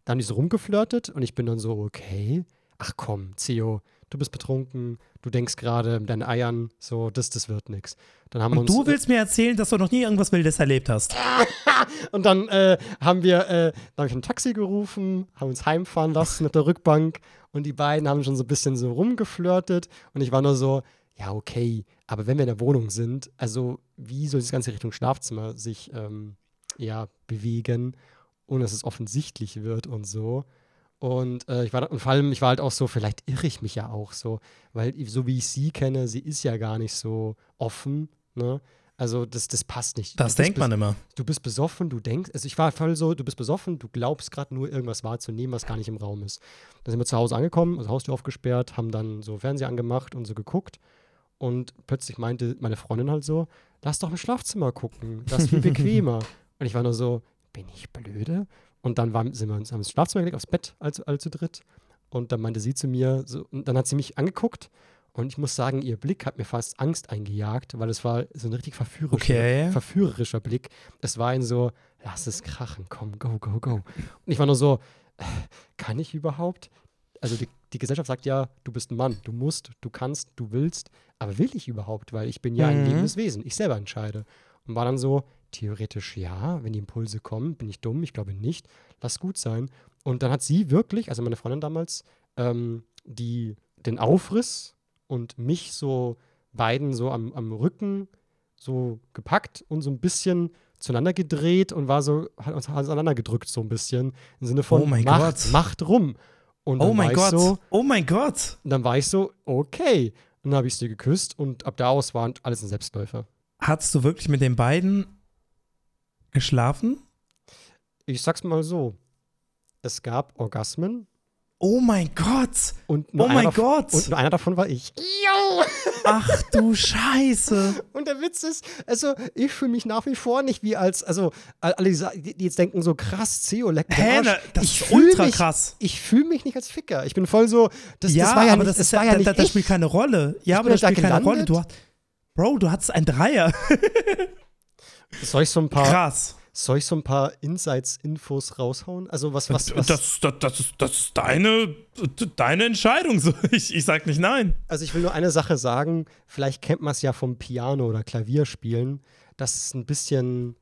Speaker 1: Dann haben die so rumgeflirtet und ich bin dann so, okay. Ach komm, Theo, du bist betrunken, du denkst gerade deinen Eiern, so, das, das wird nix. Dann haben
Speaker 2: und
Speaker 1: uns,
Speaker 2: du willst mir erzählen, dass du noch nie irgendwas Wildes erlebt hast. <laughs>
Speaker 1: und dann äh, haben wir, äh, dann habe ich ein Taxi gerufen, haben uns heimfahren lassen mit der Rückbank und die beiden haben schon so ein bisschen so rumgeflirtet und ich war nur so, ja, okay, aber wenn wir in der Wohnung sind, also wie soll das ganze Richtung Schlafzimmer sich ähm, ja, bewegen, ohne dass es offensichtlich wird und so. Und äh, ich war und vor allem, ich war halt auch so, vielleicht irre ich mich ja auch so, weil so wie ich sie kenne, sie ist ja gar nicht so offen, ne? Also das, das passt nicht.
Speaker 2: Das denkt man immer.
Speaker 1: Du bist besoffen, du denkst, also ich war voll so, du bist besoffen, du glaubst gerade nur irgendwas wahrzunehmen, was gar nicht im Raum ist. Dann sind wir zu Hause angekommen, also Haustür aufgesperrt, haben dann so Fernseher angemacht und so geguckt. Und plötzlich meinte meine Freundin halt so, lass doch im Schlafzimmer gucken, das ist viel <laughs> bequemer. und ich war nur so, bin ich blöde? Und dann waren, sind wir uns ins Schlafzimmer gelegt, aufs Bett, all, all zu dritt. Und dann meinte sie zu mir, so, und dann hat sie mich angeguckt. Und ich muss sagen, ihr Blick hat mir fast Angst eingejagt, weil es war so ein richtig verführerischer,
Speaker 2: okay.
Speaker 1: verführerischer Blick. Es war ein so, lass es krachen, komm, go, go, go. Und ich war nur so, äh, kann ich überhaupt? Also die, die Gesellschaft sagt ja, du bist ein Mann, du musst, du kannst, du willst, aber will ich überhaupt? Weil ich bin ja ein
Speaker 2: Mhm.
Speaker 1: lebendes Wesen, ich selber entscheide. Und war dann so, theoretisch ja, wenn die Impulse kommen, bin ich dumm, ich glaube nicht, lass gut sein. Und dann hat sie wirklich, also meine Freundin damals, ähm, die, den Aufriss und mich so beiden so am, am Rücken so gepackt und so ein bisschen zueinander gedreht und war so, hat uns auseinander gedrückt so ein bisschen, im Sinne von
Speaker 2: Oh mein
Speaker 1: macht,
Speaker 2: Gott.
Speaker 1: macht rum. Und dann
Speaker 2: Oh mein
Speaker 1: war
Speaker 2: Gott.
Speaker 1: ich so,
Speaker 2: oh mein Gott.
Speaker 1: und dann war ich so, okay. Und dann habe ich sie geküsst und ab da aus war alles ein Selbstläufer.
Speaker 2: Hattest du wirklich mit den beiden geschlafen?
Speaker 1: Ich sag's mal so: Es gab Orgasmen
Speaker 2: Oh mein Gott.
Speaker 1: und nur,
Speaker 2: Oh
Speaker 1: einer,
Speaker 2: mein Gott.
Speaker 1: und einer davon war ich.
Speaker 2: Ach du Scheiße.
Speaker 1: Und der Witz ist, also ich fühle mich nach wie vor nicht wie als, also alle, die jetzt denken so krass, CEO leckt
Speaker 2: Hä,
Speaker 1: Arsch.
Speaker 2: na, das
Speaker 1: ich
Speaker 2: ist ultra
Speaker 1: mich,
Speaker 2: krass.
Speaker 1: Ich fühle mich nicht als Ficker. Ich bin voll so, das,
Speaker 2: ja,
Speaker 1: das war ja
Speaker 2: aber
Speaker 1: nicht,
Speaker 2: das, ist
Speaker 1: war
Speaker 2: ja,
Speaker 1: ja nicht
Speaker 2: da, das
Speaker 1: ich.
Speaker 2: spielt keine Rolle. Ja, aber
Speaker 1: bin
Speaker 2: das
Speaker 1: da
Speaker 2: spielt keine
Speaker 1: gelandet.
Speaker 2: Rolle. Du hast, Bro, du hattest ein Dreier. <laughs>
Speaker 1: Soll ich so ein paar,
Speaker 2: Krass.
Speaker 1: soll ich so ein paar Insights-Infos raushauen? Also was, was, was
Speaker 2: Das, das, das, ist, das ist deine, deine Entscheidung. So, <laughs> Ich, ich sag nicht nein.
Speaker 1: Also ich will nur eine Sache sagen, vielleicht kennt man es ja vom Piano oder Klavierspielen, dass es ein bisschen,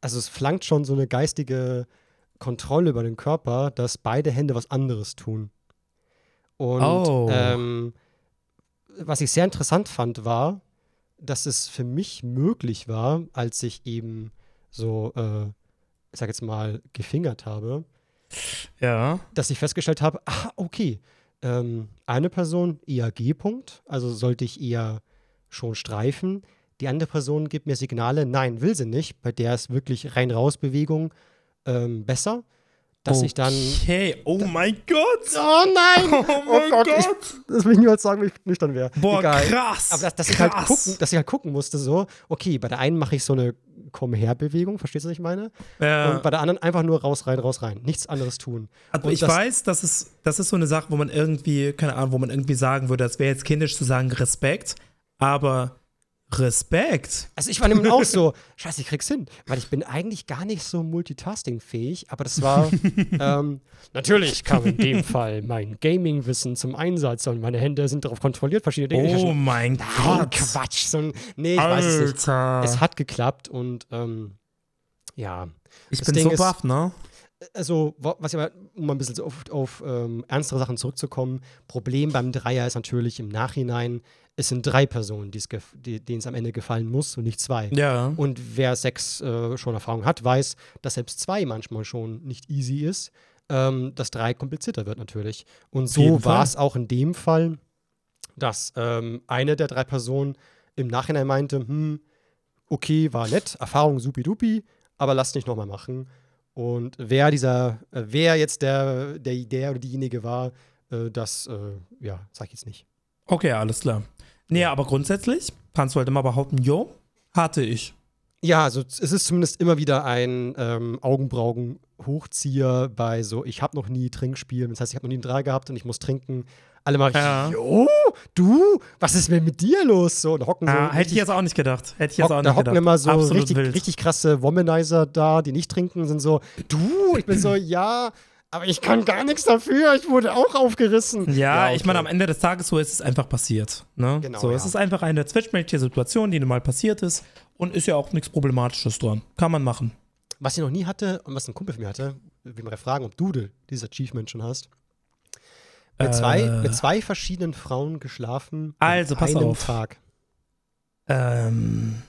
Speaker 1: also es flankt schon so eine geistige Kontrolle über den Körper, dass beide Hände was anderes tun. Und
Speaker 2: Oh.
Speaker 1: ähm, was ich sehr interessant fand, war, dass es für mich möglich war, als ich eben so, äh, ich sag jetzt mal, gefingert habe,
Speaker 2: Ja.
Speaker 1: dass ich festgestellt habe, ah, okay, ähm, eine Person eher G-Punkt, also sollte ich eher schon streifen. Die andere Person gibt mir Signale, nein, will sie nicht. Bei der ist wirklich rein-raus-Bewegung ähm, besser, dass ich dann.
Speaker 2: Okay, oh mein Gott.
Speaker 1: Oh nein! <laughs>
Speaker 2: Oh mein Gott.
Speaker 1: Ich, das will ich niemals sagen, wenn ich nüchtern wäre.
Speaker 2: Boah,
Speaker 1: Egal.
Speaker 2: krass.
Speaker 1: Aber dass, dass, ich
Speaker 2: krass.
Speaker 1: halt gucken, dass ich halt gucken musste, so, okay, bei der einen mache ich so eine Komm-her-Bewegung, verstehst du, was ich meine?
Speaker 2: Ja.
Speaker 1: Und bei der anderen einfach nur raus, rein, raus, rein. Nichts anderes tun.
Speaker 2: Also
Speaker 1: Und
Speaker 2: ich
Speaker 1: das-
Speaker 2: weiß, das ist, das ist so eine Sache, wo man irgendwie, keine Ahnung, wo man irgendwie sagen würde, das wäre jetzt kindisch zu sagen Respekt, aber Respekt.
Speaker 1: Also ich war nämlich auch so, <laughs> scheiße, ich krieg's hin, weil ich bin eigentlich gar nicht so multitasking-fähig, aber das war, <laughs> ähm, natürlich kam in dem Fall mein Gaming-Wissen zum Einsatz und meine Hände sind darauf kontrolliert, verschiedene Dinge.
Speaker 2: Oh mein
Speaker 1: Nein,
Speaker 2: Gott.
Speaker 1: Quatsch, so ein, nee, ich weiß es nicht.
Speaker 2: Alter.
Speaker 1: Es hat geklappt und, ähm, ja,
Speaker 2: ich
Speaker 1: das
Speaker 2: bin
Speaker 1: Ding
Speaker 2: so baff, ne?
Speaker 1: Also, wa- was ich aber, um mal ein bisschen so auf, auf ähm, ernstere Sachen zurückzukommen, Problem beim Dreier ist natürlich im Nachhinein, es sind drei Personen, die- denen es am Ende gefallen muss und nicht zwei.
Speaker 2: Ja.
Speaker 1: Und wer Sex äh, schon Erfahrung hat, weiß, dass selbst zwei manchmal schon nicht easy ist, ähm, dass drei komplizierter wird natürlich. Und so war es auch in dem Fall, dass ähm, eine der drei Personen im Nachhinein meinte, hm, okay, war nett, Erfahrung supi-dupi, aber lass nicht nochmal machen. Und wer dieser, äh, wer jetzt der, der, der oder diejenige war, äh, das, äh, ja, sag ich jetzt nicht.
Speaker 2: Okay, alles klar. Nee, aber grundsätzlich kannst du halt immer behaupten, jo, hatte ich.
Speaker 1: Ja, also es ist zumindest immer wieder ein ähm, Augenbrauen-Hochzieher bei so, ich habe noch nie Trinkspielen. Das heißt, ich habe noch nie ein Drei gehabt und ich muss trinken. Alle machen, ja. jo, du, was ist denn mit dir los? So, und hocken
Speaker 2: ja, so. Hätte ich jetzt auch nicht gedacht. Hätte ich jetzt auch nicht
Speaker 1: da hocken
Speaker 2: gedacht.
Speaker 1: immer so richtig, richtig krasse Womanizer da, die nicht trinken, sind so, du, ich bin so, <clears throat> ja, aber ich kann gar nichts dafür. Ich wurde auch aufgerissen.
Speaker 2: Ja, ja okay. ich meine, am Ende des Tages so ist es einfach passiert. Ne? Genau, so, ja. es ist einfach eine zwischenmenschliche Situation, die nun mal passiert ist und ist ja auch nichts Problematisches dran. Kann man machen.
Speaker 1: Was ich noch nie hatte und was ein Kumpel von mir hatte, wie wir fragen, ob du dieses Achievement schon hast. Mit, äh, zwei, mit zwei verschiedenen Frauen geschlafen.
Speaker 2: Also, pass
Speaker 1: einem
Speaker 2: auf.
Speaker 1: Tag.
Speaker 2: Ähm,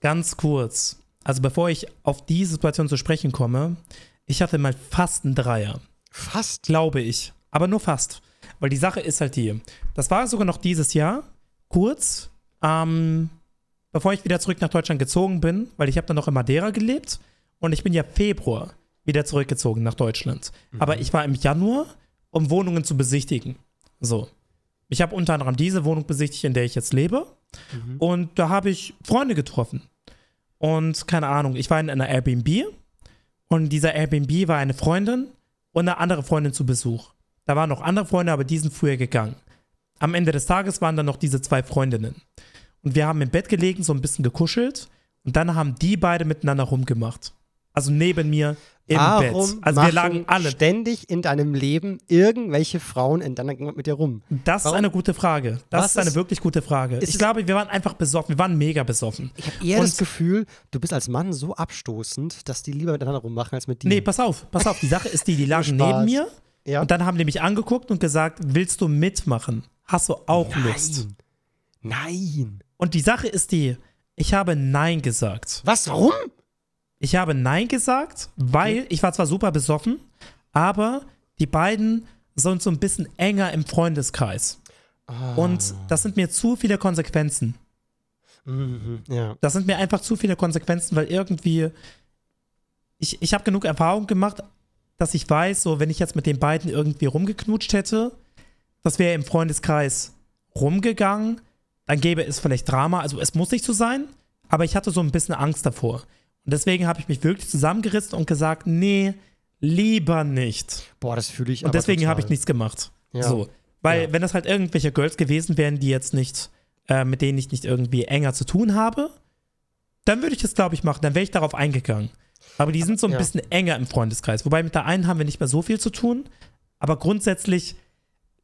Speaker 2: ganz kurz. Also, bevor ich auf die Situation zu sprechen komme, ich hatte mal fast einen Dreier.
Speaker 1: Fast?
Speaker 2: Glaube ich. Aber nur fast. Weil die Sache ist halt die. Das war sogar noch dieses Jahr, kurz, ähm, bevor ich wieder zurück nach Deutschland gezogen bin, weil ich habe dann noch in Madeira gelebt und ich bin ja Februar wieder zurückgezogen nach Deutschland. Mhm. Aber ich war im Januar, um Wohnungen zu besichtigen. So. Ich habe unter anderem diese Wohnung besichtigt, in der ich jetzt lebe. Mhm. Und da habe ich Freunde getroffen. Und keine Ahnung, ich war in einer Airbnb und dieser Airbnb war eine Freundin und eine andere Freundin zu Besuch. Da waren noch andere Freunde, aber die sind früher gegangen. Am Ende des Tages waren dann noch diese zwei Freundinnen. Und wir haben im Bett gelegen, so ein bisschen gekuschelt. Und dann haben die beide miteinander rumgemacht. Also neben mir im
Speaker 1: Warum
Speaker 2: Bett. Also wir lagen alle.
Speaker 1: ständig in deinem Leben irgendwelche Frauen in deiner mit dir rum?
Speaker 2: Das Warum? ist eine gute Frage. Das Was ist eine ist, wirklich gute Frage. Ich glaube, wir waren einfach besoffen. Wir waren mega besoffen.
Speaker 1: Ich habe eher Und das Gefühl, du bist als Mann so abstoßend, dass die lieber miteinander rummachen als mit dir.
Speaker 2: Nee, pass auf, pass auf. Die Sache ist die, die lagen neben mir. Ja. Und dann haben die mich angeguckt und gesagt, willst du mitmachen? Hast du auch
Speaker 1: Nein.
Speaker 2: Lust?
Speaker 1: Nein.
Speaker 2: Und die Sache ist die, ich habe Nein gesagt.
Speaker 1: Was? Warum?
Speaker 2: Ich habe Nein gesagt, weil ich war zwar super besoffen, aber die beiden sind so ein bisschen enger im Freundeskreis. Oh. Und das sind mir zu viele Konsequenzen.
Speaker 1: Mhm, ja.
Speaker 2: Das sind mir einfach zu viele Konsequenzen, weil irgendwie ich, ich habe genug Erfahrung gemacht, dass ich weiß, so wenn ich jetzt mit den beiden irgendwie rumgeknutscht hätte, das wäre im Freundeskreis rumgegangen, dann gäbe es vielleicht Drama. Also es muss nicht so sein, aber ich hatte so ein bisschen Angst davor. Und deswegen habe ich mich wirklich zusammengerissen und gesagt, nee, lieber nicht.
Speaker 1: Boah, das fühle ich
Speaker 2: Und deswegen habe ich nichts gemacht. Ja. So. Weil, ja. wenn das halt irgendwelche Girls gewesen wären, die jetzt nicht, äh, mit denen ich nicht irgendwie enger zu tun habe, dann würde ich das, glaube ich, machen. Dann wäre ich darauf eingegangen. Aber die sind so ein ja. bisschen enger im Freundeskreis. Wobei mit der einen haben wir nicht mehr so viel zu tun. Aber grundsätzlich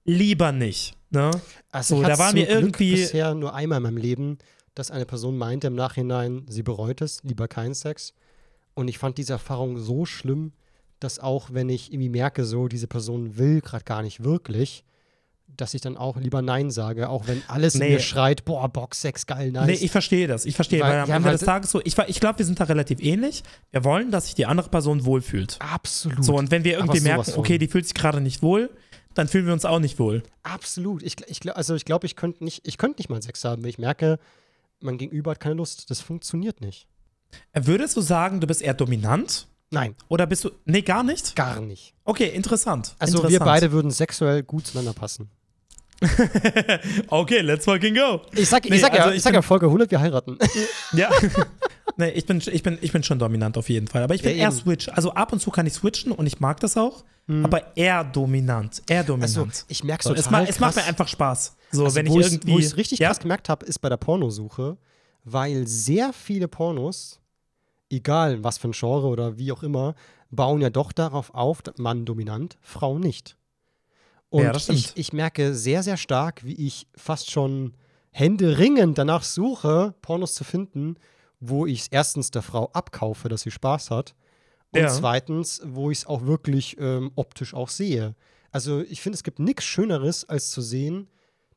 Speaker 2: lieber nicht. Ne?
Speaker 1: Also so, da waren wir irgendwie. bisher nur einmal in meinem Leben, dass eine Person meinte im Nachhinein, sie bereut es, lieber keinen Sex. Und ich fand diese Erfahrung so schlimm, dass auch wenn ich irgendwie merke, so diese Person will gerade gar nicht wirklich, dass ich dann auch lieber Nein sage, auch wenn alles nee. mir schreit, boah, Boxsex, geil, nice.
Speaker 2: Nee, ich verstehe das. Ich verstehe, weil, weil am Ende halt des Tages so, ich, ich glaube, wir sind da relativ ähnlich. Wir wollen, dass sich die andere Person wohlfühlt.
Speaker 1: Absolut.
Speaker 2: So, und wenn wir irgendwie merken, okay, die fühlt sich gerade nicht wohl, dann fühlen wir uns auch nicht wohl.
Speaker 1: Absolut. Ich, ich, also ich glaube, ich könnte nicht, ich könnte nicht mal Sex haben, wenn ich merke, mein Gegenüber hat keine Lust. Das funktioniert nicht.
Speaker 2: Äh, würdest du sagen, du bist eher dominant?
Speaker 1: Nein.
Speaker 2: Oder bist du. Nee, gar nicht?
Speaker 1: Gar nicht.
Speaker 2: Okay, interessant.
Speaker 1: Also
Speaker 2: interessant.
Speaker 1: wir beide würden sexuell gut zueinander passen. <laughs>
Speaker 2: okay, let's fucking go.
Speaker 1: Ich sag, nee, ich sag, also ja, ich sag ja Folge 100, wir heiraten. <laughs>
Speaker 2: ja. nee, ich bin, ich, bin, ich bin schon dominant auf jeden Fall. Aber ich bin ja, eher Switch. Also ab und zu kann ich switchen und ich mag das auch. Hm. Aber eher dominant. Eher dominant. Also,
Speaker 1: ich merke so,
Speaker 2: es, ma es macht mir einfach Spaß. So, also, wenn ich irgendwie.
Speaker 1: Wo ich es richtig ja? krass gemerkt habe, ist bei der Pornosuche, weil sehr viele Pornos, egal was für ein Genre oder wie auch immer, bauen ja doch darauf auf, Mann dominant, Frau nicht. Und ja, ich, ich merke sehr, sehr stark, wie ich fast schon händeringend danach suche, Pornos zu finden, wo ich es erstens der Frau abkaufe, dass sie Spaß hat. Und ja. zweitens, wo ich es auch wirklich ähm, optisch auch sehe. Also ich finde, es gibt nichts Schöneres, als zu sehen,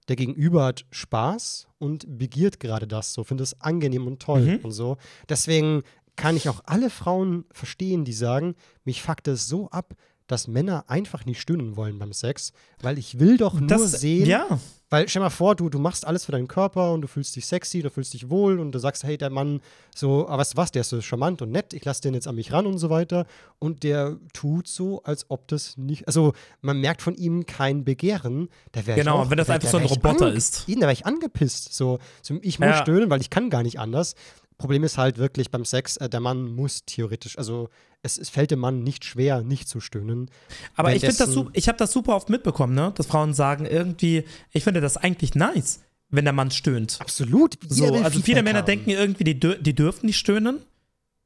Speaker 1: der Gegenüber hat Spaß und begiert gerade das so, findet es angenehm und toll mhm. und so. Deswegen kann ich auch alle Frauen verstehen, die sagen, mich fuckt es so ab, dass Männer einfach nicht stöhnen wollen beim Sex, weil ich will doch nur das, sehen,
Speaker 2: ja.
Speaker 1: Weil stell mal vor, du, du machst alles für deinen Körper und du fühlst dich sexy, du fühlst dich wohl und du sagst, hey, der Mann, so, aber weißt du was, der ist so charmant und nett, ich lasse den jetzt an mich ran und so weiter. Und der tut so, als ob das nicht, also man merkt von ihm kein Begehren.
Speaker 2: Da genau, auch, wenn das einfach so ein Roboter ist.
Speaker 1: Ihn, da wäre ich angepisst. So, so ich muss ja. stöhnen, weil ich kann gar nicht anders. Problem ist halt wirklich beim Sex, äh, der Mann muss theoretisch, also es, es, fällt dem Mann nicht schwer, nicht zu stöhnen.
Speaker 2: Aber ich finde das, ich habe das super oft mitbekommen, ne? dass Frauen sagen irgendwie, ich finde das eigentlich nice, wenn der Mann stöhnt.
Speaker 1: Absolut.
Speaker 2: So, also viele Männer haben. denken irgendwie, die, die dürfen nicht stöhnen,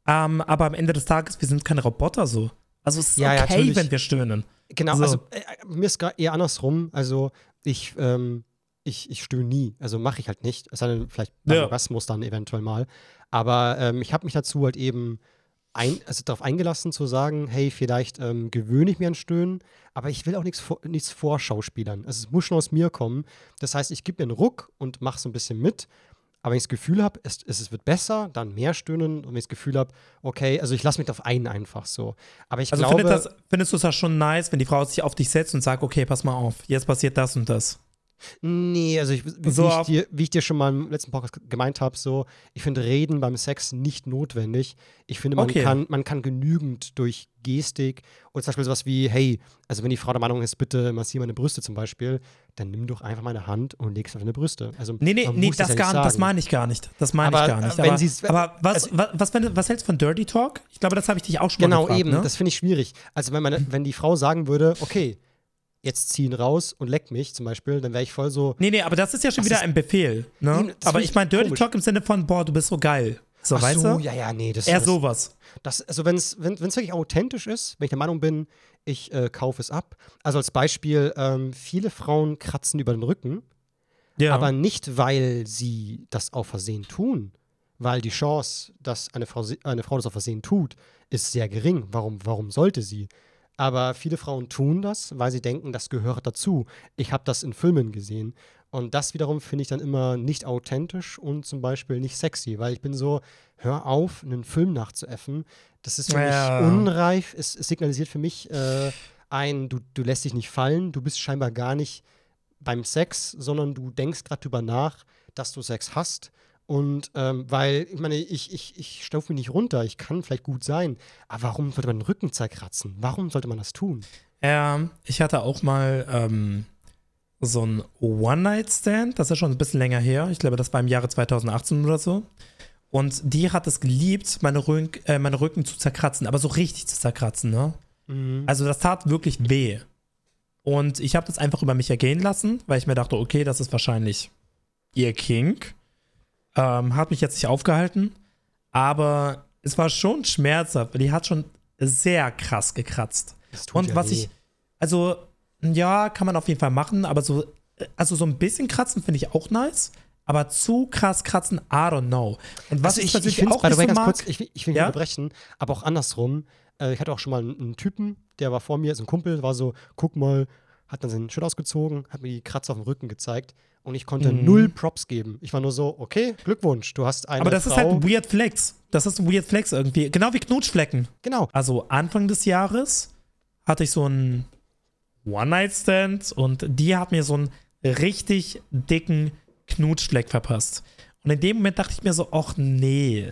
Speaker 2: ähm, aber am Ende des Tages, wir sind keine Roboter so. Also es ist ja, okay, ja, wenn wir stöhnen.
Speaker 1: Genau, so. also äh, mir ist eher andersrum. Also ich, ähm, ich, ich stöhne nie. Also mache ich halt nicht. Es sei denn, vielleicht beim ja. Orgasmus dann eventuell mal. Aber ähm, ich habe mich dazu halt eben ein, also darauf eingelassen zu sagen, hey, vielleicht ähm, gewöhne ich mir an Stöhnen, aber ich will auch nichts vor, nichts vorschauspielern. Also es muss schon aus mir kommen. Das heißt, ich gebe mir einen Ruck und mache so ein bisschen mit. Aber wenn ich das Gefühl habe, es, es, wird besser, dann mehr stöhnen. Und wenn ich das Gefühl habe, okay, also ich lasse mich auf einen einfach so. Aber ich
Speaker 2: also
Speaker 1: glaube.
Speaker 2: Findet das, findest du das schon nice, wenn die Frau sich auf dich setzt und sagt, okay, pass mal auf, jetzt passiert das und das?
Speaker 1: Nee, also ich, wie, so ich dir, wie, ich dir, schon mal im letzten Podcast gemeint habe, so, ich finde Reden beim Sex nicht notwendig. Ich finde, man, okay. kann, man kann genügend durch Gestik und zum Beispiel sowas wie, hey, also wenn die Frau der Meinung ist, bitte massiere meine Brüste zum Beispiel, dann nimm doch einfach meine Hand und leg es auf deine Brüste. Also,
Speaker 2: nee, nee, nee, das, das, das meine ich gar nicht. Das meine ich gar nicht. Aber, wenn aber was, also, was, was, wenn, was, hältst du von Dirty Talk? Ich glaube, das habe ich dich auch schon
Speaker 1: genau,
Speaker 2: mal gefragt.
Speaker 1: Genau, eben, ne? das finde ich schwierig. Also wenn, meine, wenn die Frau sagen würde, okay, jetzt ziehen raus und leck mich zum Beispiel, dann wäre ich voll so.
Speaker 2: Nee, nee, aber das ist ja schon wieder ein Befehl. Ne? Aber ich meine Dirty komisch. Talk im Sinne von, boah, du bist so geil. So, Ach weißt so,
Speaker 1: du? ja, ja, nee. Das,
Speaker 2: Eher das, sowas.
Speaker 1: Das, also wenn's, wenn es wirklich authentisch ist, wenn ich der Meinung bin, ich äh, kaufe es ab. Also als Beispiel, ähm, viele Frauen kratzen über den Rücken, ja. aber nicht, weil sie das auf Versehen tun. Weil die Chance, dass eine Frau, eine Frau das auf Versehen tut, ist sehr gering. Warum, warum sollte sie? Aber viele Frauen tun das, weil sie denken, das gehört dazu. Ich habe das in Filmen gesehen. Und das wiederum finde ich dann immer nicht authentisch und zum Beispiel nicht sexy, weil ich bin so, hör auf, einen Film nachzuäffen. Das ist für ja. mich unreif. Es, es, signalisiert für mich äh, ein, du, du lässt dich nicht fallen, du bist scheinbar gar nicht beim Sex, sondern du denkst gerade drüber nach, dass du Sex hast und ähm, weil, ich meine, ich, ich, ich staufe mich nicht runter, ich kann vielleicht gut sein, aber warum sollte man den Rücken zerkratzen? Warum sollte man das tun?
Speaker 2: Ja, ich hatte auch mal ähm, so ein One-Night-Stand, das ist schon ein bisschen länger her. Ich glaube, das war im Jahre 2018 oder so. Und die hat es geliebt, meine, Rück, äh, meine Rücken zu zerkratzen, aber so richtig zu zerkratzen, ne? Mhm. Also das tat wirklich weh. Und ich habe das einfach über mich ergehen lassen, weil ich mir dachte, okay, das ist wahrscheinlich ihr Kink. Ähm, hat mich jetzt nicht aufgehalten, aber es war schon schmerzhaft, weil die hat schon sehr krass gekratzt. Und ja was weh. ich, also, ja, kann man auf jeden Fall machen, aber so, also so ein bisschen kratzen finde ich auch nice. Aber zu krass kratzen, I don't know.
Speaker 1: Und was also ich, ich, ich auch nicht so ganz mag, kurz, ich, will, ich will ja? unterbrechen, aber auch andersrum. Äh, ich hatte auch schon mal einen, einen, Typen, der war vor mir, so ein Kumpel, war so, guck mal, hat dann seinen Shirt ausgezogen, hat mir die Kratzer auf dem Rücken gezeigt und ich konnte mhm. null Props geben. Ich war nur so, okay, Glückwunsch, du hast eine
Speaker 2: Aber das
Speaker 1: Frau.
Speaker 2: ist halt ein Weird Flex. Das ist ein Weird Flex irgendwie. Genau wie Knutschflecken.
Speaker 1: Genau.
Speaker 2: Also Anfang des Jahres hatte ich so einen One-Night-Stand und die hat mir so einen richtig dicken Knutschfleck verpasst. Und in dem Moment dachte ich mir so, ach nee,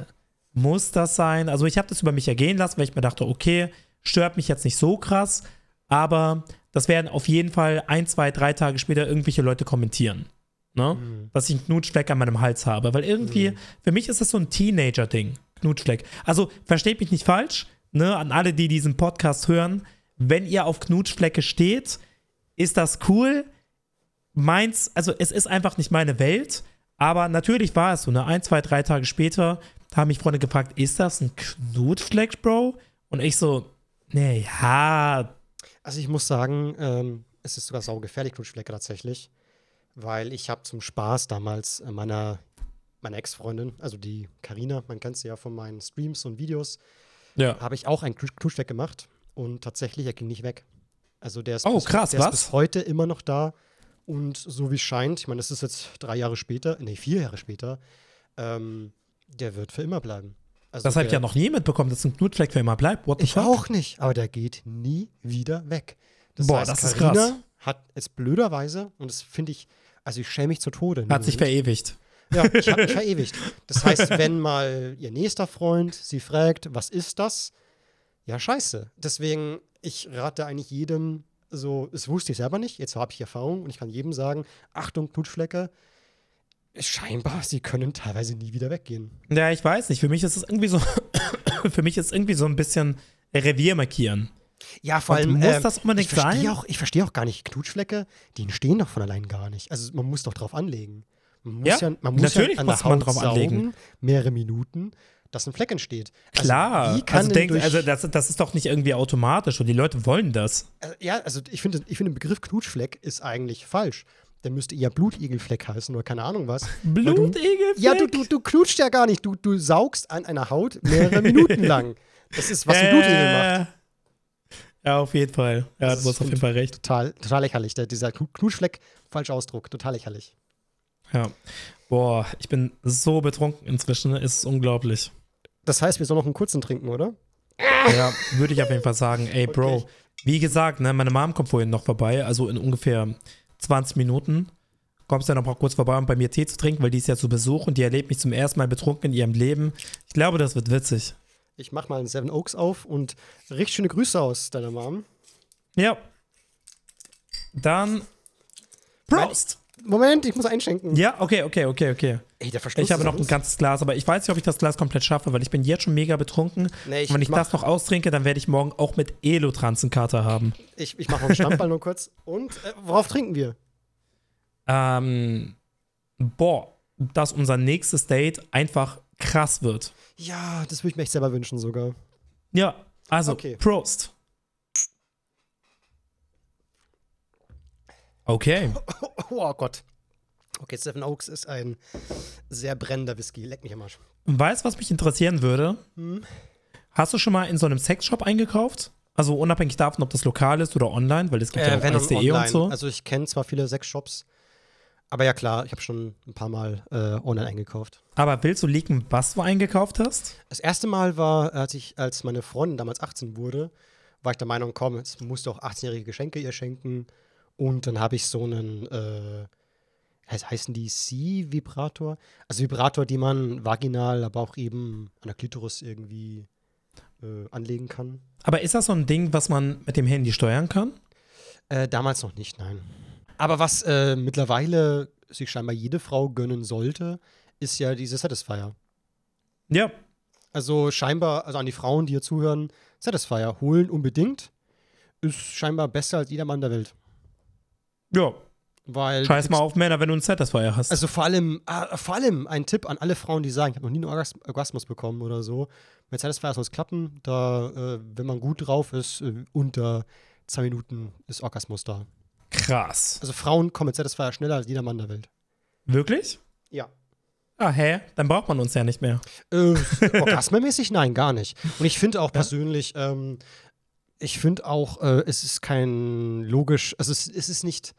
Speaker 2: muss das sein? Also ich habe das über mich ergehen lassen, weil ich mir dachte, okay, stört mich jetzt nicht so krass, aber das werden auf jeden Fall ein, zwei, drei Tage später irgendwelche Leute kommentieren ne? Mhm. Dass ich einen Knutschfleck an meinem Hals habe. Weil irgendwie, mhm. für mich ist das so ein Teenager-Ding, Knutschfleck. Also, versteht mich nicht falsch, ne? An alle, die diesen Podcast hören, wenn ihr auf Knutschflecke steht, ist das cool. Meins, also es ist einfach nicht meine Welt, aber natürlich war es so, ne? Ein, zwei, drei Tage später haben mich Freunde gefragt, ist das ein Knutschfleck, Bro? Und ich so, nee, ja.
Speaker 1: Also ich muss sagen, ähm, es ist sogar saugefährlich, Knutschflecke tatsächlich weil ich habe zum Spaß damals äh, meiner, meiner Ex-Freundin, also die Karina, man kennt sie ja von meinen Streams und Videos, ja. habe ich auch einen Tuschweg gemacht und tatsächlich, er ging nicht weg. Also der ist,
Speaker 2: oh,
Speaker 1: bis,
Speaker 2: krass,
Speaker 1: der
Speaker 2: was?
Speaker 1: ist bis heute immer noch da und so wie es scheint, ich meine, das ist jetzt drei Jahre später, nee, vier Jahre später, ähm, der wird für immer bleiben.
Speaker 2: Also das habe ich ja noch nie mitbekommen, dass ein Knutfleck für immer bleibt.
Speaker 1: What the ich fuck? auch nicht, aber der geht nie wieder weg.
Speaker 2: Das Boah, heißt, das ist krass.
Speaker 1: hat es blöderweise, und das finde ich, also ich schäme mich zu Tode.
Speaker 2: Hat sich verewigt.
Speaker 1: Ja, ich habe mich verewigt. Das heißt, wenn mal ihr nächster Freund sie fragt, was ist das? Ja, scheiße. Deswegen, ich rate eigentlich jedem, so, es wusste ich selber nicht, jetzt habe ich Erfahrung und ich kann jedem sagen, Achtung, Knutschflecke, Scheinbar, sie können teilweise nie wieder weggehen.
Speaker 2: Ja, ich weiß nicht. Für mich ist es irgendwie so, <coughs> für mich ist es irgendwie so ein bisschen Revier markieren.
Speaker 1: Ja, vor allem.
Speaker 2: Und muss äh, das unbedingt
Speaker 1: ich
Speaker 2: sein?
Speaker 1: Auch, ich verstehe auch gar nicht, Knutschflecke, die entstehen doch von allein gar nicht. Also man muss doch drauf anlegen. Man muss
Speaker 2: Ja,
Speaker 1: ja, man muss
Speaker 2: natürlich
Speaker 1: ja an
Speaker 2: muss
Speaker 1: der
Speaker 2: man
Speaker 1: Haut
Speaker 2: drauf
Speaker 1: saugen,
Speaker 2: anlegen.
Speaker 1: mehrere Minuten, dass ein Fleck entsteht. Also,
Speaker 2: Klar. also,
Speaker 1: denn
Speaker 2: denk, also das, das ist doch nicht irgendwie automatisch und die Leute wollen das.
Speaker 1: äh, ja, also ich finde, ich finde, der Begriff Knutschfleck ist eigentlich falsch. Der müsste eher Blutigelfleck heißen oder keine Ahnung was. Du-
Speaker 2: Blutegelfleck?
Speaker 1: Ja, du, du, du knutscht ja gar nicht. Du, du saugst an einer Haut mehrere Minuten lang. Das ist, was ein Blutegel macht.
Speaker 2: Ja, auf jeden Fall. Ja,
Speaker 1: Das
Speaker 2: du hast auf jeden Fall recht.
Speaker 1: Total, total lächerlich. Der, dieser Knu- Knutschfleck, falscher Ausdruck, total lächerlich.
Speaker 2: Ja. Boah, ich bin so betrunken inzwischen. Es ist unglaublich.
Speaker 1: Das heißt, wir sollen noch einen kurzen trinken, oder?
Speaker 2: Ja, würde ich auf jeden Fall sagen. Ey, Bro.
Speaker 1: Okay.
Speaker 2: Wie gesagt, ne, meine Mom kommt vorhin noch vorbei, also in ungefähr 20 Minuten. Kommst du dann noch mal kurz vorbei, um bei mir Tee zu trinken, weil die ist ja zu Besuch und die erlebt mich zum ersten Mal betrunken in ihrem Leben. Ich glaube, das wird witzig.
Speaker 1: Ich mach mal einen Seven Oaks auf und richtig schöne Grüße aus deiner Mom.
Speaker 2: Ja. Dann. Prost!
Speaker 1: Moment, ich muss einschenken.
Speaker 2: Ja, okay, okay, okay, okay.
Speaker 1: Ey, der Verschluss
Speaker 2: Ich habe noch ein ganzes Glas, aber ich weiß nicht, ob ich das Glas komplett schaffe, weil ich bin jetzt schon mega betrunken.
Speaker 1: Nee, ich
Speaker 2: und wenn ich das noch austrinke, dann werde ich morgen auch mit Elotranzenkater haben.
Speaker 1: Ich, ich mache noch einen Stammball nur kurz. Und äh, worauf trinken wir?
Speaker 2: Ähm, boah, dass unser nächstes Date einfach krass wird.
Speaker 1: Ja, das würde ich mir echt selber wünschen sogar.
Speaker 2: Ja, also
Speaker 1: Okay.
Speaker 2: Prost. Okay. <laughs>
Speaker 1: Oh, Gott. Okay, Seven Oaks ist ein sehr brennender Whisky. Leck mich am Arsch.
Speaker 2: Weißt du, was mich interessieren würde?
Speaker 1: Hm?
Speaker 2: Hast du schon mal in so einem Sexshop eingekauft? Also unabhängig davon, ob das lokal ist oder online, weil es gibt ja auch
Speaker 1: Äh,
Speaker 2: SDE und so.
Speaker 1: Also ich kenne zwar viele Sexshops, aber ja klar, ich habe schon ein paar Mal äh, online eingekauft.
Speaker 2: Aber willst du leaken, was du eingekauft hast?
Speaker 1: Das erste Mal war, als ich, als meine Freundin damals 18 wurde, war ich der Meinung, komm, jetzt musst du auch 18-jährige Geschenke ihr schenken. Und dann habe ich so einen, äh, heißt, heißen die C-Vibrator? Also Vibrator, die man vaginal, aber auch eben an der Klitoris irgendwie äh, anlegen kann.
Speaker 2: Aber ist das so ein Ding, was man mit dem Handy steuern kann?
Speaker 1: Äh, damals noch nicht, nein. Aber was äh, mittlerweile sich scheinbar jede Frau gönnen sollte, ist ja diese Satisfier.
Speaker 2: Ja.
Speaker 1: Also scheinbar, also an die Frauen, die hier zuhören, Satisfier holen unbedingt. Ist scheinbar besser als jeder Mann der Welt.
Speaker 2: Ja.
Speaker 1: Weil
Speaker 2: Scheiß mal auf Männer, wenn du einen Satisfier hast.
Speaker 1: Also vor allem, ah, vor allem ein Tipp an alle Frauen, die sagen, ich habe noch nie einen Orgas Orgasmus bekommen oder so. Mit Satisfier soll es klappen. Da, äh, wenn man gut drauf ist, äh, unter zwei Minuten ist Orgasmus da.
Speaker 2: Krass.
Speaker 1: Also Frauen kommen mit Satisfier schneller als jeder Mann der Welt.
Speaker 2: Wirklich?
Speaker 1: Ja.
Speaker 2: Ah, hä? Dann braucht man uns ja nicht mehr.
Speaker 1: Äh, Orgasmemäßig nein, gar nicht. Und ich finde auch persönlich, ähm, ich finde auch, äh, es ist kein logisch, also es, es ist nicht,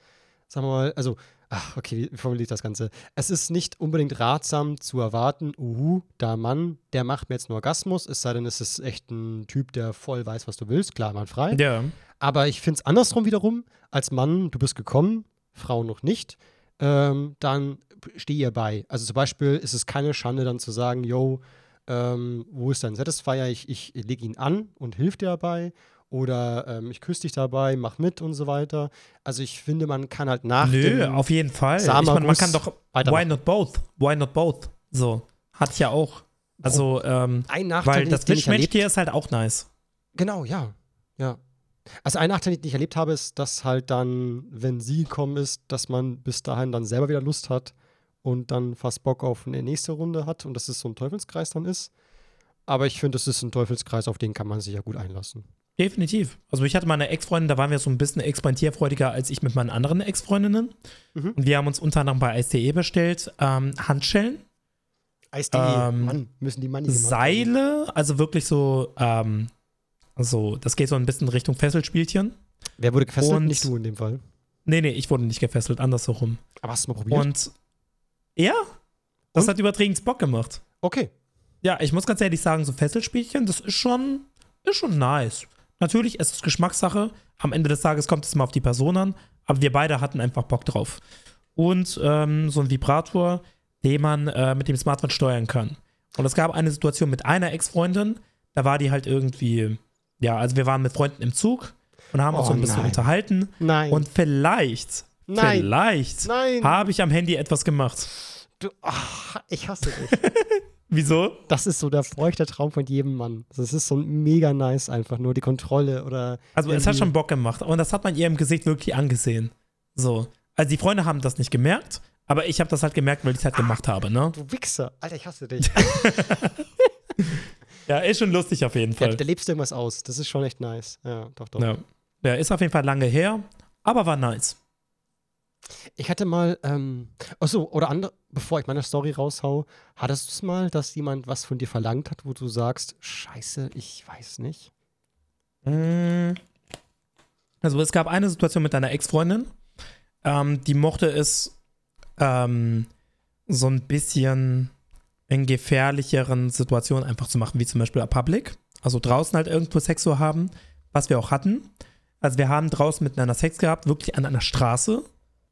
Speaker 1: sagen wir mal, also, ach, okay, wie formuliere ich das Ganze? Es ist nicht unbedingt ratsam zu erwarten, uhu, der Mann, der macht mir jetzt einen Orgasmus, es sei denn, es ist echt ein Typ, der voll weiß, was du willst, klar, man frei.
Speaker 2: Ja.
Speaker 1: Aber ich finde es andersrum wiederum, als Mann, du bist gekommen, Frau noch nicht, ähm, dann steh ihr bei. Also zum Beispiel ist es keine Schande, dann zu sagen, yo, ähm, wo ist dein Satisfier? Ich, ich lege ihn an und hilf dir dabei. Oder ähm, ich küsse dich dabei, mach mit und so weiter. Also ich finde, man kann halt nach
Speaker 2: Nö,
Speaker 1: dem
Speaker 2: auf jeden Fall. Ich meine, man kann doch. Why not both? Why not both? So. Hatte ich ja auch. Also, ähm,
Speaker 1: ein Nachteil,
Speaker 2: weil das
Speaker 1: erlebt
Speaker 2: Mischmensch-Tier ist halt auch nice.
Speaker 1: Genau, ja. Ja. Also ein Nachteil, den ich erlebt habe, ist, dass halt dann, wenn sie gekommen ist, dass man bis dahin dann selber wieder Lust hat und dann fast Bock auf eine nächste Runde hat und dass es so ein Teufelskreis dann ist. Aber ich finde, es ist ein Teufelskreis, auf den kann man sich ja gut einlassen.
Speaker 2: Definitiv. Also ich hatte meine Ex-Freundin, da waren wir so ein bisschen experimentierfreudiger als ich mit meinen anderen Ex-Freundinnen.
Speaker 1: Mhm.
Speaker 2: Und wir haben uns unter anderem bei ICE bestellt ähm, Handschellen,
Speaker 1: Eis.de,
Speaker 2: Ähm,
Speaker 1: Mann, müssen die Money.
Speaker 2: Seile, also wirklich so, ähm, so, das geht so ein bisschen Richtung Fesselspielchen.
Speaker 1: Wer wurde gefesselt?
Speaker 2: Und-
Speaker 1: Nicht du in dem Fall.
Speaker 2: Nee, nee, ich wurde nicht gefesselt, andersherum.
Speaker 1: Aber hast du mal probiert?
Speaker 2: Und ja, das
Speaker 1: Und?
Speaker 2: hat übertrieben Bock gemacht.
Speaker 1: okay.
Speaker 2: Ja, ich muss ganz ehrlich sagen, so Fesselspielchen, das ist schon, ist schon nice. Natürlich, es ist Geschmackssache. Am Ende des Tages kommt es mal auf die Person an, aber wir beide hatten einfach Bock drauf. Und ähm, so ein Vibrator, den man äh, mit dem Smartphone steuern kann. Und es gab eine Situation mit einer Ex-Freundin, da war die halt irgendwie, ja, also wir waren mit Freunden im Zug und haben uns
Speaker 1: Oh
Speaker 2: so ein bisschen
Speaker 1: nein.
Speaker 2: unterhalten.
Speaker 1: Nein.
Speaker 2: Und vielleicht,
Speaker 1: Nein.
Speaker 2: vielleicht habe ich am Handy etwas gemacht.
Speaker 1: Du, ach, ich hasse dich. <laughs>
Speaker 2: Wieso?
Speaker 1: Das ist so der feuchte Traum von jedem Mann. Das ist so mega nice einfach, nur die Kontrolle oder.
Speaker 2: Also es hat schon Bock gemacht und das hat man ihr im Gesicht wirklich angesehen. So. Also die Freunde haben das nicht gemerkt, aber ich habe das halt gemerkt, weil ich es halt gemacht habe, ne?
Speaker 1: Du Wichser. Alter, ich hasse dich. <laughs> <laughs>
Speaker 2: ja, ist schon lustig auf jeden Fall. Ja,
Speaker 1: da lebst du irgendwas aus. Das ist schon echt nice. Ja, doch, doch.
Speaker 2: Ja. ja, ist auf jeden Fall lange her, aber war nice.
Speaker 1: Ich hatte mal, ähm, achso, oder andere, bevor ich meine Story raushau, hattest du es mal, dass jemand was von dir verlangt hat, wo du sagst, scheiße, ich weiß nicht?
Speaker 2: Mm. Also es gab eine Situation mit deiner Ex-Freundin, ähm, die mochte es ähm, so ein bisschen in gefährlicheren Situationen einfach zu machen, wie zum Beispiel a Public. Also draußen halt irgendwo Sex zu haben, was wir auch hatten. Also wir haben draußen miteinander Sex gehabt, wirklich an einer Straße.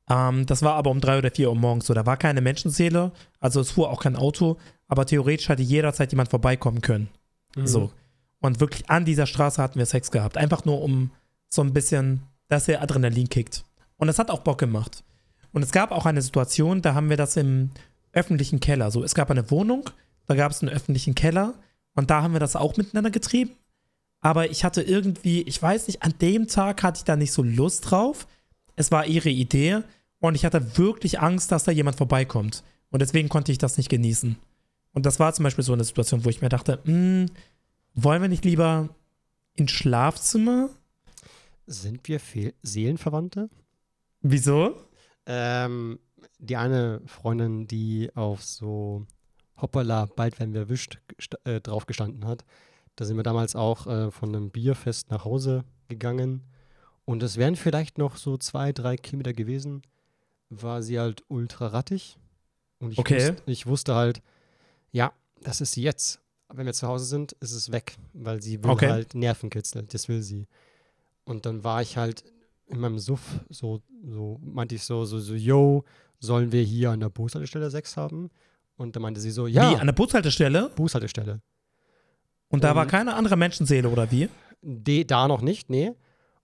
Speaker 2: Ähm, das war aber um drei oder vier Uhr morgens so. Da war keine Menschenseele, also es fuhr auch kein Auto, aber theoretisch hätte jederzeit jemand vorbeikommen können. Mhm. So. Und wirklich an dieser Straße hatten wir Sex gehabt. Einfach nur um so ein bisschen, dass der Adrenalin kickt. Und es hat auch Bock gemacht. Und es gab auch eine Situation, da haben wir das im öffentlichen Keller. So, es gab eine Wohnung, da gab es einen öffentlichen Keller und da haben wir das auch miteinander getrieben. Aber ich hatte irgendwie, ich weiß nicht, an dem Tag hatte ich da nicht so Lust drauf. Es war ihre Idee und ich hatte wirklich Angst, dass da jemand vorbeikommt. Und deswegen konnte ich das nicht genießen. Und das war zum Beispiel so eine Situation, wo ich mir dachte, hm, wollen wir nicht lieber ins Schlafzimmer?
Speaker 1: Sind wir Fe Seelenverwandte?
Speaker 2: Wieso?
Speaker 1: Ähm, die eine Freundin, die auf so Hoppala, bald werden wir erwischt, äh, drauf gestanden hat. Da sind wir damals auch äh, von einem Bierfest nach Hause gegangen. Und es wären vielleicht noch so zwei, drei Kilometer gewesen. War sie halt ultra rattig. Und ich,
Speaker 2: okay.
Speaker 1: wusste, ich wusste halt, ja, das ist sie jetzt. Wenn wir zu Hause sind, ist es weg, weil sie will okay. halt Nervenkitzel. Das will sie. Und dann war ich halt in meinem Suff so, so meinte ich so, so, so, yo, sollen wir hier an der Bushaltestelle Sex haben? Und dann meinte sie so, ja.
Speaker 2: Wie, an der Bushaltestelle?
Speaker 1: Bushaltestelle.
Speaker 2: Und da und war keine andere Menschenseele, oder wie?
Speaker 1: De, da noch nicht, nee.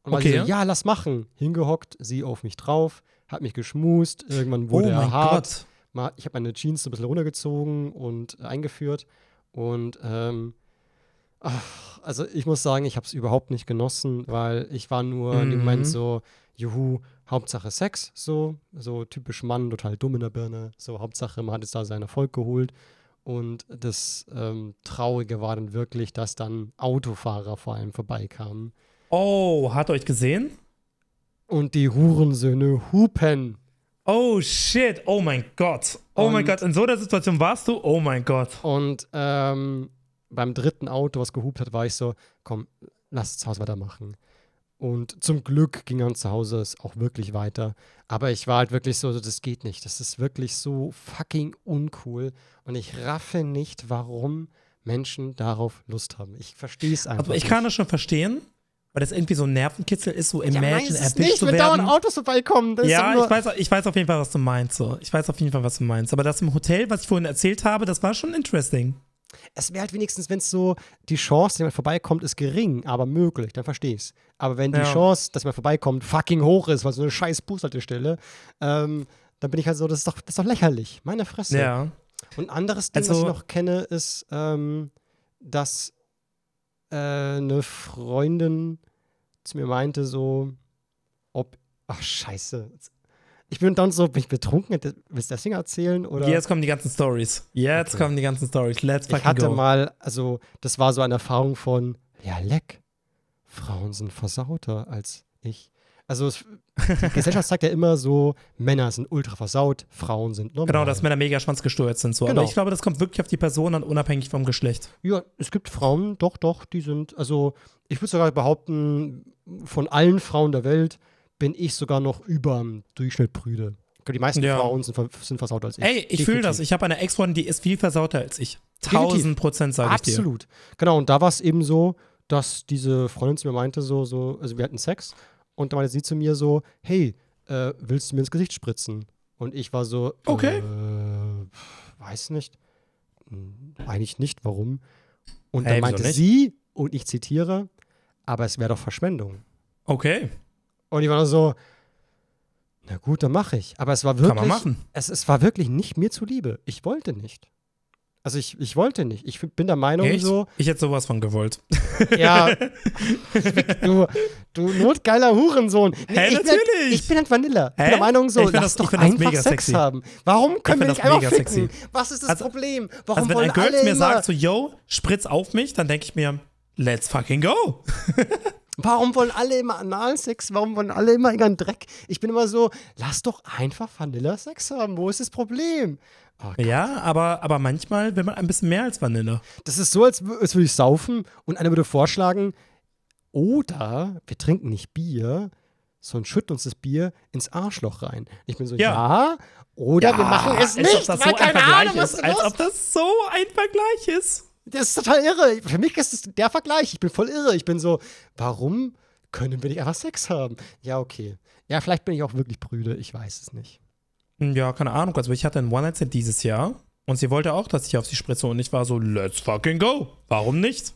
Speaker 1: Und okay. so, ja, lass machen. Hingehockt, sie auf mich drauf, hat mich geschmust, irgendwann wurde oh er hart. Gott. Ich habe meine Jeans so ein bisschen runtergezogen und eingeführt. Und ähm, ach, also ich muss sagen, ich habe es überhaupt nicht genossen, weil ich war nur mhm. in dem Moment so, juhu, Hauptsache Sex, so, so typisch Mann, total dumm in der Birne, so Hauptsache man hat jetzt da seinen Erfolg geholt. Und das ähm, Traurige war dann wirklich, dass dann Autofahrer vor allem vorbeikamen.
Speaker 2: Oh, hat euch gesehen?
Speaker 1: Und die Hurensöhne hupen.
Speaker 2: Oh shit, oh mein Gott. Oh und, mein Gott, in so einer Situation warst du? Oh mein Gott.
Speaker 1: Und ähm, beim dritten Auto, was gehupt hat, war ich so, komm, lass das Haus weitermachen. Und zum Glück ging dann zu Hause es auch wirklich weiter. Aber ich war halt wirklich so, das geht nicht. Das ist wirklich so fucking uncool. Und ich raffe nicht, warum Menschen darauf Lust haben. Ich verstehe es einfach.
Speaker 2: Aber ich kann das schon verstehen, weil das irgendwie so ein Nervenkitzel ist, so Imagine ja, erwischt
Speaker 1: nicht,
Speaker 2: zu
Speaker 1: werden. Wenn dauernd Autos vorbeikommen.
Speaker 2: ja, ich weiß, ich weiß auf jeden Fall, was du meinst. So. Ich weiß auf jeden Fall, was du meinst. Aber das im Hotel, was ich vorhin erzählt habe, das war schon interesting
Speaker 1: es wäre halt wenigstens, wenn es so, die Chance, dass jemand vorbeikommt, ist gering, aber möglich, dann verstehe ich es. Aber wenn die ja. Chance, dass jemand vorbeikommt, fucking hoch ist, weil so eine scheiß Bushaltestelle, ähm, dann bin ich halt so, das ist doch, das ist doch lächerlich. Meine Fresse.
Speaker 2: Ja.
Speaker 1: Und ein anderes Ding, also, was ich noch kenne, ist, ähm, dass äh, eine Freundin zu mir meinte, so, ob, ach scheiße, ich bin dann so, bin ich betrunken? Willst du das Ding erzählen? Oder?
Speaker 2: Jetzt kommen die ganzen Stories. Jetzt okay. kommen die ganzen Stories. Let's fucking
Speaker 1: Ich hatte go. mal, also, das war so eine Erfahrung von, ja, leck. Frauen sind versauter als ich. Also, es, die Gesellschaft sagt ja immer so, Männer sind ultra versaut, Frauen sind normal.
Speaker 2: Genau, dass Männer mega schwanzgesteuert sind. So. Genau. Aber ich glaube, das kommt wirklich auf die Person an, unabhängig vom Geschlecht.
Speaker 1: Ja, es gibt Frauen, doch, doch, die sind, also, ich würde sogar behaupten, von allen Frauen der Welt bin ich sogar noch über dem Durchschnitt prüde. Die meisten ja. Frauen sind, sind versauter als ich.
Speaker 2: Ey, ich fühle das. Ich habe eine Ex-Freundin, die ist viel versauter als ich. Tausend Prozent, sage ich dir.
Speaker 1: Absolut. Genau, und da war es eben so, dass diese Freundin zu mir meinte, so, so, also wir hatten Sex und da meinte sie zu mir so, hey, äh, willst du mir ins Gesicht spritzen? Und ich war so,
Speaker 2: okay.
Speaker 1: Äh, weiß nicht. Hm, eigentlich nicht, warum. Und hey, dann meinte sie, und ich zitiere, aber es wäre doch Verschwendung.
Speaker 2: Okay.
Speaker 1: Und ich war so, Na gut, dann mache ich. Aber es war wirklich.
Speaker 2: Kann man machen.
Speaker 1: Es, es war wirklich nicht mir zuliebe. Ich wollte nicht. Also ich, ich wollte nicht. Ich bin der Meinung
Speaker 2: Echt?
Speaker 1: so.
Speaker 2: Ich hätte sowas von gewollt.
Speaker 1: Ja. <laughs> du, du notgeiler Hurensohn. Nee,
Speaker 2: Hä,
Speaker 1: ich Bin,
Speaker 2: natürlich.
Speaker 1: halt- ich bin halt Vanilla. Ich bin der Meinung so, lass
Speaker 2: das-
Speaker 1: doch einfach
Speaker 2: mega
Speaker 1: Sex
Speaker 2: sexy.
Speaker 1: haben. Warum können wir nicht einfach ficken?
Speaker 2: sexy.
Speaker 1: Was ist das
Speaker 2: Also-
Speaker 1: Problem? Warum
Speaker 2: Also wenn ein Girl mir sagt so, yo, spritz auf mich, dann denke ich mir, let's fucking go. <laughs>
Speaker 1: Warum wollen alle immer Analsex? Warum wollen alle immer irgendeinen Dreck? Ich bin immer so, lass doch einfach Vanilla-Sex haben. Wo ist das Problem? Oh,
Speaker 2: Ja, aber, aber manchmal will man ein bisschen mehr als Vanille.
Speaker 1: Das ist so, als, als würde ich saufen und einer würde vorschlagen, oder wir trinken nicht Bier, sondern schütten uns das Bier ins Arschloch rein. Ich bin so, ja,
Speaker 2: Ja.
Speaker 1: oder wir machen es
Speaker 2: als
Speaker 1: nicht,
Speaker 2: ob das
Speaker 1: weil
Speaker 2: so ein
Speaker 1: keine Ahnung, was
Speaker 2: ist. Als ob das so ein Vergleich ist.
Speaker 1: Das ist total irre. Für mich ist es der Vergleich. Ich bin voll irre. Ich bin so, warum können wir nicht einfach Sex haben? Ja, okay. Ja, vielleicht bin ich auch wirklich brüde. Ich weiß es nicht.
Speaker 2: Ja, keine Ahnung. Also ich hatte einen One-Night-Stand dieses Jahr und sie wollte auch, dass ich auf sie spritze und ich war so, let's fucking go. Warum nicht?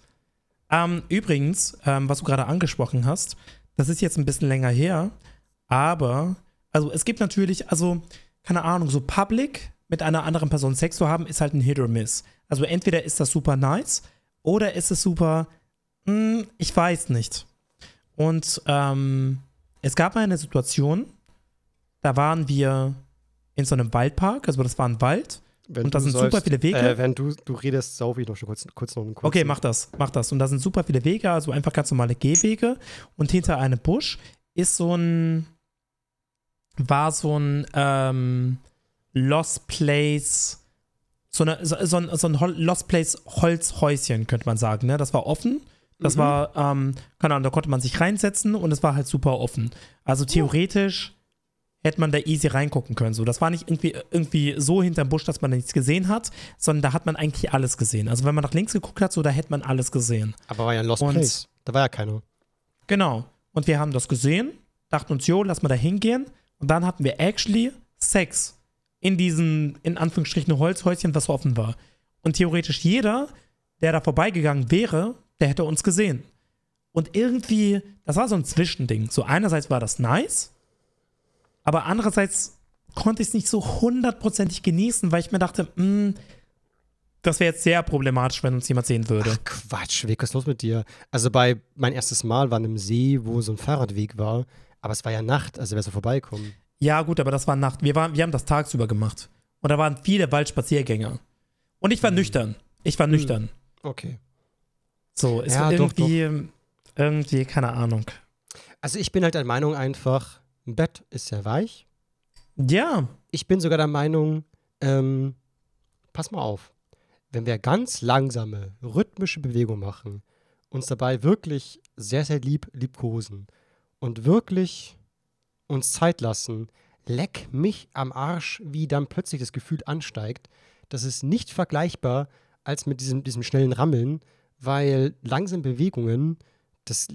Speaker 2: Ähm, übrigens, ähm, was du gerade angesprochen hast, das ist jetzt ein bisschen länger her, aber, also es gibt natürlich, also, keine Ahnung, so public mit einer anderen Person Sex zu haben, ist halt ein Hit or Miss. Also entweder ist das super nice oder ist es super, hm, ich weiß nicht. Und ähm, es gab mal eine Situation, da waren wir in so einem Waldpark, also das war ein Wald.
Speaker 1: Wenn
Speaker 2: Und da sind super viele Wege.
Speaker 1: Äh, wenn du, du redest, sauf ich noch schon kurz, kurz noch einen kurzen.
Speaker 2: Okay, mach das, mach das. Und da sind super viele Wege, also einfach ganz normale Gehwege. Und hinter einem Busch ist so ein, war so ein ähm, Lost Place, so, eine, so, so ein, so ein Hol- Lost Place Holzhäuschen, könnte man sagen. Ne? Das war offen. Das
Speaker 1: Mhm.
Speaker 2: war, ähm, keine Ahnung, da konnte man sich reinsetzen und es war halt super offen. Also theoretisch hätte man da easy reingucken können. So, das war nicht irgendwie, irgendwie so hinterm Busch, dass man da nichts gesehen hat, sondern da hat man eigentlich alles gesehen. Also wenn man nach links geguckt hat, so da hätte man alles gesehen.
Speaker 1: Aber war ja ein Lost
Speaker 2: Und-
Speaker 1: Place. Da war ja keiner.
Speaker 2: Genau. Und wir haben das gesehen, dachten uns, jo, lass mal da hingehen. Und dann hatten wir actually Sex in diesem, in Anführungsstrichen, Holzhäuschen, was offen war. Und theoretisch jeder, der da vorbeigegangen wäre, der hätte uns gesehen. Und irgendwie, das war so ein Zwischending. So einerseits war das nice, aber andererseits konnte ich es nicht so hundertprozentig genießen, weil ich mir dachte, mh, das wäre jetzt sehr problematisch, wenn uns jemand sehen würde.
Speaker 1: Ach Quatsch, Weg, was ist los mit dir? Also bei mein erstes Mal war an einem See, wo so ein Fahrradweg war, aber es war ja Nacht, also wärst du vorbeikommen.
Speaker 2: Ja, gut, aber das war Nacht. Wir, waren, wir haben das tagsüber gemacht. Und da waren viele Waldspaziergänger. Und ich war
Speaker 1: Mhm.
Speaker 2: nüchtern. Ich war nüchtern.
Speaker 1: Okay.
Speaker 2: So, es
Speaker 1: Ja,
Speaker 2: war
Speaker 1: doch,
Speaker 2: irgendwie, irgendwie, keine Ahnung.
Speaker 1: Also ich bin halt der Meinung einfach, ein Bett ist sehr weich.
Speaker 2: Ja,
Speaker 1: Ich bin sogar der Meinung, ähm, pass mal auf, wenn wir ganz langsame, rhythmische Bewegungen machen, uns dabei wirklich sehr, sehr lieb liebkosen und wirklich uns Zeit lassen, leck mich am Arsch, wie dann plötzlich das Gefühl ansteigt, das ist nicht vergleichbar als mit diesem, diesem schnellen Rammeln, weil langsame Bewegungen, das,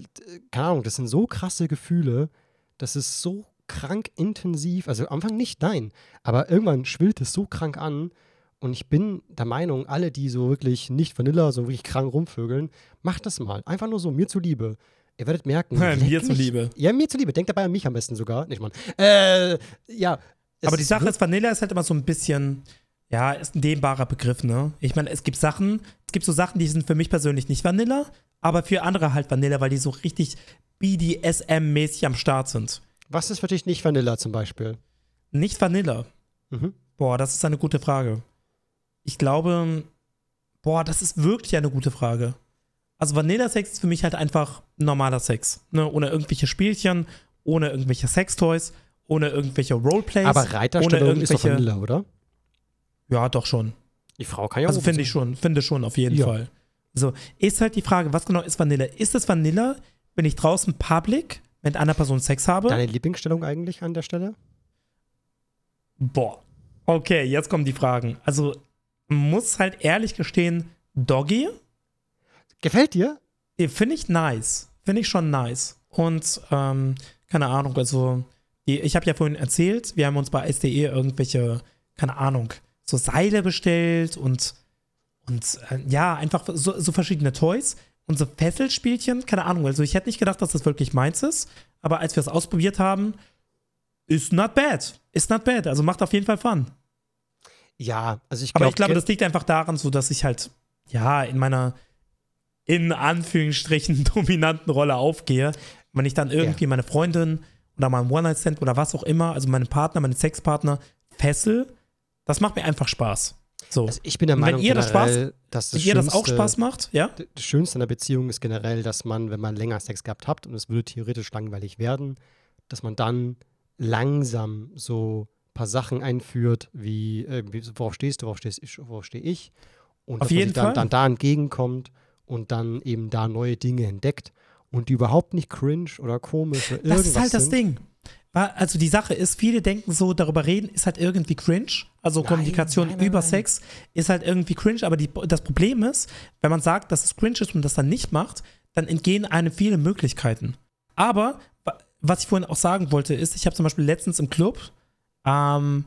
Speaker 1: keine Ahnung, das sind so krasse Gefühle, das ist so krank intensiv, also am Anfang nicht, nein, aber irgendwann schwillt es so krank an. Und ich bin der Meinung, alle, die so wirklich nicht Vanilla, so wirklich krank rumvögeln, macht das mal. Einfach nur so, mir zuliebe. Ihr werdet merken.
Speaker 2: Mir zuliebe.
Speaker 1: Ja, mir zuliebe. Denkt dabei an mich am besten sogar. Nicht, Mann. Äh, ja.
Speaker 2: aber die Sache ist, Vanilla ist halt immer so ein bisschen, ja, ist ein dehnbarer Begriff, ne? Ich meine, es gibt Sachen, es gibt so Sachen, die sind für mich persönlich nicht Vanilla, aber für andere halt Vanilla, weil die so richtig BDSM-mäßig am Start sind.
Speaker 1: Was ist für dich nicht Vanilla zum Beispiel?
Speaker 2: Nicht Vanilla.
Speaker 1: Mhm.
Speaker 2: Boah, das ist eine gute Frage. Ich glaube, boah, das ist wirklich eine gute Frage. Also Vanilla-Sex ist für mich halt einfach normaler Sex. Ne? Ohne irgendwelche Spielchen, ohne irgendwelche Sextoys, ohne irgendwelche Roleplays.
Speaker 1: Aber Reiterstellung
Speaker 2: ohne
Speaker 1: ist doch
Speaker 2: irgendwelche-
Speaker 1: Vanilla, oder?
Speaker 2: Ja, doch schon.
Speaker 1: Die Frau kann ja
Speaker 2: Also finde ich schon, finde schon auf jeden
Speaker 1: Ja.
Speaker 2: Fall. So, ist halt die Frage, was genau ist Vanilla? Ist es Vanilla, wenn ich draußen public mit einer Person Sex habe?
Speaker 1: Deine Lieblingsstellung eigentlich an der Stelle?
Speaker 2: Boah. Okay, jetzt kommen die Fragen. Also, muss halt ehrlich gestehen, Doggy
Speaker 1: Gefällt dir?
Speaker 2: äh, finde ich nice. Finde ich schon nice. Und, ähm, keine Ahnung, also, die, ich habe ja vorhin erzählt, wir haben uns bei SDE irgendwelche, keine Ahnung, so Seile bestellt und, und äh, ja, einfach so, so verschiedene Toys und so Fesselspielchen, keine Ahnung. Also, ich hätte nicht gedacht, dass das wirklich meins ist, aber als wir es ausprobiert haben, ist not bad. Ist not bad. Also macht auf jeden Fall Fun.
Speaker 1: Ja, also ich
Speaker 2: glaube. Aber ich glaube, das liegt einfach daran, so dass ich halt, ja, in meiner in Anführungsstrichen <laughs> dominanten Rolle aufgehe. Wenn ich dann irgendwie ja. meine Freundin oder meinen One-Night-Stand oder was auch immer, also meinen Partner, meinen Sexpartner fessel, das macht mir einfach Spaß. So.
Speaker 1: Also ich bin der Meinung,
Speaker 2: wenn ihr das, Spaß, dass das wenn ihr das auch Spaß macht, ja?
Speaker 1: Das Schönste in der Beziehung ist generell, dass man, wenn man länger Sex gehabt hat und es würde theoretisch langweilig werden, dass man dann langsam so ein paar Sachen einführt, wie, äh, worauf stehst du, worauf, stehst, worauf stehe ich? Und
Speaker 2: Auf dass jeden
Speaker 1: man dann, dann da entgegenkommt und dann eben da neue Dinge entdeckt und die überhaupt nicht cringe oder komisch oder irgendwas
Speaker 2: Das ist halt das
Speaker 1: sind.
Speaker 2: Ding. Also die Sache ist, viele denken so, darüber reden ist halt irgendwie cringe. Also nein, Kommunikation nein, nein, über Sex ist halt irgendwie cringe. Aber die, das Problem ist, wenn man sagt, dass es cringe ist und das dann nicht macht, dann entgehen einem viele Möglichkeiten. Aber was ich vorhin auch sagen wollte, ist, ich habe zum Beispiel letztens im Club, ähm,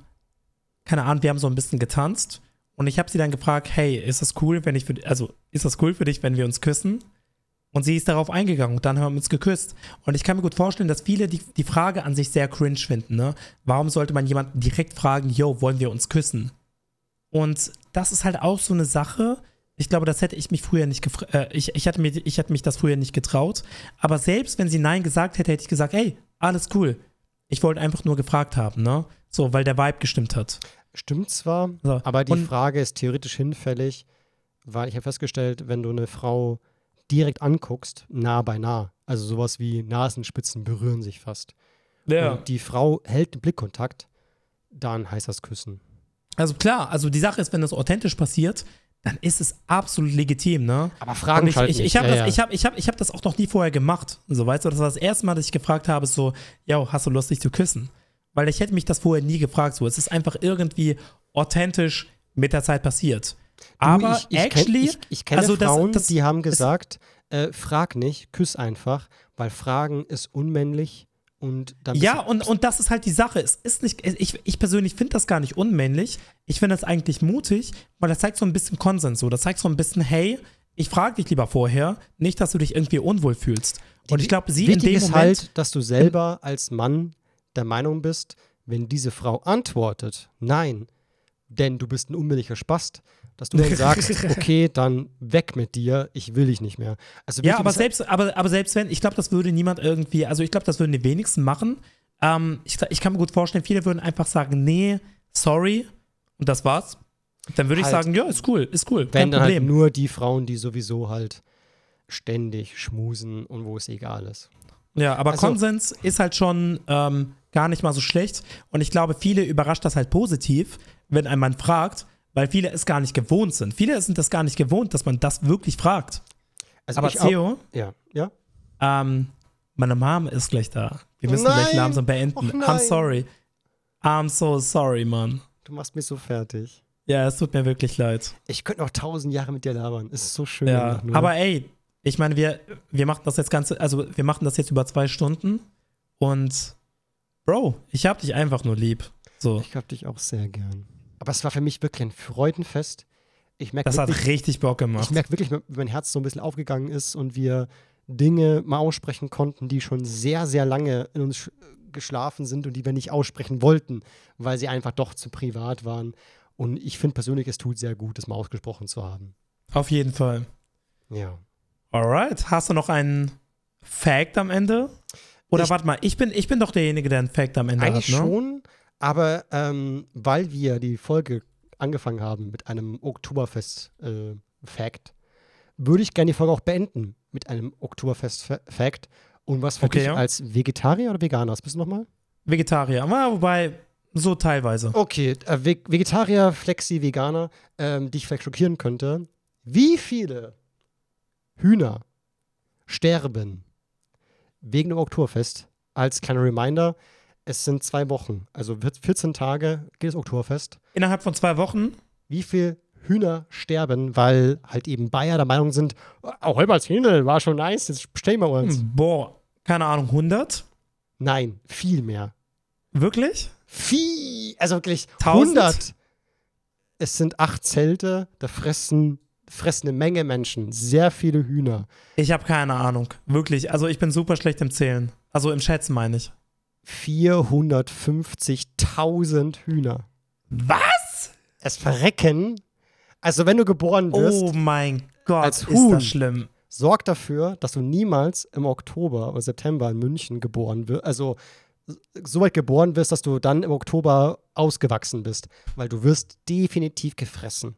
Speaker 2: keine Ahnung, wir haben so ein bisschen getanzt und ich habe sie dann gefragt, hey, ist das cool, wenn ich für, also ist das cool für dich, wenn wir uns küssen? Und sie ist darauf eingegangen und dann haben wir uns geküsst. Und ich kann mir gut vorstellen, dass viele die, die Frage an sich sehr cringe finden. Ne? Warum sollte man jemanden direkt fragen, yo, wollen wir uns küssen? Und das ist halt auch so eine Sache. Ich glaube, das hätte ich mich früher nicht gefragt. Äh, ich, ich, hätte mir, ich hätte mich das früher nicht getraut. Aber selbst wenn sie Nein gesagt hätte, hätte ich gesagt, hey, alles cool. Ich wollte einfach nur gefragt haben, ne? So, weil der Vibe gestimmt hat.
Speaker 1: Stimmt zwar, so. aber die und, Frage ist theoretisch hinfällig, weil ich habe festgestellt, wenn du eine Frau direkt anguckst, nah bei nah. Also sowas wie Nasenspitzen berühren sich fast. Ja. Und die Frau hält den Blickkontakt, dann heißt das Küssen.
Speaker 2: Also klar, also die Sache ist, wenn das authentisch passiert, dann ist es absolut legitim, ne?
Speaker 1: Aber Fragen
Speaker 2: ich, ich, ich habe ja, das, ja. ich hab, ich hab, ich hab das auch noch nie vorher gemacht. So, weißt du, das war das erste Mal, dass ich gefragt habe, so, ja, hast du Lust, dich zu küssen? Weil ich hätte mich das vorher nie gefragt. So, es ist einfach irgendwie authentisch mit der Zeit passiert. Aber
Speaker 1: ich, ich
Speaker 2: actually,
Speaker 1: kenn, ich, ich kenne also Frauen, das, das, die haben gesagt, äh, frag nicht, küss einfach, weil Fragen ist unmännlich und dann
Speaker 2: Ja, und, und das ist halt die Sache. Es ist nicht, ich, ich persönlich finde das gar nicht unmännlich. Ich finde das eigentlich mutig, weil das zeigt so ein bisschen Konsens. So, das zeigt so ein bisschen, hey, ich frage dich lieber vorher, nicht, dass du dich irgendwie unwohl fühlst. Und ich glaube, sie in dem
Speaker 1: ist
Speaker 2: Moment,
Speaker 1: halt, dass du selber als Mann der Meinung bist, wenn diese Frau antwortet, nein, denn du bist ein unmännlicher Spast, dass du dann <laughs> sagst, okay, dann weg mit dir, ich will dich nicht mehr. Also
Speaker 2: ja, aber selbst, aber, aber selbst wenn, ich glaube, das würde niemand irgendwie, also ich glaube, das würden die wenigsten machen. Ähm, ich, ich kann mir gut vorstellen, viele würden einfach sagen, nee, sorry, und das war's. Dann würde ich halt, sagen, ja, ist cool, ist cool.
Speaker 1: Wenn dann halt nur die Frauen, die sowieso halt ständig schmusen und wo es egal ist.
Speaker 2: Ja, aber also, Konsens ist halt schon ähm, gar nicht mal so schlecht. Und ich glaube, viele überrascht das halt positiv, wenn ein Mann fragt, weil viele es gar nicht gewohnt sind. Viele sind das gar nicht gewohnt, dass man das wirklich fragt. Also Aber Theo,
Speaker 1: ja, ja.
Speaker 2: Ähm, meine Mom ist gleich da. Wir müssen nein. gleich langsam beenden. I'm sorry. I'm so sorry, Mann.
Speaker 1: Du machst mich so fertig.
Speaker 2: Ja, es tut mir wirklich leid.
Speaker 1: Ich könnte noch tausend Jahre mit dir labern. Es ist so schön.
Speaker 2: Ja, aber ey, ich meine, wir, wir machen das jetzt ganze, also wir machen das jetzt über zwei Stunden und Bro, ich hab dich einfach nur lieb. So.
Speaker 1: Ich hab dich auch sehr gern. Aber es war für mich wirklich ein Freudenfest. Ich merk
Speaker 2: das
Speaker 1: wirklich,
Speaker 2: hat richtig Bock gemacht.
Speaker 1: Ich merke wirklich, wie mein Herz so ein bisschen aufgegangen ist und wir Dinge mal aussprechen konnten, die schon sehr, sehr lange in uns geschlafen sind und die wir nicht aussprechen wollten, weil sie einfach doch zu privat waren. Und ich finde persönlich, es tut sehr gut, das mal ausgesprochen zu haben.
Speaker 2: Auf jeden Fall.
Speaker 1: Ja.
Speaker 2: Alright. Hast du noch einen Fact am Ende? Oder ich, warte mal, ich bin, ich bin doch derjenige, der einen Fact am Ende
Speaker 1: eigentlich
Speaker 2: hat,
Speaker 1: ne? schon, aber ähm, weil wir die Folge angefangen haben mit einem Oktoberfest-Fact, äh, würde ich gerne die Folge auch beenden mit einem Oktoberfest-Fact. Und was für okay, dich ja. als Vegetarier oder Veganer? Bist du nochmal?
Speaker 2: Vegetarier, wobei so teilweise.
Speaker 1: Okay, äh, Ve Vegetarier, Flexi, Veganer, ähm, die ich vielleicht schockieren könnte. Wie viele Hühner sterben wegen dem Oktoberfest? Als kleiner Reminder, es sind zwei Wochen, also 14 Tage geht das Oktoberfest.
Speaker 2: Innerhalb von zwei Wochen?
Speaker 1: Wie viel Hühner sterben, weil halt eben Bayer der Meinung sind, auch als Händel war schon nice, jetzt bestellen wir uns.
Speaker 2: Boah, keine Ahnung, 100?
Speaker 1: Nein, viel mehr.
Speaker 2: Wirklich?
Speaker 1: Viel, also wirklich 1000? 100. Es sind acht Zelte, da fressen fressen eine Menge Menschen, sehr viele Hühner.
Speaker 2: Ich habe keine Ahnung, wirklich. Also ich bin super schlecht im Zählen. Also im Schätzen meine ich.
Speaker 1: 450.000 Hühner.
Speaker 2: Was?
Speaker 1: Es verrecken. Also, wenn du geboren wirst.
Speaker 2: Oh mein Gott, als Huhn, ist das schlimm.
Speaker 1: Sorg dafür, dass du niemals im Oktober oder September in München geboren wirst. Also, so weit geboren wirst, dass du dann im Oktober ausgewachsen bist. Weil du wirst definitiv gefressen.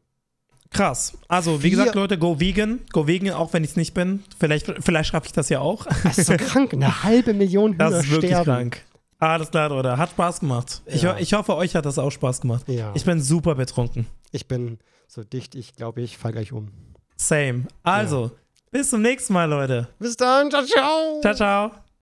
Speaker 2: Krass. Also, wie gesagt, Leute, go vegan. Go vegan, auch wenn ich es nicht bin. Vielleicht, vielleicht schaffe ich das ja auch.
Speaker 1: Das ist so <laughs> krank. Eine halbe Million Hühner
Speaker 2: Das ist wirklich sterben. krank. Alles klar, Leute. Hat Spaß gemacht. Ja. Ich, ich hoffe, euch hat das auch Spaß gemacht. Ja. Ich bin super betrunken.
Speaker 1: Ich bin so dicht, ich glaube, ich fall gleich um.
Speaker 2: Same. Also, ja. bis zum nächsten Mal, Leute.
Speaker 1: Bis dann. Ciao, ciao.
Speaker 2: Ciao, ciao.